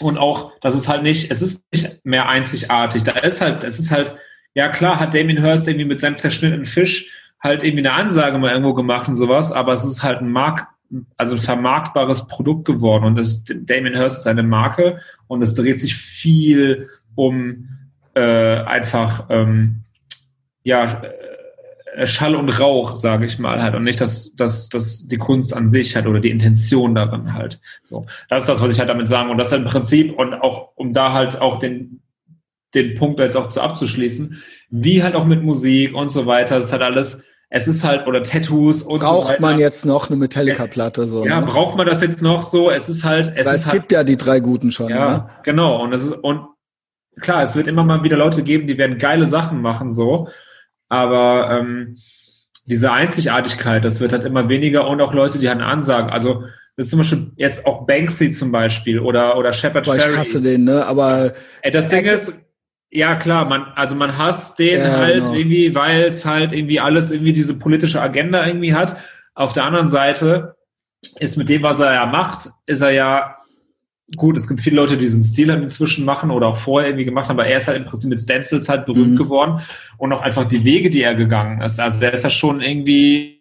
und auch, dass es halt nicht, es ist nicht mehr einzigartig. Da ist halt, es ist halt, ja klar, hat Damien Hirst irgendwie mit seinem zerschnittenen Fisch halt irgendwie eine Ansage mal irgendwo gemacht und sowas, aber es ist halt ein Markt, also ein vermarktbares Produkt geworden und das Damien Hirst ist eine Marke und es dreht sich viel um äh, einfach ähm, ja äh, Schall und Rauch, sage ich mal halt und nicht das, das, das die Kunst an sich halt oder die Intention darin halt. So, das ist das, was ich halt damit sagen und das ist im Prinzip und auch um da halt auch den den Punkt jetzt auch zu abzuschließen, wie halt auch mit Musik und so weiter, das hat alles es ist halt, oder Tattoos und Braucht so weiter. man jetzt noch eine Metallica-Platte so? Ja, ne? braucht man das jetzt noch so? Es ist halt, es Weil ist es halt, gibt ja die drei guten schon. Ja, ne? genau. Und es ist, und klar, es wird immer mal wieder Leute geben, die werden geile Sachen machen, so. Aber ähm, diese Einzigartigkeit, das wird halt immer weniger und auch Leute, die halt Ansagen. Also das ist zum Beispiel jetzt auch Banksy zum Beispiel oder oder Shepard Boah, Ich hasse den, ne? Aber Ey, das Ding ist, ja, klar, man, also man hasst den ja, halt genau. irgendwie, weil es halt irgendwie alles irgendwie diese politische Agenda irgendwie hat. Auf der anderen Seite ist mit dem, was er ja macht, ist er ja gut, es gibt viele Leute, die diesen Stil halt inzwischen machen oder auch vorher irgendwie gemacht haben, aber er ist halt im Prinzip mit Stencils halt berühmt mhm. geworden und auch einfach die Wege, die er gegangen ist. Also der ist ja schon irgendwie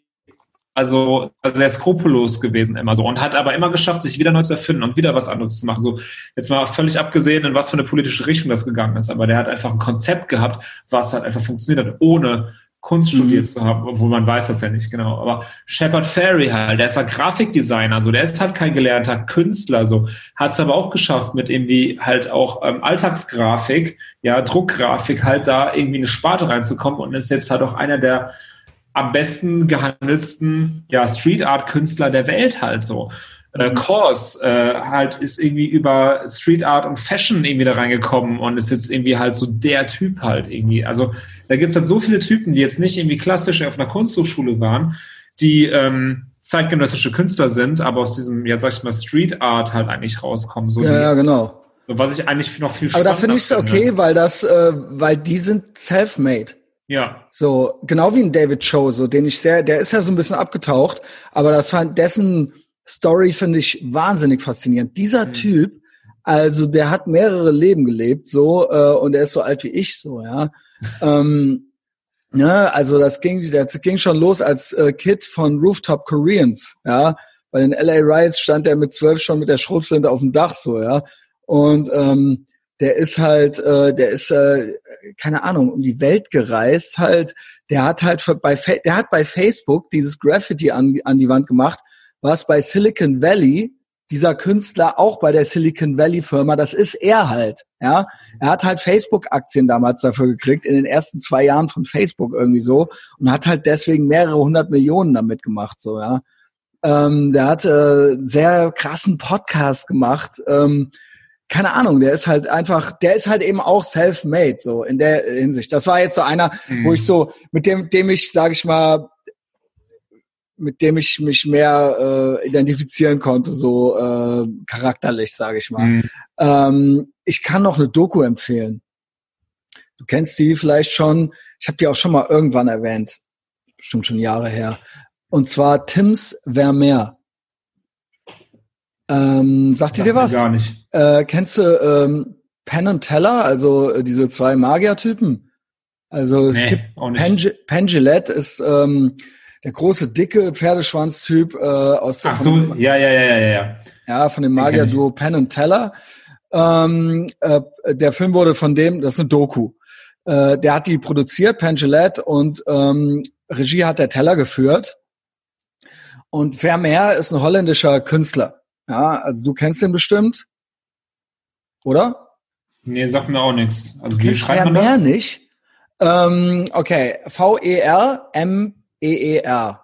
also sehr skrupellos gewesen immer so und hat aber immer geschafft, sich wieder neu zu erfinden und wieder was anderes zu machen. So jetzt mal völlig abgesehen, in was für eine politische Richtung das gegangen ist, aber der hat einfach ein Konzept gehabt, was halt einfach funktioniert hat, ohne Kunst mhm. studiert zu haben, obwohl man weiß das ja nicht genau. Aber Shepard Ferry halt, der ist halt Grafikdesigner, so der ist halt kein gelernter Künstler, so hat es aber auch geschafft, mit irgendwie halt auch ähm, Alltagsgrafik, ja Druckgrafik halt da irgendwie eine Sparte reinzukommen und ist jetzt halt auch einer der am besten gehandelsten ja, Street Art Künstler der Welt halt so. Äh, Kors äh, halt ist irgendwie über Street Art und Fashion irgendwie da reingekommen und ist jetzt irgendwie halt so der Typ halt irgendwie. Also da gibt es halt so viele Typen, die jetzt nicht irgendwie klassisch auf einer Kunsthochschule waren, die ähm, zeitgenössische Künstler sind, aber aus diesem, ja sag ich mal, Street Art halt eigentlich rauskommen. So ja, die, ja, genau. So, was ich eigentlich noch viel Aber da finde ich es okay, weil das, äh, weil die sind self-made. Ja. So, genau wie ein David Cho, so, den ich sehr, der ist ja so ein bisschen abgetaucht, aber das fand, dessen Story finde ich wahnsinnig faszinierend. Dieser mhm. Typ, also der hat mehrere Leben gelebt, so, äh, und er ist so alt wie ich, so, ja. ähm, ne, also das ging, das ging schon los als äh, Kid von Rooftop Koreans, ja. Bei den LA Riots stand er mit zwölf schon mit der Schrotflinte auf dem Dach, so, ja. Und ähm, der ist halt, äh, der ist, äh, keine Ahnung, um die Welt gereist halt. Der hat halt bei, der hat bei Facebook dieses Graffiti an, an die Wand gemacht, was bei Silicon Valley dieser Künstler auch bei der Silicon Valley Firma, das ist er halt, ja. Er hat halt Facebook-Aktien damals dafür gekriegt, in den ersten zwei Jahren von Facebook irgendwie so und hat halt deswegen mehrere hundert Millionen damit gemacht, so, ja. Ähm, der hat äh, sehr krassen Podcast gemacht, ähm, keine Ahnung, der ist halt einfach, der ist halt eben auch self-made, so in der Hinsicht. Das war jetzt so einer, mhm. wo ich so, mit dem, dem ich, sage ich mal, mit dem ich mich mehr äh, identifizieren konnte, so äh, charakterlich, sage ich mal. Mhm. Ähm, ich kann noch eine Doku empfehlen. Du kennst die vielleicht schon. Ich habe die auch schon mal irgendwann erwähnt. Bestimmt schon Jahre her. Und zwar Tims Vermeer. Ähm, sagt ihr dir was? Gar nicht. Äh, kennst du ähm, Penn und Teller, also äh, diese zwei Magier-Typen? Also es Nee, gibt. Penj Pengelet ist ähm, der große, dicke Pferdeschwanz-Typ äh, aus Ach so, ja, ja, ja, ja, ja, ja. ja, von dem. Magier-Duo Penn und Teller. Ähm, äh, der Film wurde von dem, das ist eine Doku. Äh, der hat die produziert, Pengelet, und ähm, Regie hat der Teller geführt. Und Vermeer ist ein holländischer Künstler. Ja, also du kennst den bestimmt, oder? Nee, sagt mir auch nichts. Also wie Kennst schreibt man Vermeer das? nicht? Ähm, okay, V-E-R-M-E-E-R.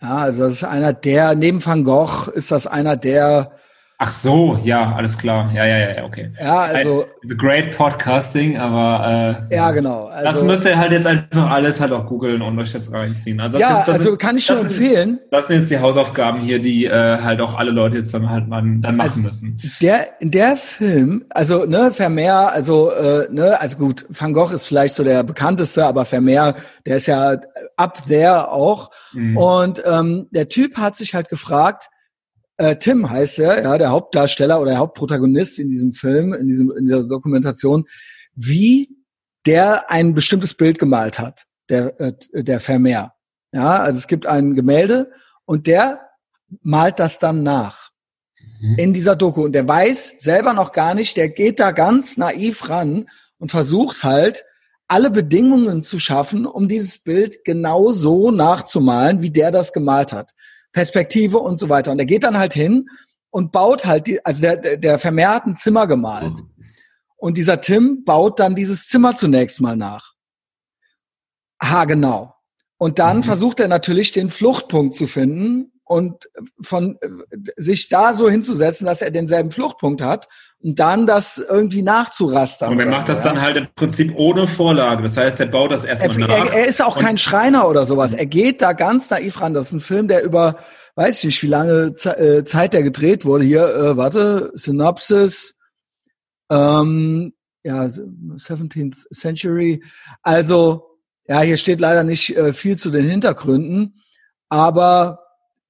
Ja, also das ist einer der, neben Van Gogh ist das einer der, Ach so, ja, alles klar. Ja, ja, ja, ja, okay. ja, also, The Great Podcasting, aber äh, ja, genau. das Also, müsst ihr halt jetzt einfach alles halt auch googeln und euch das reinziehen. Also das ja, ist, das also ist, kann ich schon das sind- empfehlen. Das sind jetzt die Hausaufgaben hier, die äh, halt auch alle Leute jetzt dann halt mal dann machen Also- müssen. Der, der Film, also ne, Vermeer, also äh, ne, also gut, Van Gogh ist vielleicht so der bekannteste, aber Vermeer, der ist ja up there auch. Mhm. Und ähm, der Typ hat sich halt gefragt, äh, Tim heißt er, ja, der Hauptdarsteller oder der Hauptprotagonist in diesem Film, in diesem in dieser Dokumentation, wie der ein bestimmtes Bild gemalt hat, der äh, der Vermeer. Ja, also es gibt ein Gemälde und der malt das dann nach Mhm. in dieser Doku und der weiß selber noch gar nicht, der geht da ganz naiv ran und versucht halt alle Bedingungen zu schaffen, um dieses Bild genau so nachzumalen, wie der das gemalt hat. Perspektive und so weiter. Und er geht dann halt hin und baut halt die, also der, der, Vermeer hat ein Zimmer gemalt. Und dieser Tim baut dann dieses Zimmer zunächst mal nach. Ha, genau. Und dann Mhm. versucht er natürlich den Fluchtpunkt zu finden und von sich da so hinzusetzen, dass er denselben Fluchtpunkt hat und dann das irgendwie nachzurastern. Und er macht so, das ja. dann halt im Prinzip ohne Vorlage. Das heißt, er baut das erstmal Er, nach. er, ist auch kein Schreiner oder sowas. Er geht da ganz naiv ran. Das ist ein Film, der über, weiß ich nicht, wie lange äh, Zeit der gedreht wurde. Hier, äh, warte, Synopsis, ähm, ja, 17th Century. Also, ja, hier steht leider nicht äh, viel zu den Hintergründen, aber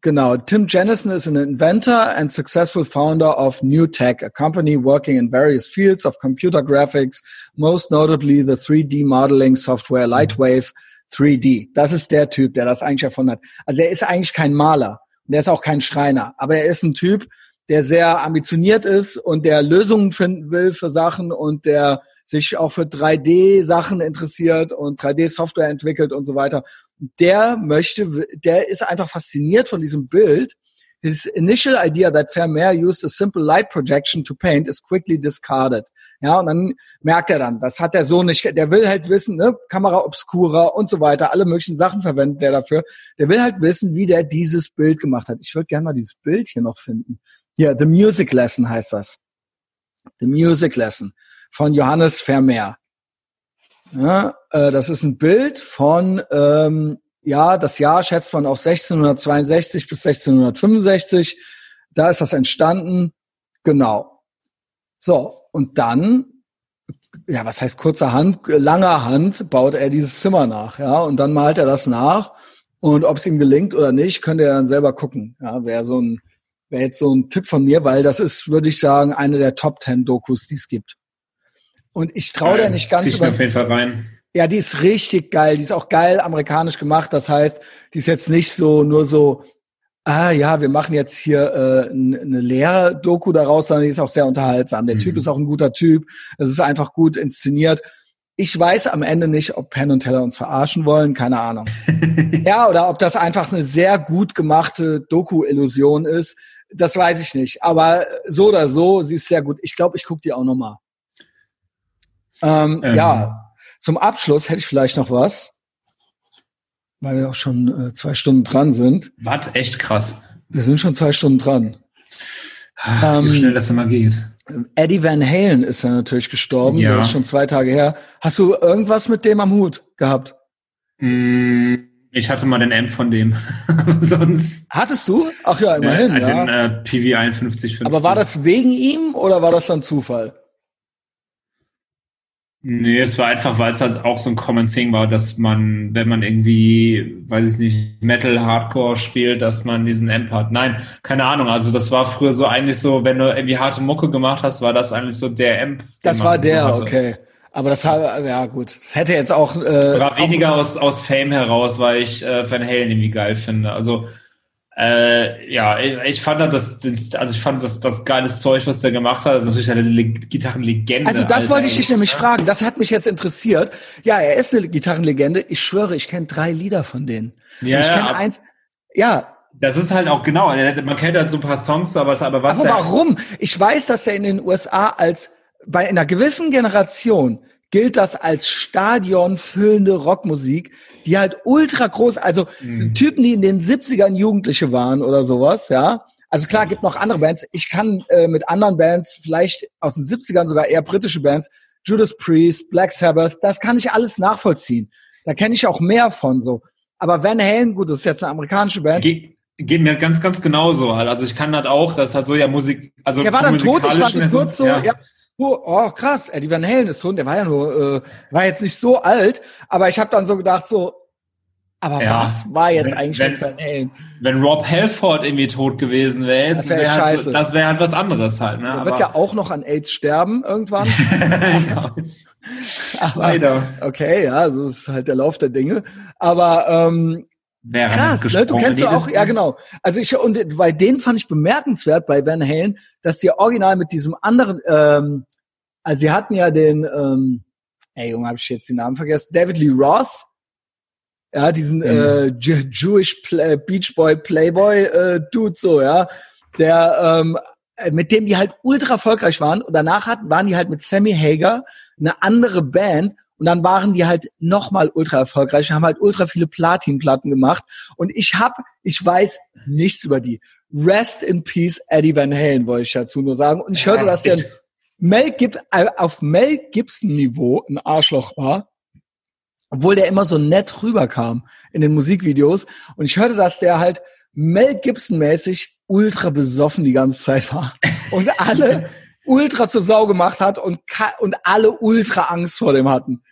genau, Tim Jennison is an inventor and successful founder of New Tech, a company working in various fields of computer graphics, most notably the 3D modeling software Lightwave 3D. Das ist der Typ, der das eigentlich erfunden hat. Also er ist eigentlich kein Maler und er ist auch kein Schreiner, aber er ist ein Typ, der sehr ambitioniert ist und der Lösungen finden will für Sachen und der sich auch für 3D-Sachen interessiert und 3D-Software entwickelt und so weiter. Der möchte, der ist einfach fasziniert von diesem Bild. His initial idea that Vermeer used a simple light projection to paint is quickly discarded. Ja, und dann merkt er dann, das hat er so nicht, der will halt wissen, ne, Kamera obscura und so weiter, alle möglichen Sachen verwendet er dafür. Der will halt wissen, wie der dieses Bild gemacht hat. Ich würde gerne mal dieses Bild hier noch finden. Hier, The Music Lesson heißt das. The Music Lesson von Johannes Vermeer. Ja, äh, das ist ein Bild von, ähm, ja, das Jahr schätzt man auf 1662 bis 1665. Da ist das entstanden. Genau. So, und dann, ja, was heißt kurzerhand, langer Hand baut er dieses Zimmer nach, ja, und dann malt er das nach. Und ob es ihm gelingt oder nicht, könnt ihr dann selber gucken. Ja, wäre so ein, wäre jetzt so ein Tipp von mir, weil das ist, würde ich sagen, eine der Top Ten Dokus, die es gibt. Und ich traue der nicht ganz Zieh ich mir auf jeden Fall rein. ja, die ist richtig geil. Die ist auch geil amerikanisch gemacht. Das heißt, die ist jetzt nicht so nur so, ah ja, wir machen jetzt hier äh, eine Lehrdoku daraus, sondern die ist auch sehr unterhaltsam. Der Mhm. Typ ist auch ein guter Typ. Es ist einfach gut inszeniert. Ich weiß am Ende nicht, ob Penn und Teller uns verarschen wollen, keine Ahnung. ja, oder ob das einfach eine sehr gut gemachte Doku-Illusion ist. Das weiß ich nicht. Aber so oder so, sie ist sehr gut. Ich glaube, ich gucke die auch noch mal. Ähm, Ähm. Ja, zum Abschluss hätte ich vielleicht noch was, weil wir auch schon äh, zwei Stunden dran sind. Was? Echt krass. Wir sind schon zwei Stunden dran. Ähm, Wie schnell das immer geht. Eddie Van Halen ist ja natürlich gestorben. Ja. Das ist schon zwei Tage her. Hast du irgendwas mit dem am Hut gehabt? Mm, Ich hatte mal den Amp von dem. Sonst. Hattest du? Ach ja, immerhin, äh, ja. Den äh, PV 5150. Aber war das wegen ihm oder war das dann Zufall? Nee, es war einfach, weil es halt auch so ein Common Thing war, dass man, wenn man irgendwie, weiß ich nicht, Metal, Hardcore spielt, dass man diesen Amp hat. Nein, keine Ahnung. Also das war früher so eigentlich so, wenn du irgendwie harte Mucke gemacht hast, war das eigentlich so der Amp. Das war der, hatte. okay. Aber das hat, ja gut, das hätte jetzt auch. Äh, Oder weniger aus, aus Fame heraus, weil ich äh, Van Halen irgendwie geil finde. Also äh, ja, ich fand das, also ich fand das, das geiles Zeug, was der gemacht hat. Das ist natürlich eine Le Gitarrenlegende. Also das Alter, wollte ich dich nämlich fragen. Das hat mich jetzt interessiert. Ja, er ist eine Gitarrenlegende. Ich schwöre, ich kenne drei Lieder von denen. Ja, ich kenne eins. Ja, das ist halt auch genau. Man kennt halt so ein paar Songs, aber, aber was. Aber warum? Ich weiß, dass er in den USA als bei einer gewissen Generation gilt das als stadionfüllende Rockmusik, die halt ultra groß, also mhm. Typen, die in den 70ern Jugendliche waren oder sowas, ja. Also klar, gibt noch andere Bands. Ich kann äh, mit anderen Bands, vielleicht aus den 70ern sogar eher britische Bands, Judas Priest, Black Sabbath, das kann ich alles nachvollziehen. Da kenne ich auch mehr von so. Aber Van Halen, gut, das ist jetzt eine amerikanische Band. Ge geht mir ganz, ganz genauso halt. Also ich kann das auch, das hat so ja Musik, also. Der war dann tot, ich war kurz so, ja. ja Oh, oh, krass, Eddie Van Halen ist Hund, der war ja nur, äh, war jetzt nicht so alt, aber ich habe dann so gedacht, so, aber ja, was war jetzt wenn, eigentlich wenn, mit Van Halen? Wenn Rob Halford irgendwie tot tot wäre, das wäre wär halt, so, das wär halt was anderes halt. Ne? Er wird ja auch noch an AIDS sterben irgendwann. ja, aber, Leider. Okay, ja, so ist halt der Lauf der Dinge. Aber ähm, Wäre Krass, ne? du kennst ja auch, ja genau. Also ich und bei denen fand ich bemerkenswert bei Van Halen, dass die original mit diesem anderen, ähm, also sie hatten ja den, ähm, ey Junge, habe ich jetzt den Namen vergessen, David Lee Roth, ja diesen mhm. äh, Jewish Play, Beach Boy Playboy äh, Dude so, ja, der ähm, mit dem die halt ultra erfolgreich waren und danach hatten, waren die halt mit Sammy Hager eine andere Band und dann waren die halt nochmal ultra erfolgreich und haben halt ultra viele Platinplatten gemacht. Und ich hab, ich weiß nichts über die. Rest in Peace, Eddie Van Halen, wollte ich dazu nur sagen. Und ich hörte, dass der Mel Gib äh, auf Mel Gibson Niveau ein Arschloch war. Obwohl der immer so nett rüberkam in den Musikvideos. Und ich hörte, dass der halt Mel Gibson mäßig ultra besoffen die ganze Zeit war. Und alle ultra zur Sau gemacht hat und, und alle ultra Angst vor dem hatten.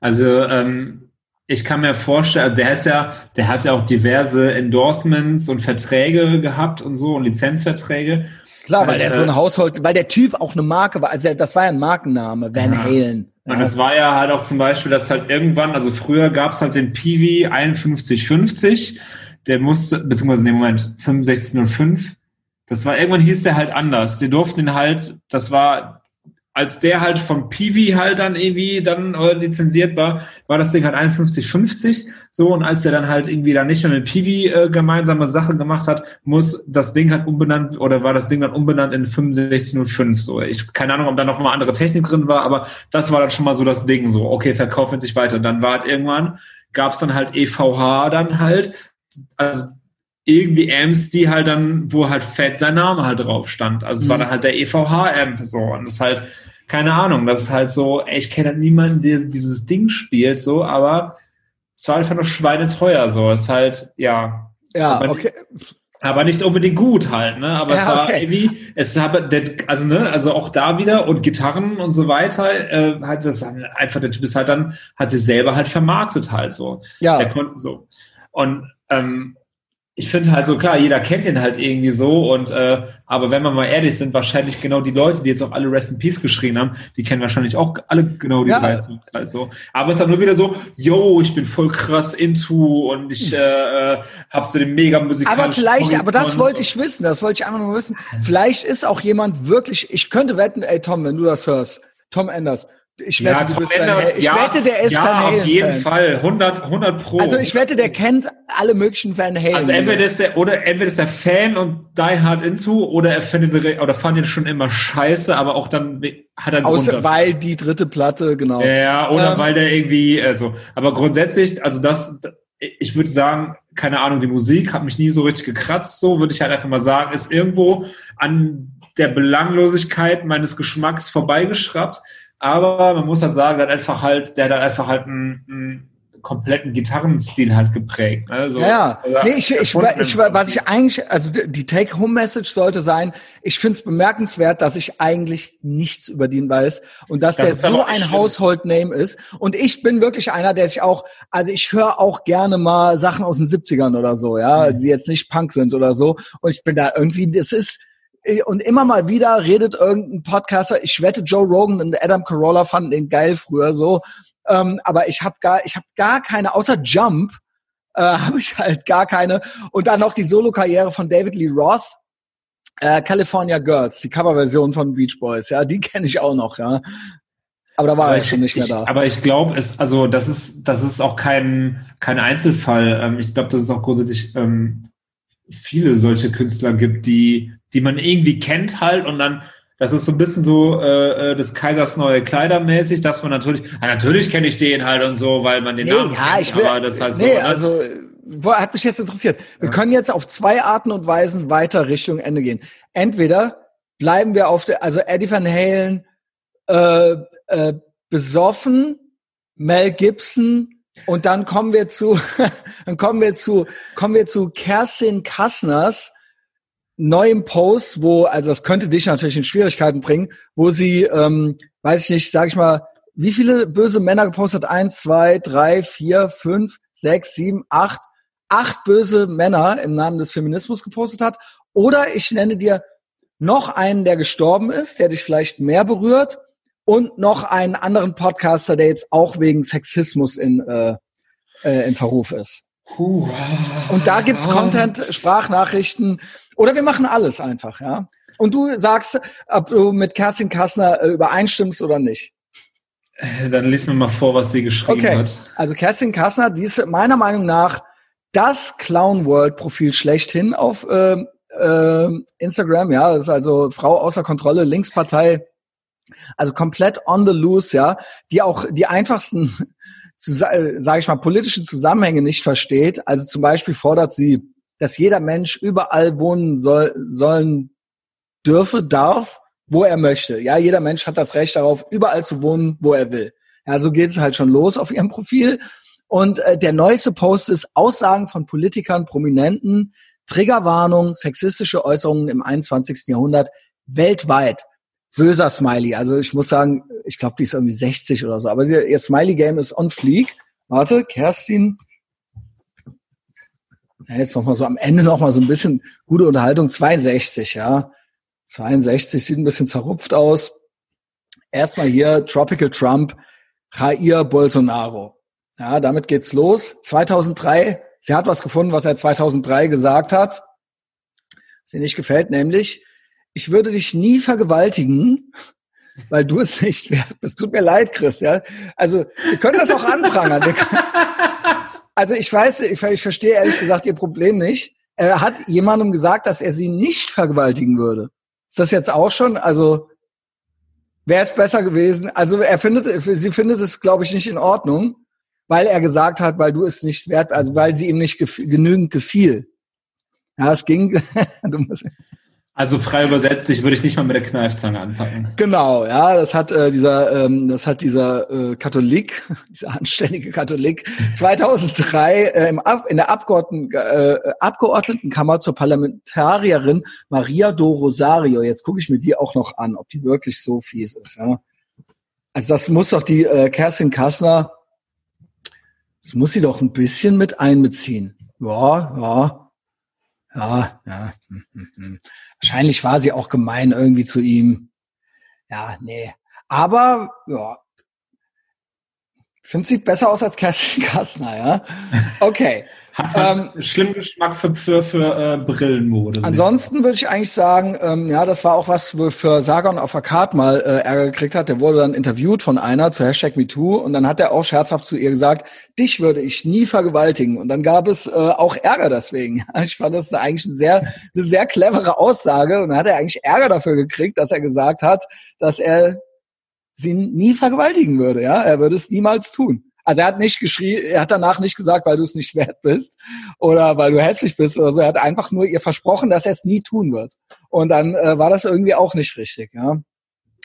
Also ähm, ich kann mir vorstellen, der ist ja, der hat ja auch diverse Endorsements und Verträge gehabt und so und Lizenzverträge. Klar, weil der so ein Haushalt, weil der Typ auch eine Marke war, also das war ja ein Markenname, Van ja. Halen. Ja. Und das war ja halt auch zum Beispiel, dass halt irgendwann, also früher gab es halt den Peewee 5150, der musste, beziehungsweise in dem Moment 6505, das war irgendwann hieß der halt anders. Die durften ihn halt, das war als der halt vom Piwi halt dann irgendwie dann äh, lizenziert war, war das Ding halt 51,50 so und als der dann halt irgendwie dann nicht mehr mit Piwi äh, gemeinsame Sache gemacht hat, muss das Ding halt umbenannt oder war das Ding dann umbenannt in 6505 so. Ich keine Ahnung, ob da noch mal andere Technik drin war, aber das war dann schon mal so das Ding so. Okay, verkaufen sich weiter. Dann war halt irgendwann gab's dann halt EVH dann halt also irgendwie Amps, die halt dann, wo halt fett sein Name halt drauf stand. Also es mhm. war dann halt der EVH-Amp so. Und das ist halt, keine Ahnung, das ist halt so, ey, ich kenne halt niemanden, der dieses Ding spielt, so, aber es war einfach nur schweineteuer so. Es ist halt, ja. Ja, aber, okay. Aber nicht unbedingt gut halt, ne? Aber ja, es war okay. irgendwie, es habe, also ne, also auch da wieder und Gitarren und so weiter, äh, halt das einfach der Typ ist halt dann, hat sich selber halt vermarktet halt so. Ja. Der konnte so. Und ähm, ich finde halt so klar, jeder kennt den halt irgendwie so und äh, aber wenn wir mal ehrlich sind, wahrscheinlich genau die Leute, die jetzt auch alle Rest in Peace geschrien haben, die kennen wahrscheinlich auch alle genau die ja. drei Songs halt so. Aber es ist dann nur wieder so, yo, ich bin voll krass into und ich äh, äh habe so den mega musikalischen Aber vielleicht, aber das wollte ich wissen, das wollte ich einfach nur wissen. Vielleicht ist auch jemand wirklich, ich könnte wetten, ey Tom, wenn du das hörst, Tom Enders, ich wette, ja, du bist Van Ich ja, wette, der ist ja, Van Halen. auf jeden Fan. Fall. 100, 100 pro. Also ich wette, der kennt alle möglichen Van Halen. Also entweder ist er, oder entweder ist er Fan und die hard into, oder er findet, oder fand ihn schon immer scheiße, aber auch dann hat er Außer, Grund weil die dritte Platte, genau. Ja, oder ähm, weil der irgendwie, also, aber grundsätzlich, also das, ich würde sagen, keine Ahnung, die Musik hat mich nie so richtig gekratzt, so würde ich halt einfach mal sagen, ist irgendwo an der Belanglosigkeit meines Geschmacks vorbeigeschraubt. Aber man muss halt sagen, der hat einfach halt, der hat einfach halt einen, einen kompletten Gitarrenstil halt geprägt. Ne? So, ja, also nee, ich, ich, ich, was ich eigentlich, also die Take-Home-Message sollte sein, ich finde es bemerkenswert, dass ich eigentlich nichts über den weiß und dass das der so ein Household-Name ist. Und ich bin wirklich einer, der sich auch, also ich höre auch gerne mal Sachen aus den 70ern oder so, ja, mhm. die jetzt nicht Punk sind oder so. Und ich bin da irgendwie, das ist, und immer mal wieder redet irgendein Podcaster, ich wette, Joe Rogan und Adam Carolla fanden den geil früher so, ähm, aber ich habe gar, ich habe gar keine, außer Jump, äh, habe ich halt gar keine. Und dann noch die Solo-Karriere von David Lee Roth, äh, California Girls, die Coverversion von Beach Boys, ja, die kenne ich auch noch, ja. Aber da war er schon nicht mehr da. aber ich glaube, es, also das ist, das ist auch kein, kein Einzelfall. Ähm, ich glaube, dass es auch grundsätzlich ähm, viele solche Künstler gibt, die, die man irgendwie kennt halt und dann das ist so ein bisschen so äh, äh des Kaisers neue Kleider mäßig, dass man natürlich, ja, natürlich kenne ich den halt und so, weil man den nee, Namen ja, kennt, ich will, aber das halt nee, so. Ne? also hat mich jetzt interessiert. Wir ja. können jetzt auf zwei Arten und Weisen weiter Richtung Ende gehen. Entweder bleiben wir auf der, also Eddie Van Halen, äh, äh, besoffen, Mel Gibson und dann kommen wir zu, dann kommen wir zu, kommen wir zu Kerstin Kassners neuem Post, wo, also das könnte dich natürlich in Schwierigkeiten bringen, wo sie, ähm, weiß ich nicht, sag ich mal, wie viele böse Männer gepostet? Eins, zwei, drei, vier, fünf, sechs, sieben, acht, acht böse Männer im Namen des Feminismus gepostet hat. Oder ich nenne dir noch einen, der gestorben ist, der dich vielleicht mehr berührt und noch einen anderen Podcaster, der jetzt auch wegen Sexismus in, äh, äh, in Verruf ist. Und da gibt's Content, Sprachnachrichten oder wir machen alles einfach, ja. Und du sagst, ob du mit Kerstin Kassner äh, übereinstimmst oder nicht. Äh, dann lies mir mal vor, was sie geschrieben okay. hat. Also Kerstin Kassner, die ist meiner Meinung nach das Clown World Profil schlechthin auf äh, äh, Instagram. Ja, das ist also Frau außer Kontrolle, Linkspartei, also komplett on the loose. Ja, die auch die einfachsten, sage ich mal, politischen Zusammenhänge nicht versteht. Also zum Beispiel fordert sie, dass jeder Mensch überall wohnen soll, sollen dürfe, darf wo er möchte. Ja, jeder Mensch hat das Recht darauf, überall zu wohnen, wo er will. Ja, so geht es halt schon los auf ihrem Profil. Und äh, der neueste Post ist Aussagen von Politikern, Prominenten, Triggerwarnung, sexistische Äußerungen im 21. Jahrhundert weltweit. Böser Smiley. Also ich muss sagen, ich glaube, die ist irgendwie 60 oder so. Aber ihr Smiley-Game ist on fleek. Warte, Kerstin. Ja, jetzt noch mal so am Ende noch mal so ein bisschen gute Unterhaltung. 62, ja. 62 sieht ein bisschen zerrupft aus. Erstmal hier Tropical Trump, Jair Bolsonaro. Ja, damit geht's los. 2003, sie hat was gefunden, was er 2003 gesagt hat. Ihr nicht gefällt, nämlich, ich würde dich nie vergewaltigen, weil du es nicht wert bist. Tut mir leid, Chris, ja. Also, wir können das auch anprangern. also, ich weiß, ich, ich verstehe ehrlich gesagt ihr Problem nicht. Er hat jemandem gesagt, dass er sie nicht vergewaltigen würde. Ist das jetzt auch schon? Also wäre es besser gewesen? Also er findet, sie findet es, glaube ich, nicht in Ordnung, weil er gesagt hat, weil du es nicht wert, also weil sie ihm nicht gef genügend gefiel. Ja, es ging. also frei übersetzt, ich würde ich nicht mal mit der Kneifzange anpacken. Genau, ja, das hat äh, dieser, ähm, das hat dieser äh, Katholik, dieser anständige Katholik 2003 äh, im Ab in der Abgeordneten, äh, Abgeordnetenkammer zur Parlamentarierin Maria do Rosario. Jetzt gucke ich mir die auch noch an, ob die wirklich so fies ist. Ja. Also das muss doch die äh, Kerstin Kassner, das muss sie doch ein bisschen mit einbeziehen. Ja, ja. Ja, ja. Hm, hm, hm. Wahrscheinlich war sie auch gemein irgendwie zu ihm. Ja, nee. Aber, ja. Finde sieht besser aus als Kerstin Kastner, ja. Okay. Hat halt ähm, schlimm Geschmack für, für, für äh, Brillenmode. Ansonsten würde ich eigentlich sagen, ähm, ja, das war auch was, wo für Sagan auf der Karte mal äh, Ärger gekriegt hat. Der wurde dann interviewt von einer zu Hashtag MeToo und dann hat er auch scherzhaft zu ihr gesagt, dich würde ich nie vergewaltigen. Und dann gab es äh, auch Ärger deswegen. Ich fand das eigentlich eine sehr, eine sehr clevere Aussage und dann hat er eigentlich Ärger dafür gekriegt, dass er gesagt hat, dass er sie nie vergewaltigen würde. Ja, er würde es niemals tun. Also er hat nicht geschrien, er hat danach nicht gesagt, weil du es nicht wert bist oder weil du hässlich bist oder so. Er hat einfach nur ihr versprochen, dass er es nie tun wird. Und dann äh, war das irgendwie auch nicht richtig, ja.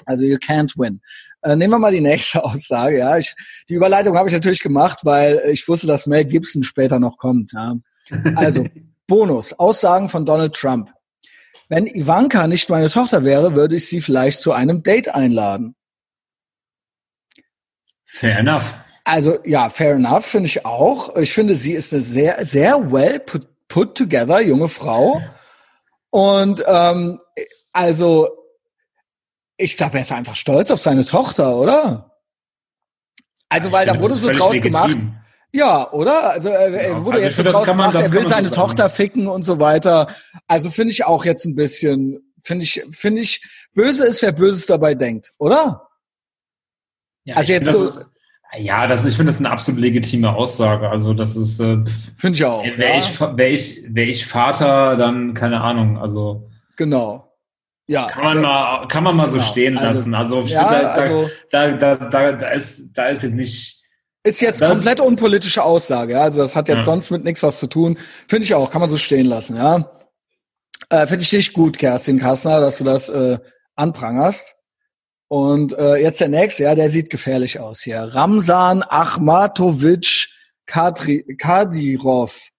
Also you can't win. Äh, nehmen wir mal die nächste Aussage. Ja, ich, die Überleitung habe ich natürlich gemacht, weil ich wusste, dass Mel Gibson später noch kommt. Ja. Also Bonus: Aussagen von Donald Trump. Wenn Ivanka nicht meine Tochter wäre, würde ich sie vielleicht zu einem Date einladen. Fair enough. Also ja, fair enough, finde ich auch. Ich finde, sie ist eine sehr, sehr well put, put together junge Frau. Und ähm, also, ich glaube, er ist einfach stolz auf seine Tochter, oder? Also, weil da wurde so draus legitim. gemacht. Ja, oder? Also er, er wurde also jetzt so draus gemacht, er will seine Tochter ficken und so weiter. Also finde ich auch jetzt ein bisschen, finde ich, finde ich, böse ist, wer Böses dabei denkt, oder? Ja, also jetzt so, ist, ja, das, ich finde das eine absolut legitime Aussage. Also das ist, äh, finde ich auch. Wäre ja. ich, wär ich, wär ich Vater, dann keine Ahnung. Also genau. Ja, kann man mal, kann man mal genau. so stehen also, lassen. Also, ich ja, find, da, also da, da, da, da, ist, da ist jetzt nicht. Ist jetzt das, komplett unpolitische Aussage. Ja? Also das hat jetzt ja. sonst mit nichts was zu tun. Finde ich auch, kann man so stehen lassen. Ja, äh, finde ich nicht gut, Kerstin Kassner, dass du das äh, anprangerst. Und äh, jetzt der nächste, ja, der sieht gefährlich aus hier. Ramsan Achmatovic Kadirov.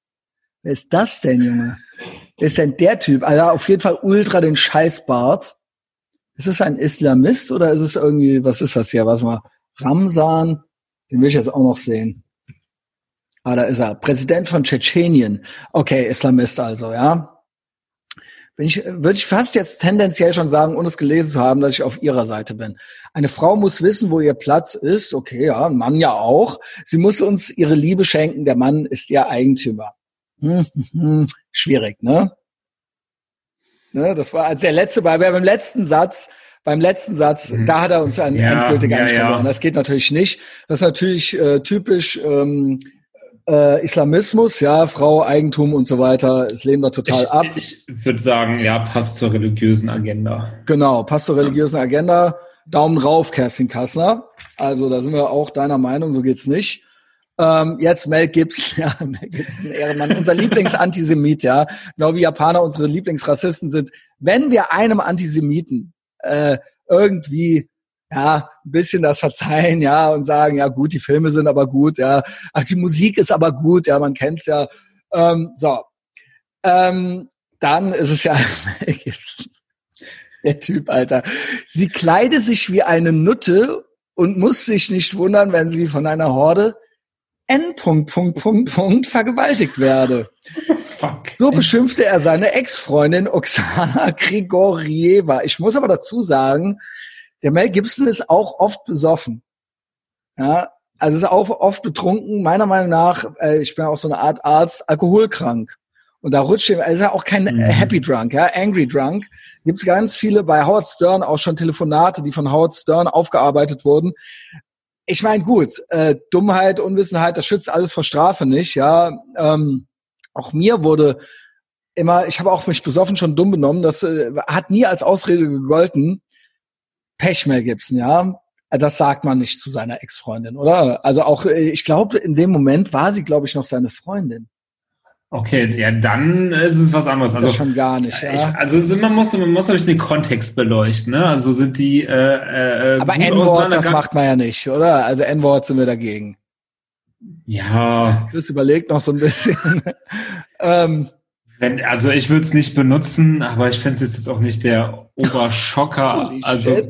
Wer ist das denn, Junge? Wer ist denn der Typ? Also auf jeden Fall ultra den Scheißbart. Ist es ein Islamist oder ist es irgendwie, was ist das hier? Was mal? Ramsan, den will ich jetzt auch noch sehen. Ah, da ist er. Präsident von Tschetschenien. Okay, Islamist also, ja bin ich, würde ich fast jetzt tendenziell schon sagen, ohne es gelesen zu haben, dass ich auf ihrer Seite bin. Eine Frau muss wissen, wo ihr Platz ist. Okay, ja, ein Mann ja auch. Sie muss uns ihre Liebe schenken. Der Mann ist ihr Eigentümer. Hm, hm, hm. Schwierig, ne? ne? Das war als der letzte, bei, beim letzten Satz, beim letzten Satz, mhm. da hat er uns an ja, endgültig ja, ja. Das geht natürlich nicht. Das ist natürlich äh, typisch ähm, äh, Islamismus, ja, Frau, Eigentum und so weiter, es lehnen wir total ich, ab. Ich würde sagen, ja, passt zur religiösen Agenda. Genau, passt zur religiösen Agenda. Daumen rauf, Kerstin Kassner. Also da sind wir auch deiner Meinung, so geht's nicht. Ähm, jetzt Mel Gibson, ja, Mel Gibson, Ehrenmann, unser Lieblingsantisemit, ja, genau wie Japaner unsere Lieblingsrassisten sind. Wenn wir einem Antisemiten äh, irgendwie ja, ein bisschen das verzeihen, ja, und sagen, ja gut, die Filme sind aber gut, ja, ach, die Musik ist aber gut, ja, man kennt's ja. Ähm, so, ähm, dann ist es ja der Typ, Alter. Sie kleide sich wie eine Nutte und muss sich nicht wundern, wenn sie von einer Horde N. Punkt, Punkt, Punkt, Punkt vergewaltigt werde. Fuck. So beschimpfte er seine Ex-Freundin Oksana Grigorieva. Ich muss aber dazu sagen, der Mel Gibson ist auch oft besoffen. Ja, also ist auch oft betrunken. Meiner Meinung nach, äh, ich bin auch so eine Art Arzt, alkoholkrank. Und da rutscht ihm, er ist ja auch kein mhm. Happy Drunk, ja, Angry Drunk. Gibt es ganz viele bei Howard Stern auch schon Telefonate, die von Howard Stern aufgearbeitet wurden. Ich meine, gut, äh, Dummheit, Unwissenheit, das schützt alles vor Strafe nicht, ja. Ähm, auch mir wurde immer, ich habe auch mich besoffen schon dumm benommen, das äh, hat nie als Ausrede gegolten. Pech Mel Gibson, ja. Das sagt man nicht zu seiner Ex-Freundin, oder? Also auch, äh, ich glaube, in dem Moment war sie, glaube ich, noch seine Freundin. Okay, ja, dann ist es was anderes. Also das schon gar nicht. Ja. Ich, also man muss, man muss natürlich den Kontext beleuchten. Ne? Also sind die. Äh, äh, Aber N-Wort, das macht man ja nicht, oder? Also N-Wort sind wir dagegen. Ja. Chris überlegt noch so ein bisschen. ähm, wenn, also ich würde es nicht benutzen, aber ich finde es jetzt auch nicht der Oberschocker. also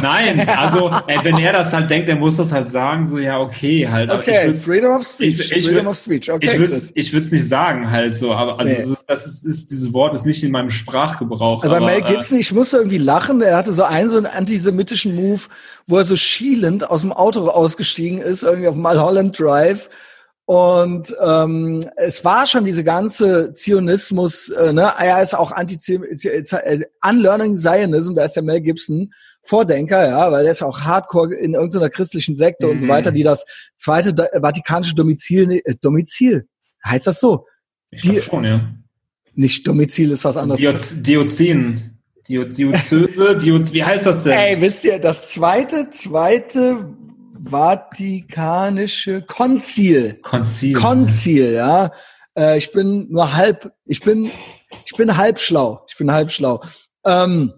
nein, also ey, wenn er das halt denkt, er muss das halt sagen, so ja okay halt. Okay, würd, Freedom of Speech. Ich, ich Freedom würd, of Speech. Okay, ich würde ich es nicht sagen halt so, aber also nee. ist, das ist, ist, dieses Wort ist nicht in meinem Sprachgebrauch. Also aber, Mel äh, Gibson, äh, ich musste irgendwie lachen. Er hatte so einen so einen antisemitischen Move, wo er so schielend aus dem Auto ausgestiegen ist, irgendwie auf Mulholland Drive und ähm, es war schon diese ganze Zionismus, äh, ne, er ist auch anti äh, Unlearning Zionism, da ist der Mel Gibson Vordenker, ja, weil der ist auch hardcore in irgendeiner christlichen Sekte mhm. und so weiter, die das zweite vatikanische Domizil, äh, Domizil, heißt das so? Ich die, schon, ja. Nicht Domizil ist was anderes. Dioz, Diozin. Diözese, Dioz, wie heißt das denn? Ey, wisst ihr, das zweite, zweite Vatikanische Konzil. Konzil. Konzil, ja. Äh, ich bin nur halb, ich bin, ich bin halb schlau. Ich bin halb schlau. Ähm,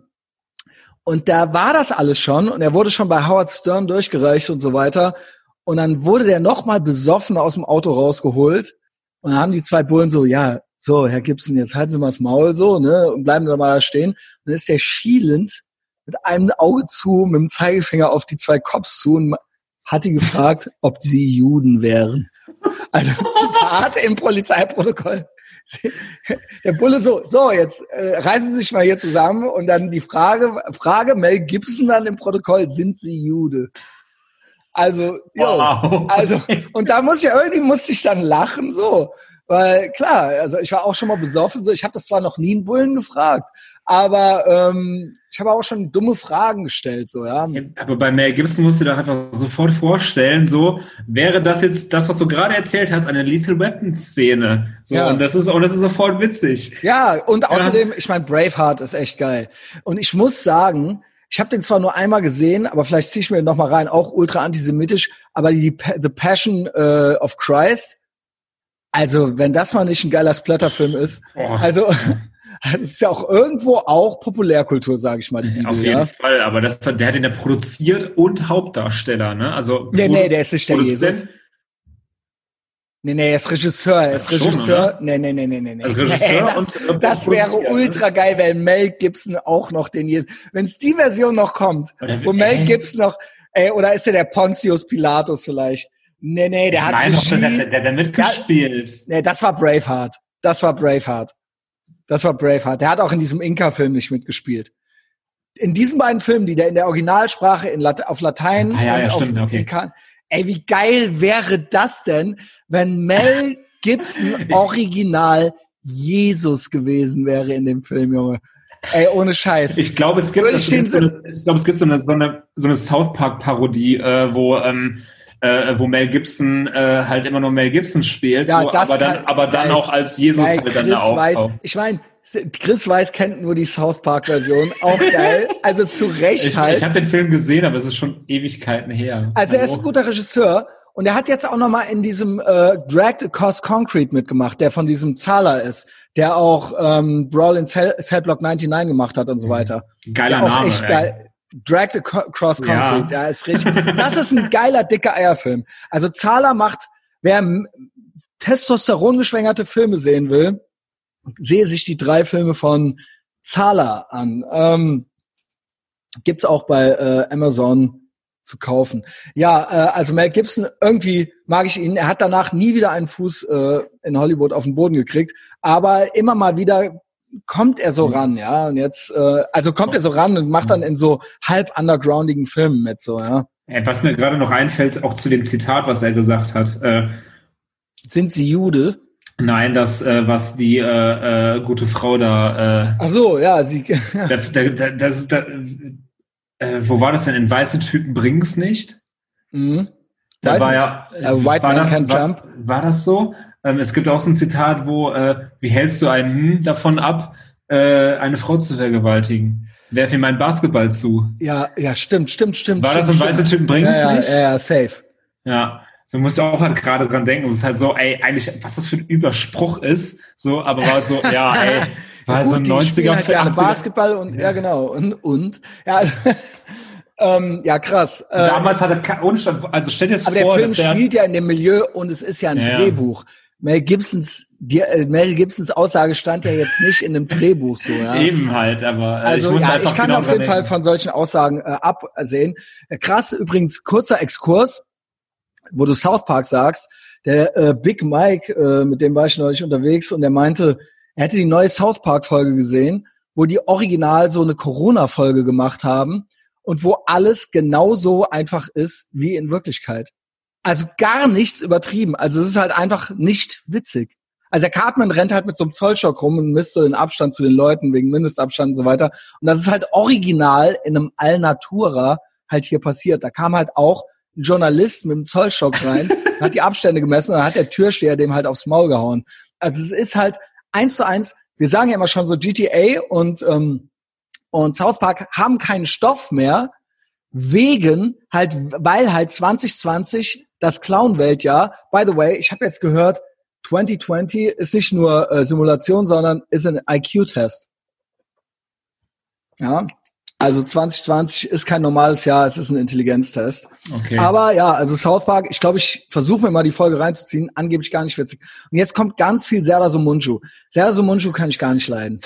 und da war das alles schon und er wurde schon bei Howard Stern durchgereicht und so weiter. Und dann wurde der nochmal besoffen aus dem Auto rausgeholt. Und dann haben die zwei Bullen so, ja, so, Herr Gibson, jetzt halten Sie mal das Maul so, ne, und bleiben Sie mal da stehen. Und dann ist der schielend mit einem Auge zu, mit dem Zeigefinger auf die zwei Cops zu und hat die gefragt, ob sie Juden wären. Also Zitat im Polizeiprotokoll. der Bulle so, so, jetzt äh, reißen Sie sich mal hier zusammen und dann die Frage, Frage, Mel Gibson dann im Protokoll, sind Sie Jude? Also, jo, wow. also, und da muss ich irgendwie musste ich dann lachen, so. Weil klar, also ich war auch schon mal besoffen, so ich habe das zwar noch nie einen Bullen gefragt, aber ähm, ich habe auch schon dumme Fragen gestellt, so ja. Aber bei Mel Gibson musst du dir doch einfach sofort vorstellen, so wäre das jetzt das, was du gerade erzählt hast, eine Lethal Weapon Szene. So ja. und das ist und das ist sofort witzig. Ja und außerdem, ja. ich meine Braveheart ist echt geil und ich muss sagen, ich habe den zwar nur einmal gesehen, aber vielleicht ziehe ich mir noch mal rein, auch ultra antisemitisch, aber die The Passion uh, of Christ also, wenn das mal nicht ein geiler Splatterfilm ist, oh. also das ist ja auch irgendwo auch Populärkultur, sage ich mal. Die Bibel, Auf jeden ja. Fall, aber das, der hat den ja produziert und Hauptdarsteller, ne? Also nee, nee, der ist nicht der Jesus. Nee, nee, er ist Regisseur, er ist ja, Regisseur. Schon, nee, nee, nee, nee, nee. Also Regisseur nee, das, und, und das wäre ultra geil, wenn Mel Gibson auch noch den Jesus. Wenn es die Version noch kommt, wo Mel Gibson noch, ey, oder ist er der Pontius Pilatus vielleicht? Nee, nee, der ich hat meine Regie, der, der, der mitgespielt. Ja, nee, das war Braveheart. Das war Braveheart. Das war Braveheart. Der hat auch in diesem Inka-Film nicht mitgespielt. In diesen beiden Filmen, die der in der Originalsprache in Late auf Latein ah, ja, und ja, auf stimmt, okay. Inka, ey, wie geil wäre das denn, wenn Mel Gibson original Jesus gewesen wäre in dem Film, Junge. Ey, ohne Scheiß. Ich glaube, es gibt, es gibt so eine, ich glaube, es gibt so eine, so eine, so eine South Park Parodie, äh, wo ähm, äh, wo Mel Gibson äh, halt immer nur Mel Gibson spielt, ja, so, aber dann, aber dann auch als Jesus halt dann auch. Weiß, ich meine, Chris Weiß kennt nur die South Park Version, auch geil. Also zu Recht ich, halt. Ich habe den Film gesehen, aber es ist schon Ewigkeiten her. Also er ist ein guter Regisseur und er hat jetzt auch noch mal in diesem äh, Dragged Across Concrete mitgemacht, der von diesem Zahler ist, der auch ähm, Brawl in Cell, Cell Block 99 gemacht hat und so weiter. Geiler Name. Echt geil, Dragged Across Concrete, ja. ja, ist richtig. Das ist ein geiler, dicker Eierfilm. Also Zahler macht, wer testosterongeschwängerte Filme sehen will, sehe sich die drei Filme von Zahler an. Ähm, gibt's auch bei äh, Amazon zu kaufen. Ja, äh, also Mel Gibson, irgendwie mag ich ihn. Er hat danach nie wieder einen Fuß äh, in Hollywood auf den Boden gekriegt, aber immer mal wieder kommt er so mhm. ran, ja. Und jetzt, äh, also kommt er so ran und macht dann in so halb undergroundigen Filmen mit, so, ja. Was mir gerade noch einfällt, auch zu dem Zitat, was er gesagt hat. Äh, Sind Sie Jude? Nein, das, äh, was die äh, äh, gute Frau da. Äh, Ach so, ja, sie. da, da, das, da, äh, wo war das denn? In weiße Typen bringen's nicht. Mhm. Da Weiß war ja. Uh, White Man das, Can war, Jump. War das so? Ähm, es gibt auch so ein Zitat, wo, äh, wie hältst du einen hm davon ab, äh, eine Frau zu vergewaltigen? Werf ihm meinen Basketball zu. Ja, ja, stimmt, stimmt, stimmt. War stimmt, das ein weißer Typ bringt ja, nicht? Ja, ja, safe. Ja. So musst du auch halt gerade dran denken. Es ist halt so, ey, eigentlich, was das für ein Überspruch ist. So, aber war so, ja, ey, war Gut, so ein 90er, halt gerne Basketball und, ja, genau, und, und, ja, also, ähm, ja, krass. Damals hatte er, ohne also stell dir das aber vor. Aber der Film spielt ja in dem Milieu und es ist ja ein ja, Drehbuch. Mel Gibsons, die, äh, Mel Gibsons Aussage stand ja jetzt nicht in einem Drehbuch so. Ja. Eben halt, aber äh, also ich, ja, ich kann genau auf jeden Fall von solchen Aussagen äh, absehen. Krass, übrigens kurzer Exkurs, wo du South Park sagst. Der äh, Big Mike, äh, mit dem war ich neulich unterwegs und der meinte, er hätte die neue South Park Folge gesehen, wo die original so eine Corona Folge gemacht haben und wo alles genauso einfach ist wie in Wirklichkeit. Also gar nichts übertrieben. Also es ist halt einfach nicht witzig. Also der Cartman rennt halt mit so einem Zollstock rum und misst so den Abstand zu den Leuten wegen Mindestabstand und so weiter. Und das ist halt original in einem Allnatura halt hier passiert. Da kam halt auch ein Journalist mit einem Zollstock rein, hat die Abstände gemessen und dann hat der Türsteher dem halt aufs Maul gehauen. Also es ist halt eins zu eins, wir sagen ja immer schon so GTA und, ähm, und South Park haben keinen Stoff mehr, wegen halt, weil halt 2020 das Clown-Weltjahr. By the way, ich habe jetzt gehört, 2020 ist nicht nur äh, Simulation, sondern ist ein IQ-Test. Ja, also 2020 ist kein normales Jahr, es ist ein Intelligenztest. Okay. Aber ja, also South Park, ich glaube, ich versuche mir mal die Folge reinzuziehen, angeblich gar nicht witzig. Und jetzt kommt ganz viel Serda Sumunju. Serda Sumunju kann ich gar nicht leiden.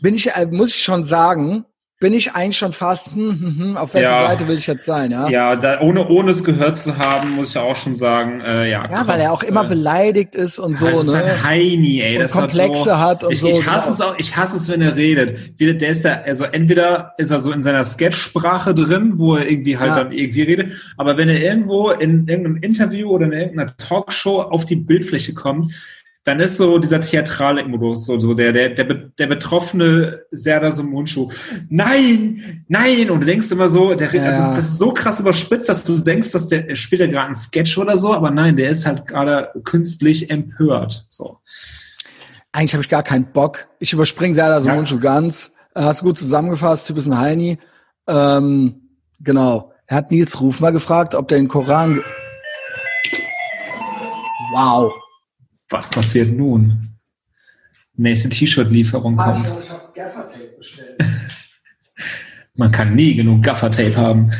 Bin ich, äh, muss ich schon sagen, bin ich eigentlich schon fast, hm, hm, hm, auf welcher ja. Seite will ich jetzt sein, ja? Ja, da, ohne, ohne es gehört zu haben, muss ich auch schon sagen, äh, ja. Ja, krass, weil er auch immer äh, beleidigt ist und so, das ne? Ist ein Heini, ey. Und das Komplexe hat, so, hat und ich, so. Ich hasse genau. es auch, ich hasse es, wenn er redet. Der ist ja, also entweder ist er so in seiner Sketch-Sprache drin, wo er irgendwie halt ja. dann irgendwie redet, aber wenn er irgendwo in irgendeinem Interview oder in irgendeiner Talkshow auf die Bildfläche kommt, dann ist so dieser theatrale Modus, so, so der, der, der, der betroffene Serdar Mundschuh. Nein, nein! Und du denkst immer so, der, ja. das, das, ist so krass überspitzt, dass du denkst, dass der spielt ja gerade einen Sketch oder so, aber nein, der ist halt gerade künstlich empört. So. Eigentlich habe ich gar keinen Bock. Ich überspringe Serdar ja. Mundschuh ganz. Hast du gut zusammengefasst, Typ ist ein Heini. Ähm, genau. Er hat Nils Ruf mal gefragt, ob der den Koran. Wow. Was passiert nun? Nächste T-Shirt-Lieferung kommt. Ich habe Gaffertape bestellt. Man kann nie genug Gaffertape haben.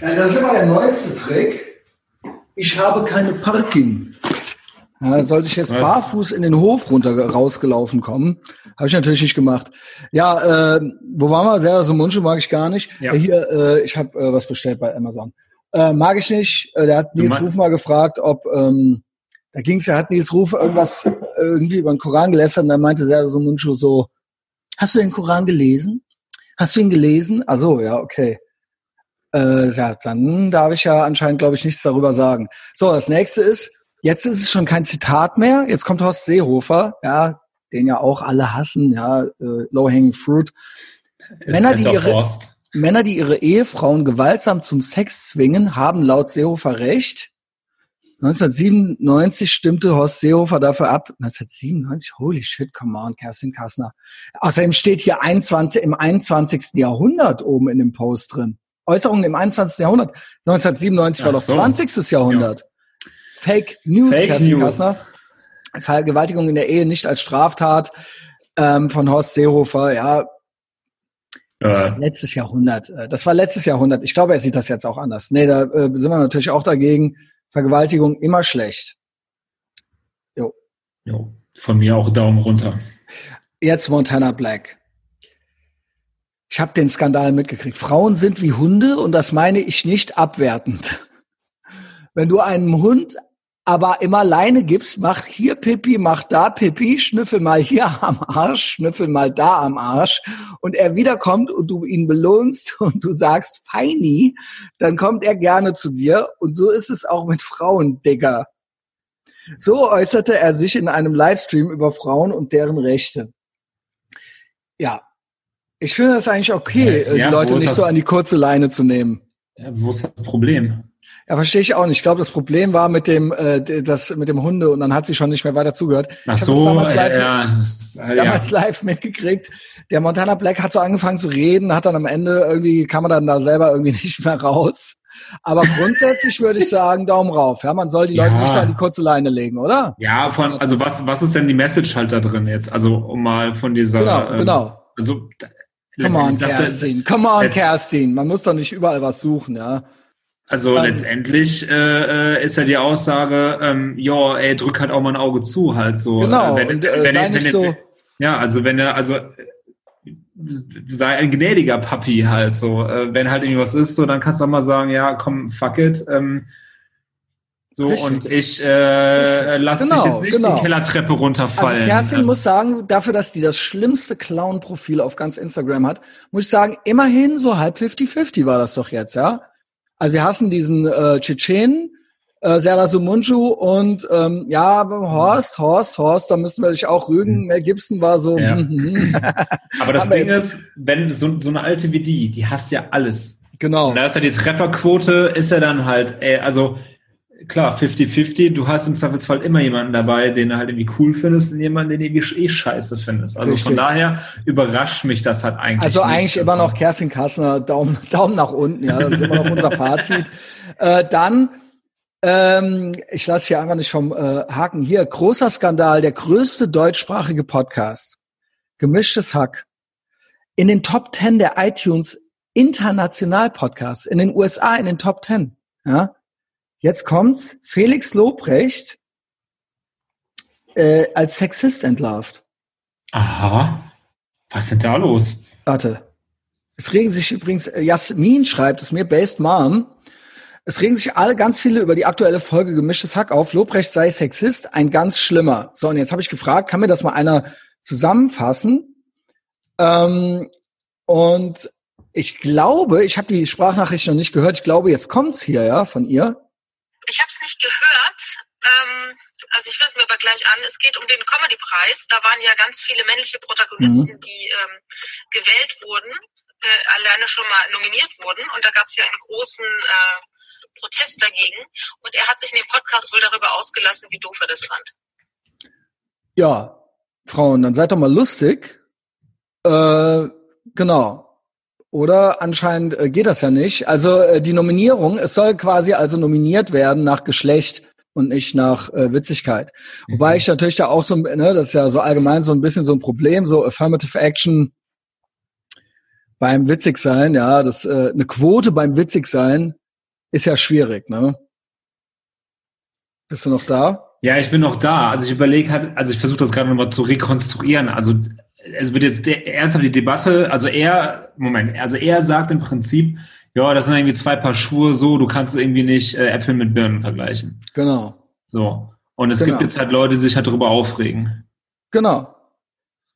Ja, das ist immer der neueste Trick. Ich habe keine Parking. Ja, sollte ich jetzt barfuß in den Hof runter rausgelaufen kommen, habe ich natürlich nicht gemacht. Ja, äh, wo waren wir? Sehr so Mundschuh mag ich gar nicht. Ja. Hier, äh, ich habe äh, was bestellt bei Amazon. Äh, mag ich nicht. Äh, der hat Nils Ruf mal gefragt, ob ähm, da ging es ja, hat Nils Ruf irgendwas äh, irgendwie über den Koran gelästert und dann meinte er so Mundschuh so, hast du den Koran gelesen? Hast du ihn gelesen? Ah so, ja, okay. Äh, ja, dann darf ich ja anscheinend, glaube ich, nichts darüber sagen. So, das nächste ist, jetzt ist es schon kein Zitat mehr. Jetzt kommt Horst Seehofer, ja, den ja auch alle hassen, ja, äh, Low-Hanging Fruit. Männer, die ihre, Horst. Männer, die ihre Ehefrauen gewaltsam zum Sex zwingen, haben laut Seehofer recht. 1997 stimmte Horst Seehofer dafür ab. 1997? Holy shit, come on, Kerstin Kassner. Außerdem steht hier 21, im 21. Jahrhundert oben in dem Post drin. Äußerungen im 21. Jahrhundert. 1997 Ach war doch so. 20. Jahrhundert. Ja. Fake News, Fake Kerstin News. Kassner. Vergewaltigung in der Ehe nicht als Straftat ähm, von Horst Seehofer. Ja, äh. letztes Jahrhundert. Äh, das war letztes Jahrhundert. Ich glaube, er sieht das jetzt auch anders. Nee, da äh, sind wir natürlich auch dagegen. Vergewaltigung immer schlecht. Jo. Jo. Von mir auch Daumen runter. Jetzt Montana Black. Ich habe den Skandal mitgekriegt. Frauen sind wie Hunde und das meine ich nicht abwertend. Wenn du einem Hund aber immer alleine gibst, mach hier Pipi, mach da Pipi, schnüffel mal hier am Arsch, schnüffel mal da am Arsch und er wiederkommt und du ihn belohnst und du sagst Feini, dann kommt er gerne zu dir und so ist es auch mit Frauen, Digga. So äußerte er sich in einem Livestream über Frauen und deren Rechte. Ja, ich finde das eigentlich okay, ja, die Leute nicht so an die kurze Leine zu nehmen. Ja, wo ist das Problem? Ja, verstehe ich auch nicht. Ich glaube, das Problem war mit dem, äh, das mit dem Hunde und dann hat sie schon nicht mehr weiter zugehört. Ach so, damals live, ja, ja. damals live mitgekriegt. Der Montana Black hat so angefangen zu reden, hat dann am Ende irgendwie kam man dann da selber irgendwie nicht mehr raus. Aber grundsätzlich würde ich sagen, Daumen rauf. Ja, man soll die Leute ja. nicht an die kurze Leine legen, oder? Ja, von, also was, was ist denn die Message halt da drin jetzt? Also um mal von dieser. Genau, ähm, genau. Also Come on, Kerstin. Come on, Kerstin. Man muss doch nicht überall was suchen, ja. Also um, letztendlich äh, äh, ist ja die Aussage, ähm, ja, ey, drück halt auch mal ein Auge zu, halt so. Genau. Äh, wenn, und, äh, wenn, sei wenn, so ja, also wenn er, also sei ein gnädiger Papi halt so. Wenn halt irgendwas ist, so, dann kannst du auch mal sagen, ja, komm, fuck it. Ähm, so, Richtig. und ich äh, lasse genau, dich jetzt nicht genau. die Kellertreppe runterfallen. Also Kerstin ähm. muss sagen, dafür, dass die das schlimmste Clown-Profil auf ganz Instagram hat, muss ich sagen, immerhin so halb 50-50 war das doch jetzt, ja? Also wir hassen diesen äh, Tschetschenen, äh, Serdar Sumunju und ähm, ja, Horst, Horst, Horst, da müssen wir dich auch rügen. Mhm. Mel Gibson war so. Ja. Mm, Aber das Ding ist, wenn so, so eine alte wie die, die hasst ja alles. Genau. Und da ist ja die Trefferquote, ist ja dann halt, ey, also klar, 50-50, du hast im Zweifelsfall immer jemanden dabei, den du halt irgendwie cool findest und jemanden, den du irgendwie eh scheiße findest. Also Richtig. von daher überrascht mich das halt eigentlich. Also nicht. eigentlich immer noch Kerstin Kassner, Daumen, Daumen nach unten, ja, das ist immer noch unser Fazit. Äh, dann, ähm, ich lasse hier einfach nicht vom äh, Haken hier, großer Skandal, der größte deutschsprachige Podcast, gemischtes Hack, in den Top 10 der iTunes International Podcasts, in den USA in den Top 10, ja, Jetzt kommt's. Felix Lobrecht äh, als Sexist entlarvt. Aha. Was ist denn da los? Warte. Es regen sich übrigens, äh, Jasmin schreibt es mir, Based Mom. Es regen sich alle ganz viele über die aktuelle Folge Gemischtes Hack auf. Lobrecht sei Sexist, ein ganz schlimmer. So, und jetzt habe ich gefragt, kann mir das mal einer zusammenfassen? Ähm, und ich glaube, ich habe die Sprachnachricht noch nicht gehört. Ich glaube, jetzt kommt's hier, ja, von ihr. Ich habe es nicht gehört. Ähm, also ich will es mir aber gleich an. Es geht um den Comedy-Preis. Da waren ja ganz viele männliche Protagonisten, mhm. die ähm, gewählt wurden, äh, alleine schon mal nominiert wurden. Und da gab es ja einen großen äh, Protest dagegen. Und er hat sich in dem Podcast wohl darüber ausgelassen, wie doof er das fand. Ja, Frauen, dann seid doch mal lustig. Äh, genau. Oder anscheinend äh, geht das ja nicht. Also äh, die Nominierung, es soll quasi also nominiert werden nach Geschlecht und nicht nach äh, Witzigkeit. Mhm. Wobei ich natürlich da auch so, ne, das ist ja so allgemein so ein bisschen so ein Problem, so Affirmative Action beim Witzigsein, ja, das äh, eine Quote beim Witzigsein ist ja schwierig, ne? Bist du noch da? Ja, ich bin noch da. Also ich überlege halt, also ich versuche das gerade nochmal zu rekonstruieren. Also es wird jetzt ernsthaft die Debatte, also er, Moment, also er sagt im Prinzip, ja, das sind irgendwie zwei Paar Schuhe so, du kannst irgendwie nicht äh, Äpfel mit Birnen vergleichen. Genau. So. Und es genau. gibt jetzt halt Leute, die sich halt darüber aufregen. Genau.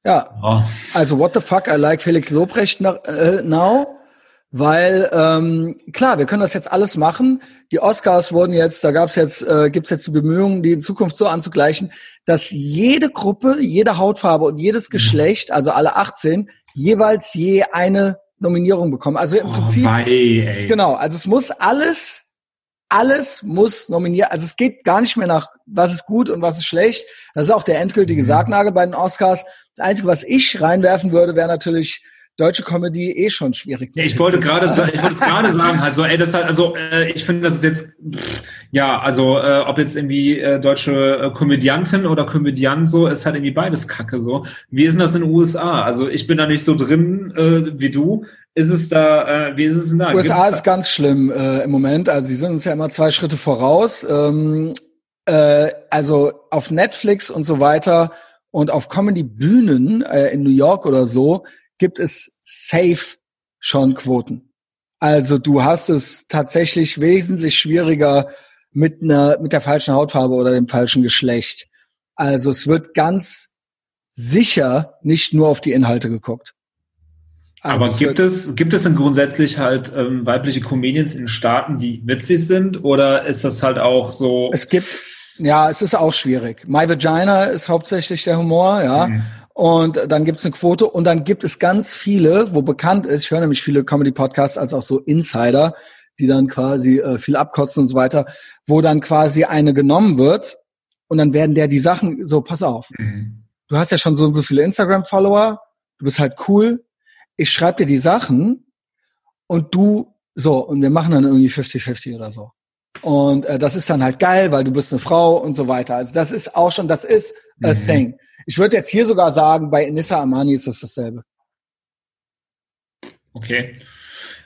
Ja. Oh. Also, what the fuck, I like Felix Lobrecht äh, now. Weil, ähm, klar, wir können das jetzt alles machen. Die Oscars wurden jetzt, da gab's jetzt, äh, gibt's jetzt die Bemühungen, die in Zukunft so anzugleichen, dass jede Gruppe, jede Hautfarbe und jedes mhm. Geschlecht, also alle 18, jeweils je eine Nominierung bekommen. Also im oh, Prinzip. Wei, genau, also es muss alles, alles muss nominiert. Also es geht gar nicht mehr nach, was ist gut und was ist schlecht. Das ist auch der endgültige mhm. Sargnagel bei den Oscars. Das Einzige, was ich reinwerfen würde, wäre natürlich deutsche Comedy eh schon schwierig. Ich wollte gerade, ich wollte gerade sagen, also, ey, das halt, also, äh, ich finde, das ist jetzt, ja, also, äh, ob jetzt irgendwie äh, deutsche äh, Komödiantin oder Komödiant so, ist halt irgendwie beides Kacke so. Wie ist denn das in den USA? Also, ich bin da nicht so drin äh, wie du. Ist es da, äh, wie ist es denn da? USA ist ganz schlimm äh, im Moment. Also, sie sind uns ja immer zwei Schritte voraus. Ähm, äh, also auf Netflix und so weiter und auf Comedy-Bühnen äh, in New York oder so gibt es safe schon Quoten. Also du hast es tatsächlich wesentlich schwieriger mit einer, mit der falschen Hautfarbe oder dem falschen Geschlecht. Also es wird ganz sicher nicht nur auf die Inhalte geguckt. Also Aber gibt es, gibt es denn grundsätzlich halt ähm, weibliche Comedians in Staaten, die witzig sind? Oder ist das halt auch so? Es gibt, ja, es ist auch schwierig. My Vagina ist hauptsächlich der Humor, ja. Mhm. Und dann gibt es eine Quote und dann gibt es ganz viele, wo bekannt ist, ich höre nämlich viele Comedy-Podcasts als auch so Insider, die dann quasi äh, viel abkotzen und so weiter, wo dann quasi eine genommen wird und dann werden der die Sachen so, pass auf, mhm. du hast ja schon so und so viele Instagram-Follower, du bist halt cool, ich schreibe dir die Sachen und du so, und wir machen dann irgendwie 50-50 oder so. Und äh, das ist dann halt geil, weil du bist eine Frau und so weiter. Also das ist auch schon, das ist a mhm. thing. Ich würde jetzt hier sogar sagen, bei Nissa Amani ist das dasselbe. Okay.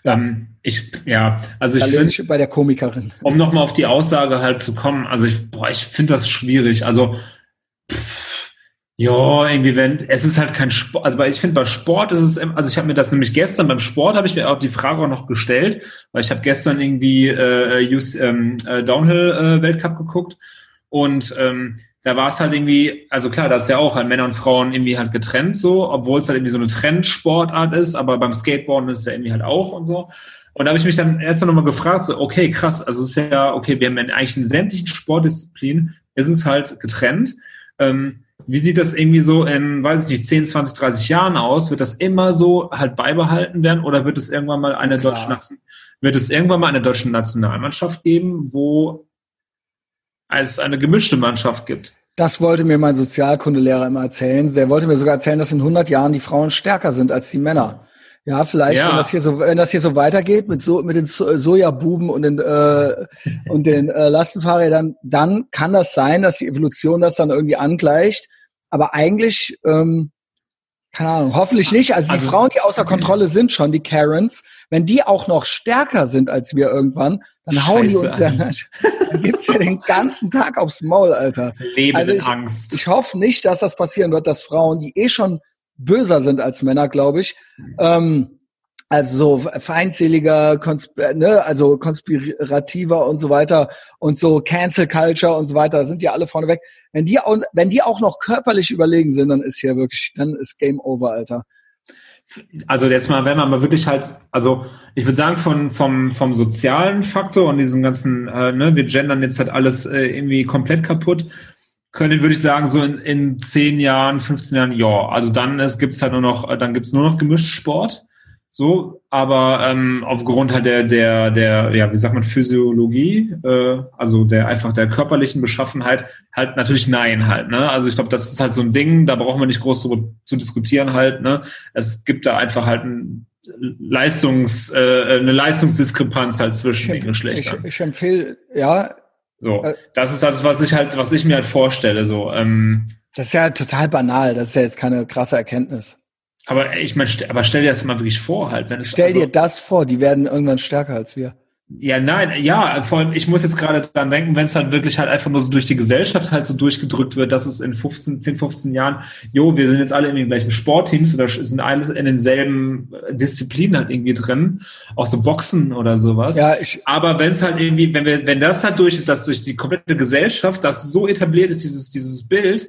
Ja. Ähm, ich, ja, also ich finde, bei der Komikerin. Um nochmal auf die Aussage halt zu kommen, also ich, boah, ich finde das schwierig. Also, pff, ja, irgendwie, wenn, es ist halt kein Sport, also ich finde bei Sport ist es, also ich habe mir das nämlich gestern beim Sport habe ich mir auch die Frage auch noch gestellt, weil ich habe gestern irgendwie äh, Use, ähm, äh, Downhill äh, Weltcup geguckt und ähm, da war es halt irgendwie, also klar, da ist ja auch halt Männer und Frauen irgendwie halt getrennt so, obwohl es halt irgendwie so eine Trendsportart ist, aber beim Skateboarden ist es ja irgendwie halt auch und so. Und da habe ich mich dann erst nochmal gefragt, so, okay, krass, also es ist ja, okay, wir haben eigentlich in sämtlichen Sportdisziplinen, ist es halt getrennt. Ähm, wie sieht das irgendwie so in, weiß ich nicht, 10, 20, 30 Jahren aus? Wird das immer so halt beibehalten werden oder wird es irgendwann mal eine deutsche, wird es irgendwann mal eine deutsche Nationalmannschaft geben, wo es eine gemischte Mannschaft gibt. Das wollte mir mein Sozialkundelehrer immer erzählen. Der wollte mir sogar erzählen, dass in 100 Jahren die Frauen stärker sind als die Männer. Ja, vielleicht, ja. wenn das hier so, wenn das hier so weitergeht mit so mit den Sojabuben und den äh, und den äh, Lastenfahrrädern, dann kann das sein, dass die Evolution das dann irgendwie angleicht. Aber eigentlich ähm, keine Ahnung, hoffentlich nicht. Also, also die Frauen, die außer Kontrolle sind schon, die Karens, wenn die auch noch stärker sind als wir irgendwann, dann hauen die uns ja, dann gibt's ja den ganzen Tag aufs Maul, Alter. Leben also in ich, Angst. Ich hoffe nicht, dass das passieren wird, dass Frauen, die eh schon böser sind als Männer, glaube ich. Ähm, also so feindseliger, ne, also konspirativer und so weiter und so Cancel Culture und so weiter, sind ja alle vorneweg. Wenn die, wenn die auch noch körperlich überlegen sind, dann ist hier wirklich, dann ist Game Over, Alter. Also jetzt mal, wenn man mal wirklich halt, also ich würde sagen, von, vom, vom sozialen Faktor und diesen ganzen, äh, ne, wir gendern jetzt halt alles äh, irgendwie komplett kaputt, könnte, würde ich sagen, so in, in 10 Jahren, 15 Jahren, ja. Also dann es gibt's halt nur noch, dann gibt's nur noch gemischt Sport. So, aber ähm, aufgrund halt der, der, der, ja, wie sagt man, Physiologie, äh, also der einfach der körperlichen Beschaffenheit, halt natürlich nein halt, ne? Also ich glaube, das ist halt so ein Ding, da brauchen wir nicht groß drüber zu diskutieren halt, ne? Es gibt da einfach halt ein Leistungs, äh, eine Leistungsdiskrepanz halt zwischen ich, den Geschlechtern. Ich, ich empfehle, ja. So, äh, das ist das, was ich halt, was ich mir halt vorstelle, so. Ähm, das ist ja total banal, das ist ja jetzt keine krasse Erkenntnis. Aber ich meine, aber stell dir das mal wirklich vor, halt. Wenn es, stell also, dir das vor, die werden irgendwann stärker als wir. Ja, nein, ja, vor allem, ich muss jetzt gerade dran denken, wenn es halt wirklich halt einfach nur so durch die Gesellschaft halt so durchgedrückt wird, dass es in 15, 10, 15 Jahren, jo, wir sind jetzt alle in den gleichen Sportteams oder sind alle in denselben Disziplinen halt irgendwie drin, auch so Boxen oder sowas. Ja, ich, Aber wenn es halt irgendwie, wenn wir, wenn das halt durch ist, dass durch die komplette Gesellschaft, das so etabliert ist, dieses, dieses Bild,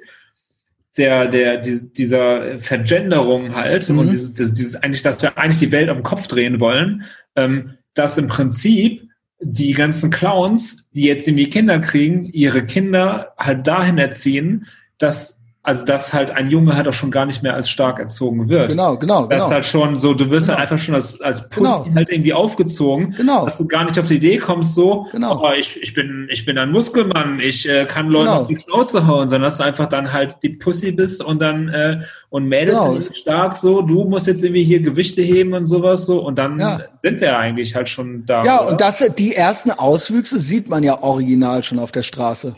der, der, die, dieser Vergenderung halt mhm. und dieses, dieses, eigentlich, dass wir eigentlich die Welt auf den Kopf drehen wollen, ähm, dass im Prinzip die ganzen Clowns, die jetzt irgendwie Kinder kriegen, ihre Kinder halt dahin erziehen, dass also dass halt ein Junge halt auch schon gar nicht mehr als stark erzogen wird. Genau, genau, Das genau. ist halt schon so, du wirst genau. halt einfach schon als, als Pussy genau. halt irgendwie aufgezogen, genau. dass du gar nicht auf die Idee kommst, so, genau. oh, ich, ich bin, ich bin ein Muskelmann, ich äh, kann Leuten genau. auf die Schnauze hauen, sondern dass du einfach dann halt die Pussy bist und dann, äh, und Mädels genau. sind stark so, du musst jetzt irgendwie hier Gewichte heben und sowas so, und dann ja. sind wir eigentlich halt schon da. Ja, oder? und das, die ersten Auswüchse sieht man ja original schon auf der Straße.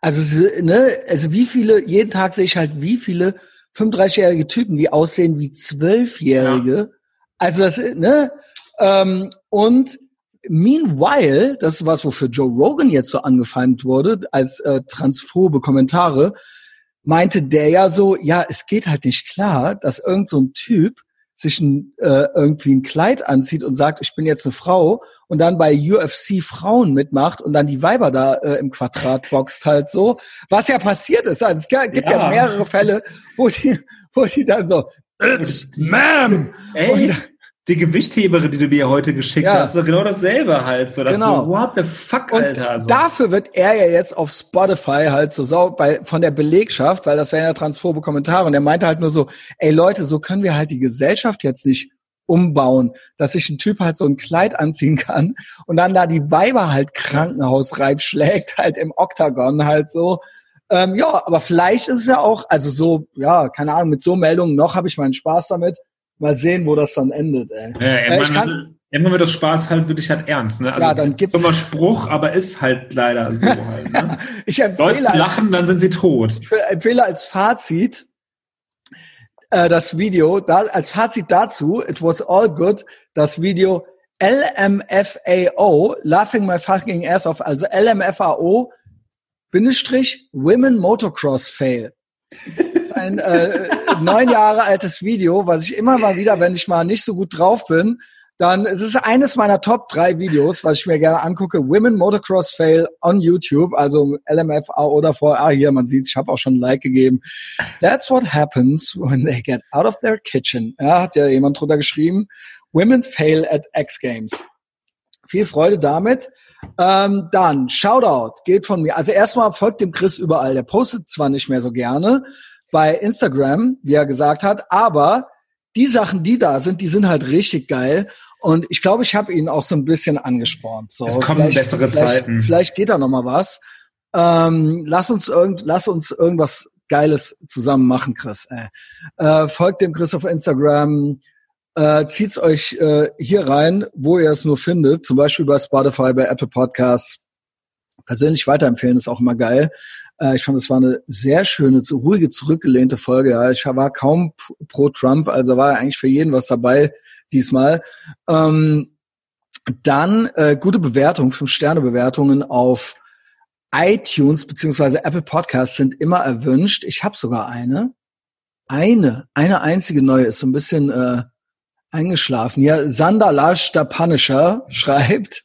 Also, ne, also wie viele, jeden Tag sehe ich halt, wie viele 35-jährige Typen, die aussehen wie Zwölfjährige. Ja. Also das, ne, ähm, und meanwhile, das ist was, wofür Joe Rogan jetzt so angefeindet wurde, als äh, transphobe Kommentare, meinte der ja so, ja, es geht halt nicht klar, dass irgend so ein Typ sich ein, äh, irgendwie ein Kleid anzieht und sagt, ich bin jetzt eine Frau und dann bei UFC Frauen mitmacht und dann die Weiber da äh, im Quadrat boxt halt so, was ja passiert ist. Also es gibt ja, ja mehrere Fälle, wo die, wo die dann so, It's ma'am! Die Gewichtheberin, die du mir heute geschickt ja. hast, ist genau dasselbe halt. So, genau. So, what the fuck, und Alter. So. Dafür wird er ja jetzt auf Spotify halt so sau bei, von der Belegschaft, weil das wären ja transphobe Kommentare. Und er meinte halt nur so, ey Leute, so können wir halt die Gesellschaft jetzt nicht umbauen, dass sich ein Typ halt so ein Kleid anziehen kann und dann da die Weiber halt krankenhausreif schlägt, halt im Oktagon halt so. Ähm, ja, aber vielleicht ist es ja auch, also so, ja, keine Ahnung, mit so Meldungen noch habe ich meinen Spaß damit. Mal sehen, wo das dann endet, ey. Ja, äh, ich kann, Irgendwann wird das Spaß halt wirklich halt ernst, ne? Also ja, dann gibt's immer Spruch, aber ist halt leider so halt. Ne? ich empfehle Leute lachen, als, dann sind sie tot. Ich empfehle als Fazit äh, das Video, da, als Fazit dazu, it was all good, das Video LMFAO, Laughing My Fucking Ass Off, also LMFAO, Bindestrich, Women Motocross Fail. Ein äh, neun Jahre altes Video, was ich immer mal wieder, wenn ich mal nicht so gut drauf bin, dann es ist eines meiner Top drei Videos, was ich mir gerne angucke. Women Motocross Fail on YouTube, also LMFA oder vor. Hier, man sieht, ich habe auch schon ein Like gegeben. That's what happens when they get out of their kitchen. Ja, hat ja jemand drunter geschrieben. Women fail at X Games. Viel Freude damit. Ähm, dann Shoutout geht von mir. Also erstmal folgt dem Chris überall. Der postet zwar nicht mehr so gerne bei Instagram, wie er gesagt hat, aber die Sachen, die da sind, die sind halt richtig geil. Und ich glaube, ich habe ihn auch so ein bisschen angespornt. So, es kommen bessere vielleicht, Zeiten. Vielleicht geht da noch mal was. Ähm, lass uns irgend, lass uns irgendwas Geiles zusammen machen, Chris. Äh, äh, folgt dem Chris auf Instagram. Äh, zieht's euch äh, hier rein, wo ihr es nur findet. Zum Beispiel bei Spotify, bei Apple Podcasts. Persönlich weiterempfehlen ist auch immer geil. Äh, ich fand, es war eine sehr schöne, ruhige, zurückgelehnte Folge. Ja. Ich war kaum pro Trump, also war eigentlich für jeden was dabei diesmal. Ähm, dann äh, gute Bewertungen, fünf Sterne Bewertungen auf iTunes beziehungsweise Apple Podcasts sind immer erwünscht. Ich habe sogar eine. eine, eine einzige neue ist so ein bisschen äh, eingeschlafen. Ja, Sander Lasch, der Punisher, schreibt,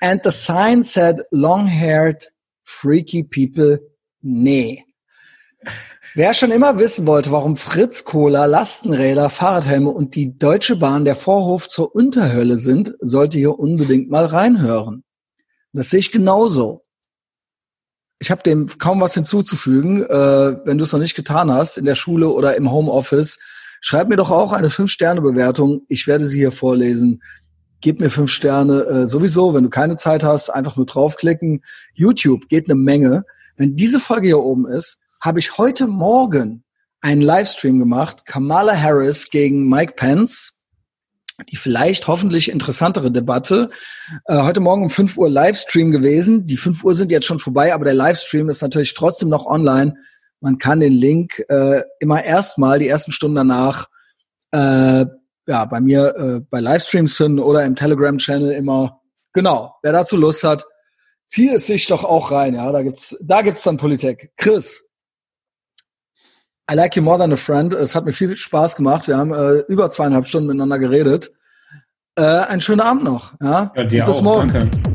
and the sign said long-haired, freaky people, nee. Wer schon immer wissen wollte, warum Fritz Cola, Lastenräder, Fahrradhelme und die Deutsche Bahn der Vorhof zur Unterhölle sind, sollte hier unbedingt mal reinhören. Das sehe ich genauso. Ich habe dem kaum was hinzuzufügen. Äh, wenn du es noch nicht getan hast, in der Schule oder im Homeoffice, schreib mir doch auch eine Fünf-Sterne-Bewertung. Ich werde sie hier vorlesen. Gib mir fünf Sterne. Äh, sowieso, wenn du keine Zeit hast, einfach nur draufklicken. YouTube geht eine Menge. Wenn diese Folge hier oben ist, habe ich heute Morgen einen Livestream gemacht. Kamala Harris gegen Mike Pence. Die vielleicht hoffentlich interessantere Debatte. Äh, heute Morgen um 5 Uhr Livestream gewesen. Die 5 Uhr sind jetzt schon vorbei, aber der Livestream ist natürlich trotzdem noch online. Man kann den Link äh, immer erstmal die ersten Stunden danach äh, ja bei mir äh, bei Livestreams finden oder im Telegram-Channel immer. Genau, wer dazu Lust hat, ziehe es sich doch auch rein. Ja, da gibt's da gibt's dann Politik. Chris, I like you more than a friend. Es hat mir viel Spaß gemacht. Wir haben äh, über zweieinhalb Stunden miteinander geredet. Äh, einen schönen Abend noch. Ja, ja dir bis auch. morgen. Danke.